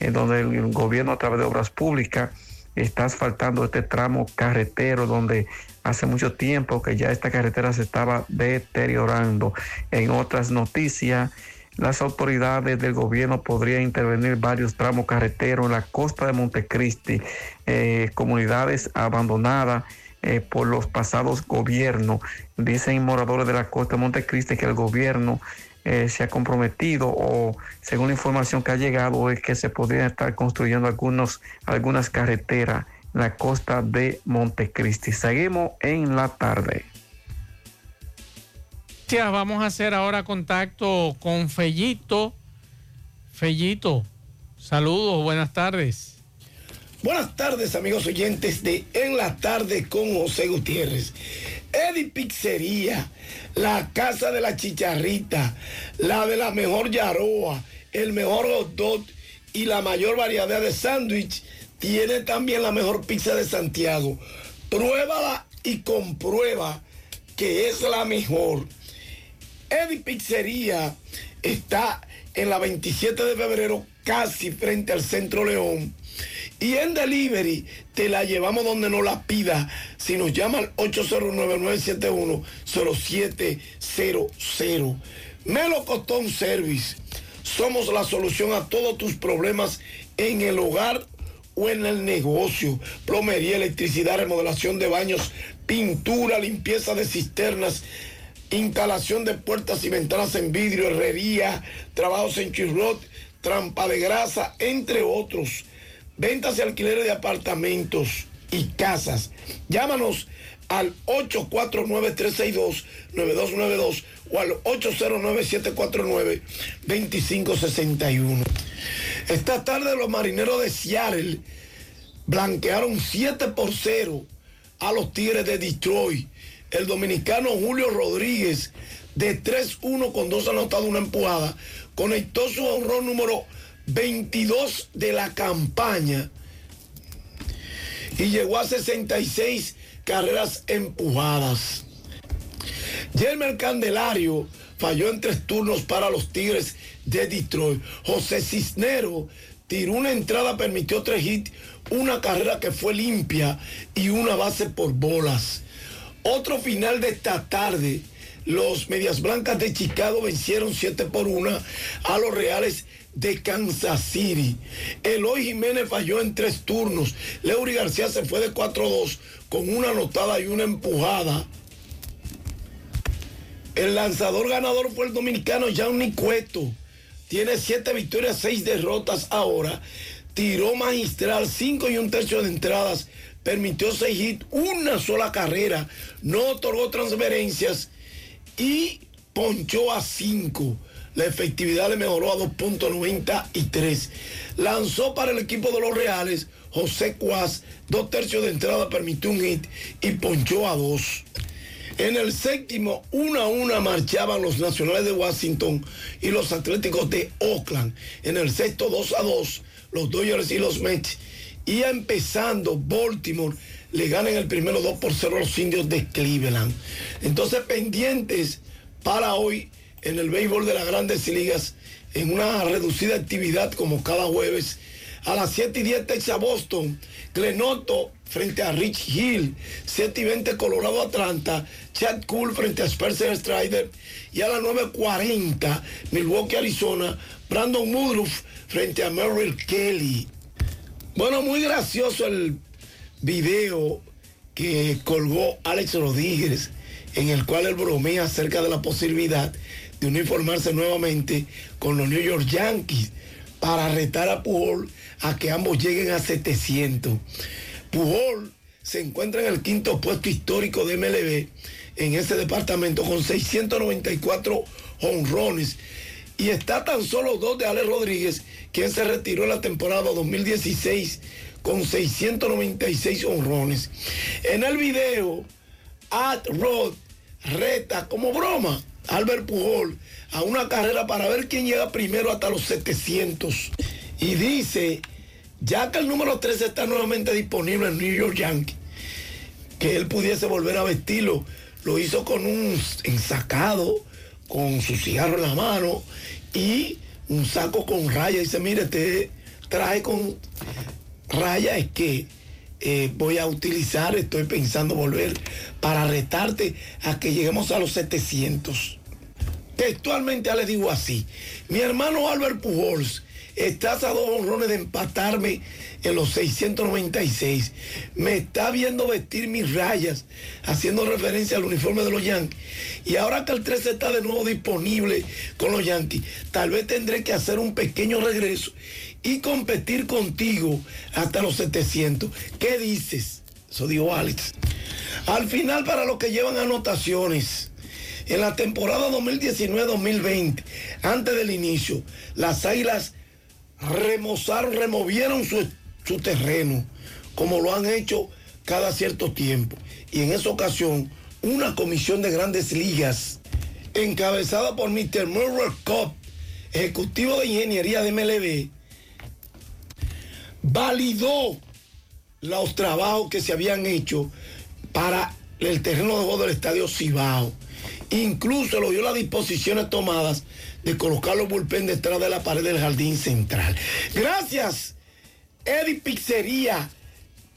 en donde el gobierno a través de obras públicas está asfaltando este tramo carretero donde hace mucho tiempo que ya esta carretera se estaba deteriorando. En otras noticias, las autoridades del gobierno podrían intervenir varios tramos carreteros en la costa de Montecristi, eh, comunidades abandonadas eh, por los pasados gobiernos. Dicen moradores de la costa de Montecristi que el gobierno eh, se ha comprometido o según la información que ha llegado es que se podrían estar construyendo algunos, algunas carreteras en la costa de Montecristi. Seguimos en la tarde. Vamos a hacer ahora contacto con Fellito. Fellito, saludos, buenas tardes. Buenas tardes, amigos oyentes de En la Tarde con José Gutiérrez. Eddie Pizzería, la casa de la chicharrita, la de la mejor yaroa, el mejor hot dog y la mayor variedad de sándwich, tiene también la mejor pizza de Santiago. Pruébala y comprueba que es la mejor. Eddie Pizzería está en la 27 de febrero, casi frente al Centro León. Y en delivery te la llevamos donde no la pida. Si nos llama al 809-971-0700. Melo Cotón Service. Somos la solución a todos tus problemas en el hogar o en el negocio. Plomería, electricidad, remodelación de baños, pintura, limpieza de cisternas instalación de puertas y ventanas en vidrio, herrería, trabajos en chirrot, trampa de grasa, entre otros. Ventas y alquileres de apartamentos y casas. Llámanos al 849-362-9292 o al 809-749-2561. Esta tarde los marineros de Seattle blanquearon 7 por 0 a los Tigres de Detroit el dominicano Julio Rodríguez, de 3-1 con dos anotados, una empujada, conectó su honrón número 22 de la campaña y llegó a 66 carreras empujadas. Yermer Candelario falló en tres turnos para los Tigres de Detroit. José Cisnero tiró una entrada, permitió tres hits, una carrera que fue limpia y una base por bolas. Otro final de esta tarde, los Medias Blancas de Chicago vencieron 7 por 1 a los Reales de Kansas City. Eloy Jiménez falló en tres turnos. Leury García se fue de 4-2 con una anotada y una empujada. El lanzador ganador fue el dominicano Gianni Cueto. Tiene siete victorias, seis derrotas ahora. Tiró magistral, cinco y un tercio de entradas permitió seis hits, una sola carrera, no otorgó transferencias y ponchó a cinco. La efectividad le mejoró a 2.93. Lanzó para el equipo de los Reales José Cuas, dos tercios de entrada, permitió un hit y ponchó a dos. En el séptimo, una a una marchaban los Nacionales de Washington y los Atléticos de Oakland. En el sexto, 2 a 2, los Dodgers y los Mets y empezando Baltimore le ganan el primero 2 por 0 a los indios de Cleveland. Entonces pendientes para hoy en el béisbol de las grandes ligas en una reducida actividad como cada jueves. A las 7 y 10 Texas Boston, Clenoto frente a Rich Hill, 7 y 20 Colorado Atlanta, Chad Cool frente a Spencer Strider y a las 9.40 Milwaukee Arizona, Brandon Woodruff frente a Merrill Kelly. Bueno, muy gracioso el video que colgó Alex Rodríguez, en el cual él bromea acerca de la posibilidad de uniformarse nuevamente con los New York Yankees para retar a Pujol a que ambos lleguen a 700. Pujol se encuentra en el quinto puesto histórico de MLB en ese departamento con 694 honrones y está tan solo dos de Alex Rodríguez quien se retiró en la temporada 2016 con 696 honrones. En el video, Ad Rod reta como broma Albert Pujol a una carrera para ver quién llega primero hasta los 700. Y dice, ya que el número 13 está nuevamente disponible en New York Yankee, que él pudiese volver a vestirlo. Lo hizo con un ensacado, con su cigarro en la mano y un saco con raya. Dice, mire, este traje con raya es que eh, voy a utilizar, estoy pensando volver para retarte a que lleguemos a los 700. Textualmente le digo así, mi hermano Albert Pujols estás a dos honrones de empatarme en los 696. Me está viendo vestir mis rayas, haciendo referencia al uniforme de los Yankees. Y ahora que el 13 está de nuevo disponible con los Yankees, tal vez tendré que hacer un pequeño regreso y competir contigo hasta los 700. ¿Qué dices? Eso dijo Alex. Al final, para los que llevan anotaciones, en la temporada 2019-2020, antes del inicio, las Águilas remozaron, removieron su, su terreno, como lo han hecho cada cierto tiempo. Y en esa ocasión, una comisión de grandes ligas, encabezada por Mr. Murray Cobb, ejecutivo de ingeniería de MLB, validó los trabajos que se habían hecho para el terreno de juego del estadio Cibao. Incluso lo dio las disposiciones tomadas de colocar los bullpen detrás de la pared del jardín central. Gracias, Eddie Pizzería.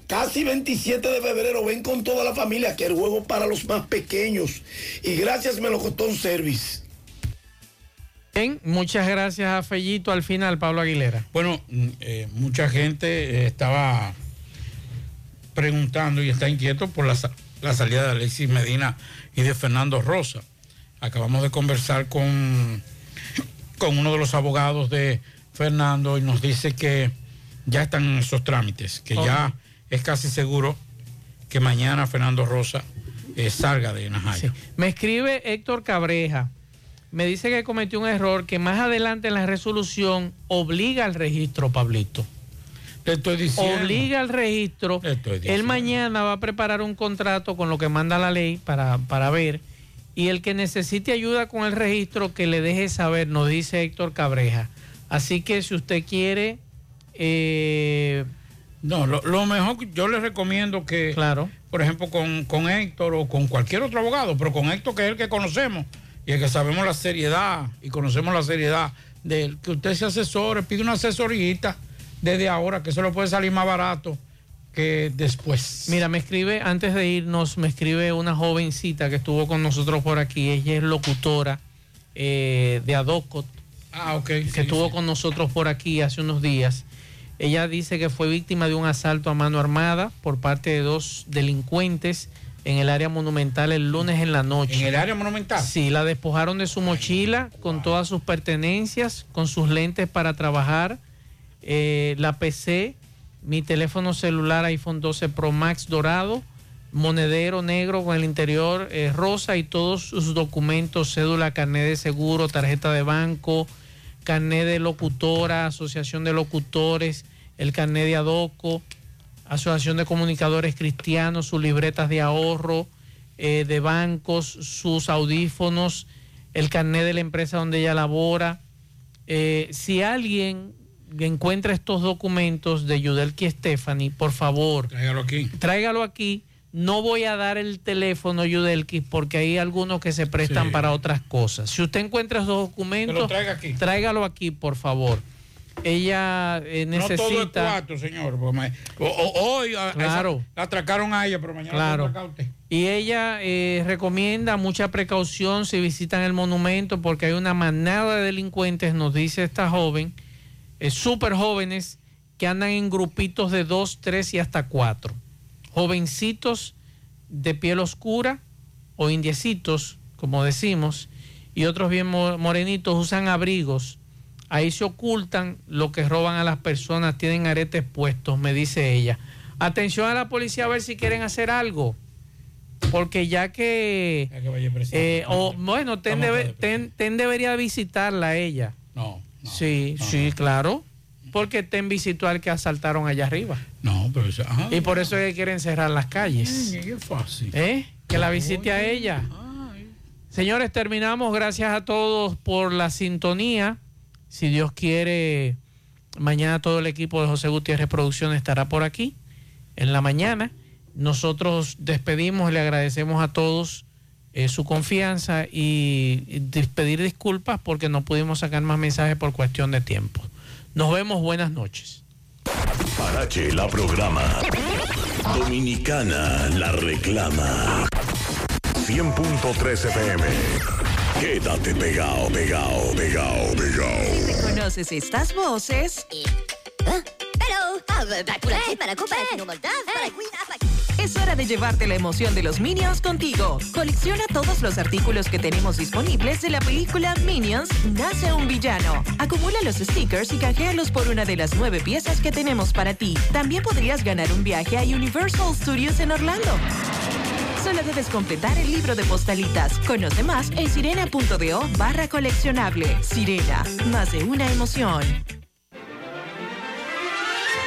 Casi 27 de febrero, ven con toda la familia que el juego para los más pequeños. Y gracias, Melocotón Service. Bien, muchas gracias a Fellito al final, Pablo Aguilera. Bueno, mm, eh, mucha gente eh, estaba preguntando y está inquieto por la, la salida de Alexis Medina y de Fernando Rosa. Acabamos de conversar con, con uno de los abogados de Fernando y nos dice que ya están en esos trámites, que ya es casi seguro que mañana Fernando Rosa eh, salga de Najayo. Me escribe Héctor Cabreja. Me dice que cometió un error que más adelante en la resolución obliga al registro, Pablito. Te estoy diciendo. Obliga al registro. estoy Él diciendo. mañana va a preparar un contrato con lo que manda la ley para, para ver. Y el que necesite ayuda con el registro, que le deje saber, nos dice Héctor Cabreja. Así que si usted quiere... eh, No, lo, lo mejor, yo les recomiendo que, claro. por ejemplo, con, con Héctor o con cualquier otro abogado, pero con Héctor, que es el que conocemos y el que sabemos la seriedad y conocemos la seriedad de él, que usted se asesore, pide una asesorita desde ahora, que eso le puede salir más barato que después. Mira, me escribe, antes de irnos, me escribe una jovencita que estuvo con nosotros por aquí. Ella es locutora eh, de Adocot. Ah, ok. Que estuvo con nosotros por aquí hace unos días. Ella dice que fue víctima de un asalto a mano armada por parte de dos delincuentes en el área monumental el lunes en la noche. ¿En el área monumental? Sí, la despojaron de su mochila con todas sus pertenencias, con sus lentes para trabajar, eh, la PC, mi teléfono celular iPhone 12 Pro Max dorado, monedero negro con el interior eh, rosa y todos sus documentos, cédula, carnet de seguro, tarjeta de banco, carnet de locutora, asociación de locutores, el carnet de adoco, asociación de comunicadores cristianos, sus libretas de ahorro, eh, de bancos, sus audífonos, el carnet de la empresa donde ella labora. Eh, si alguien encuentra estos documentos de Yudelki Stephanie, por favor, tráigalo aquí. Tráigalo aquí. No voy a dar el teléfono Yudelki porque hay algunos que se prestan Sí. para otras cosas. Si usted encuentra esos documentos, traiga aquí. tráigalo aquí, por favor. Ella eh, No todo es necesita. cuatro, señor. hoy Claro. esa- la atracaron a ella, pero mañana la Claro. a usted. Y ella eh, recomienda mucha precaución si visitan el monumento porque hay una manada de delincuentes, nos dice esta joven, eh, súper jóvenes, que andan en grupitos de dos, tres y hasta cuatro. Jovencitos de piel oscura o indiecitos, como decimos, y otros bien mo- morenitos usan abrigos. Ahí se ocultan lo que roban a las personas, tienen aretes puestos, me dice ella. Atención a la policía a ver si quieren hacer algo. Porque ya que... eh, o, bueno, ten, debe- ten- ten debería visitarla a ella. No. sí, sí, claro. Porque está en visitual que asaltaron allá arriba. No, pero eso, ah, Y por eso es que quieren cerrar las calles. qué fácil. ¿Eh? Que la visite a ella. Señores, terminamos. Gracias a todos por la sintonía. Si Dios quiere, mañana todo el equipo de José Gutiérrez Producciones estará por aquí en la mañana. Nosotros despedimos, le agradecemos a todos eh, su confianza y, pedir disculpas porque no pudimos sacar más mensajes por cuestión de tiempo. Nos vemos, buenas noches. Parache la programa. Dominicana la reclama. 100.3 FM. Quédate pegado, pegado, pegado, pegado. ¿Conoces estas voces? Es hora de llevarte la emoción de los Minions contigo. Colecciona todos los artículos que tenemos disponibles de la película Minions Nace un villano. Acumula los stickers y canjealos por una de las nueve piezas que tenemos para ti. También podrías ganar un viaje a Universal Studios en Orlando. Solo debes completar el libro de postalitas. Conoce más en sirena.do barra coleccionable. Sirena, más de una emoción.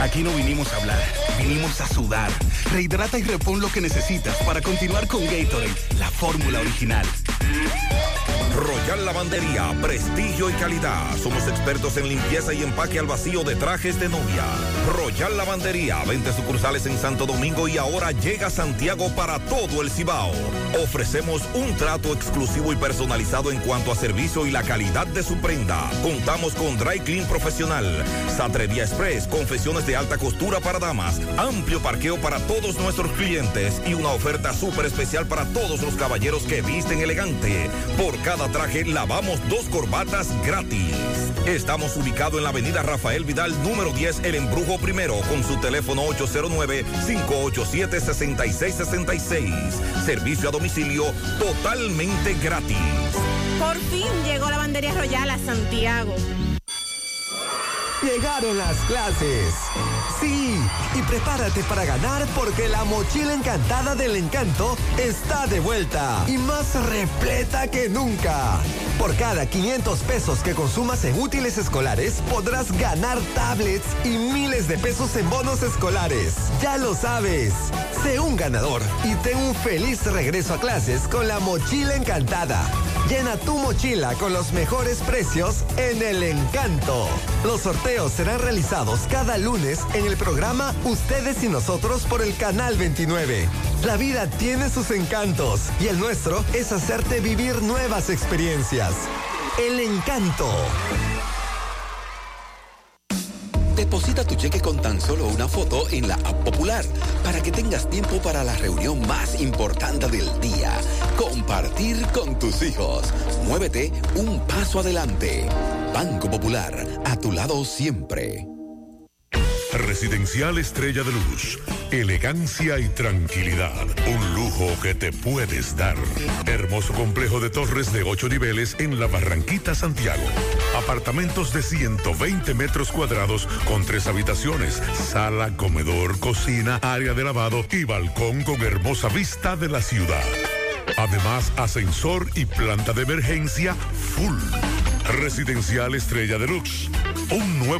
Aquí no vinimos a hablar, vinimos a sudar. Rehidrata y repon lo que necesitas para continuar con Gatorade, la fórmula original. Royal Lavandería, prestigio y calidad. Somos expertos en limpieza y empaque al vacío de trajes de novia. Royal Lavandería, 20 sucursales en Santo Domingo y ahora llega Santiago para todo el Cibao. Ofrecemos un trato exclusivo y personalizado en cuanto a servicio y la calidad de su prenda. Contamos con Dry Clean Profesional, Satrería Express, confesiones de alta costura para damas, amplio parqueo para todos nuestros clientes y una oferta súper especial para todos los caballeros que visten elegante. Por cada traje lavamos dos corbatas gratis. Estamos ubicados en la avenida Rafael Vidal, número 10, El Embrujo Primero, con su teléfono 809-587-6666. Servicio a domicilio totalmente gratis. Por fin llegó la bandería royal a Santiago. Llegaron las clases. Sí, y prepárate para ganar porque la mochila encantada del encanto está de vuelta y más repleta que nunca. Por cada 500 pesos que consumas en útiles escolares, podrás ganar tablets y miles de pesos en bonos escolares. Ya lo sabes. Sé un ganador y ten un feliz regreso a clases con la mochila encantada. Llena tu mochila con los mejores precios en el encanto. Los sorteos serán realizados cada lunes en el programa Ustedes y Nosotros por el Canal 29. La vida tiene sus encantos y el nuestro es hacerte vivir nuevas experiencias. El encanto. Deposita tu cheque con tan solo una foto en la app popular para que tengas tiempo para la reunión más importante del día. Compartir con tus hijos. Muévete un paso adelante. Banco Popular, a tu lado siempre. Residencial Estrella de Luz. Elegancia y tranquilidad. Un lujo que te puedes dar. Hermoso complejo de torres de 8 niveles en la Barranquita, Santiago. Apartamentos de 120 metros cuadrados con tres habitaciones, sala, comedor, cocina, área de lavado y balcón con hermosa vista de la ciudad. Además, ascensor y planta de emergencia full. Residencial Estrella Deluxe. Un nuevo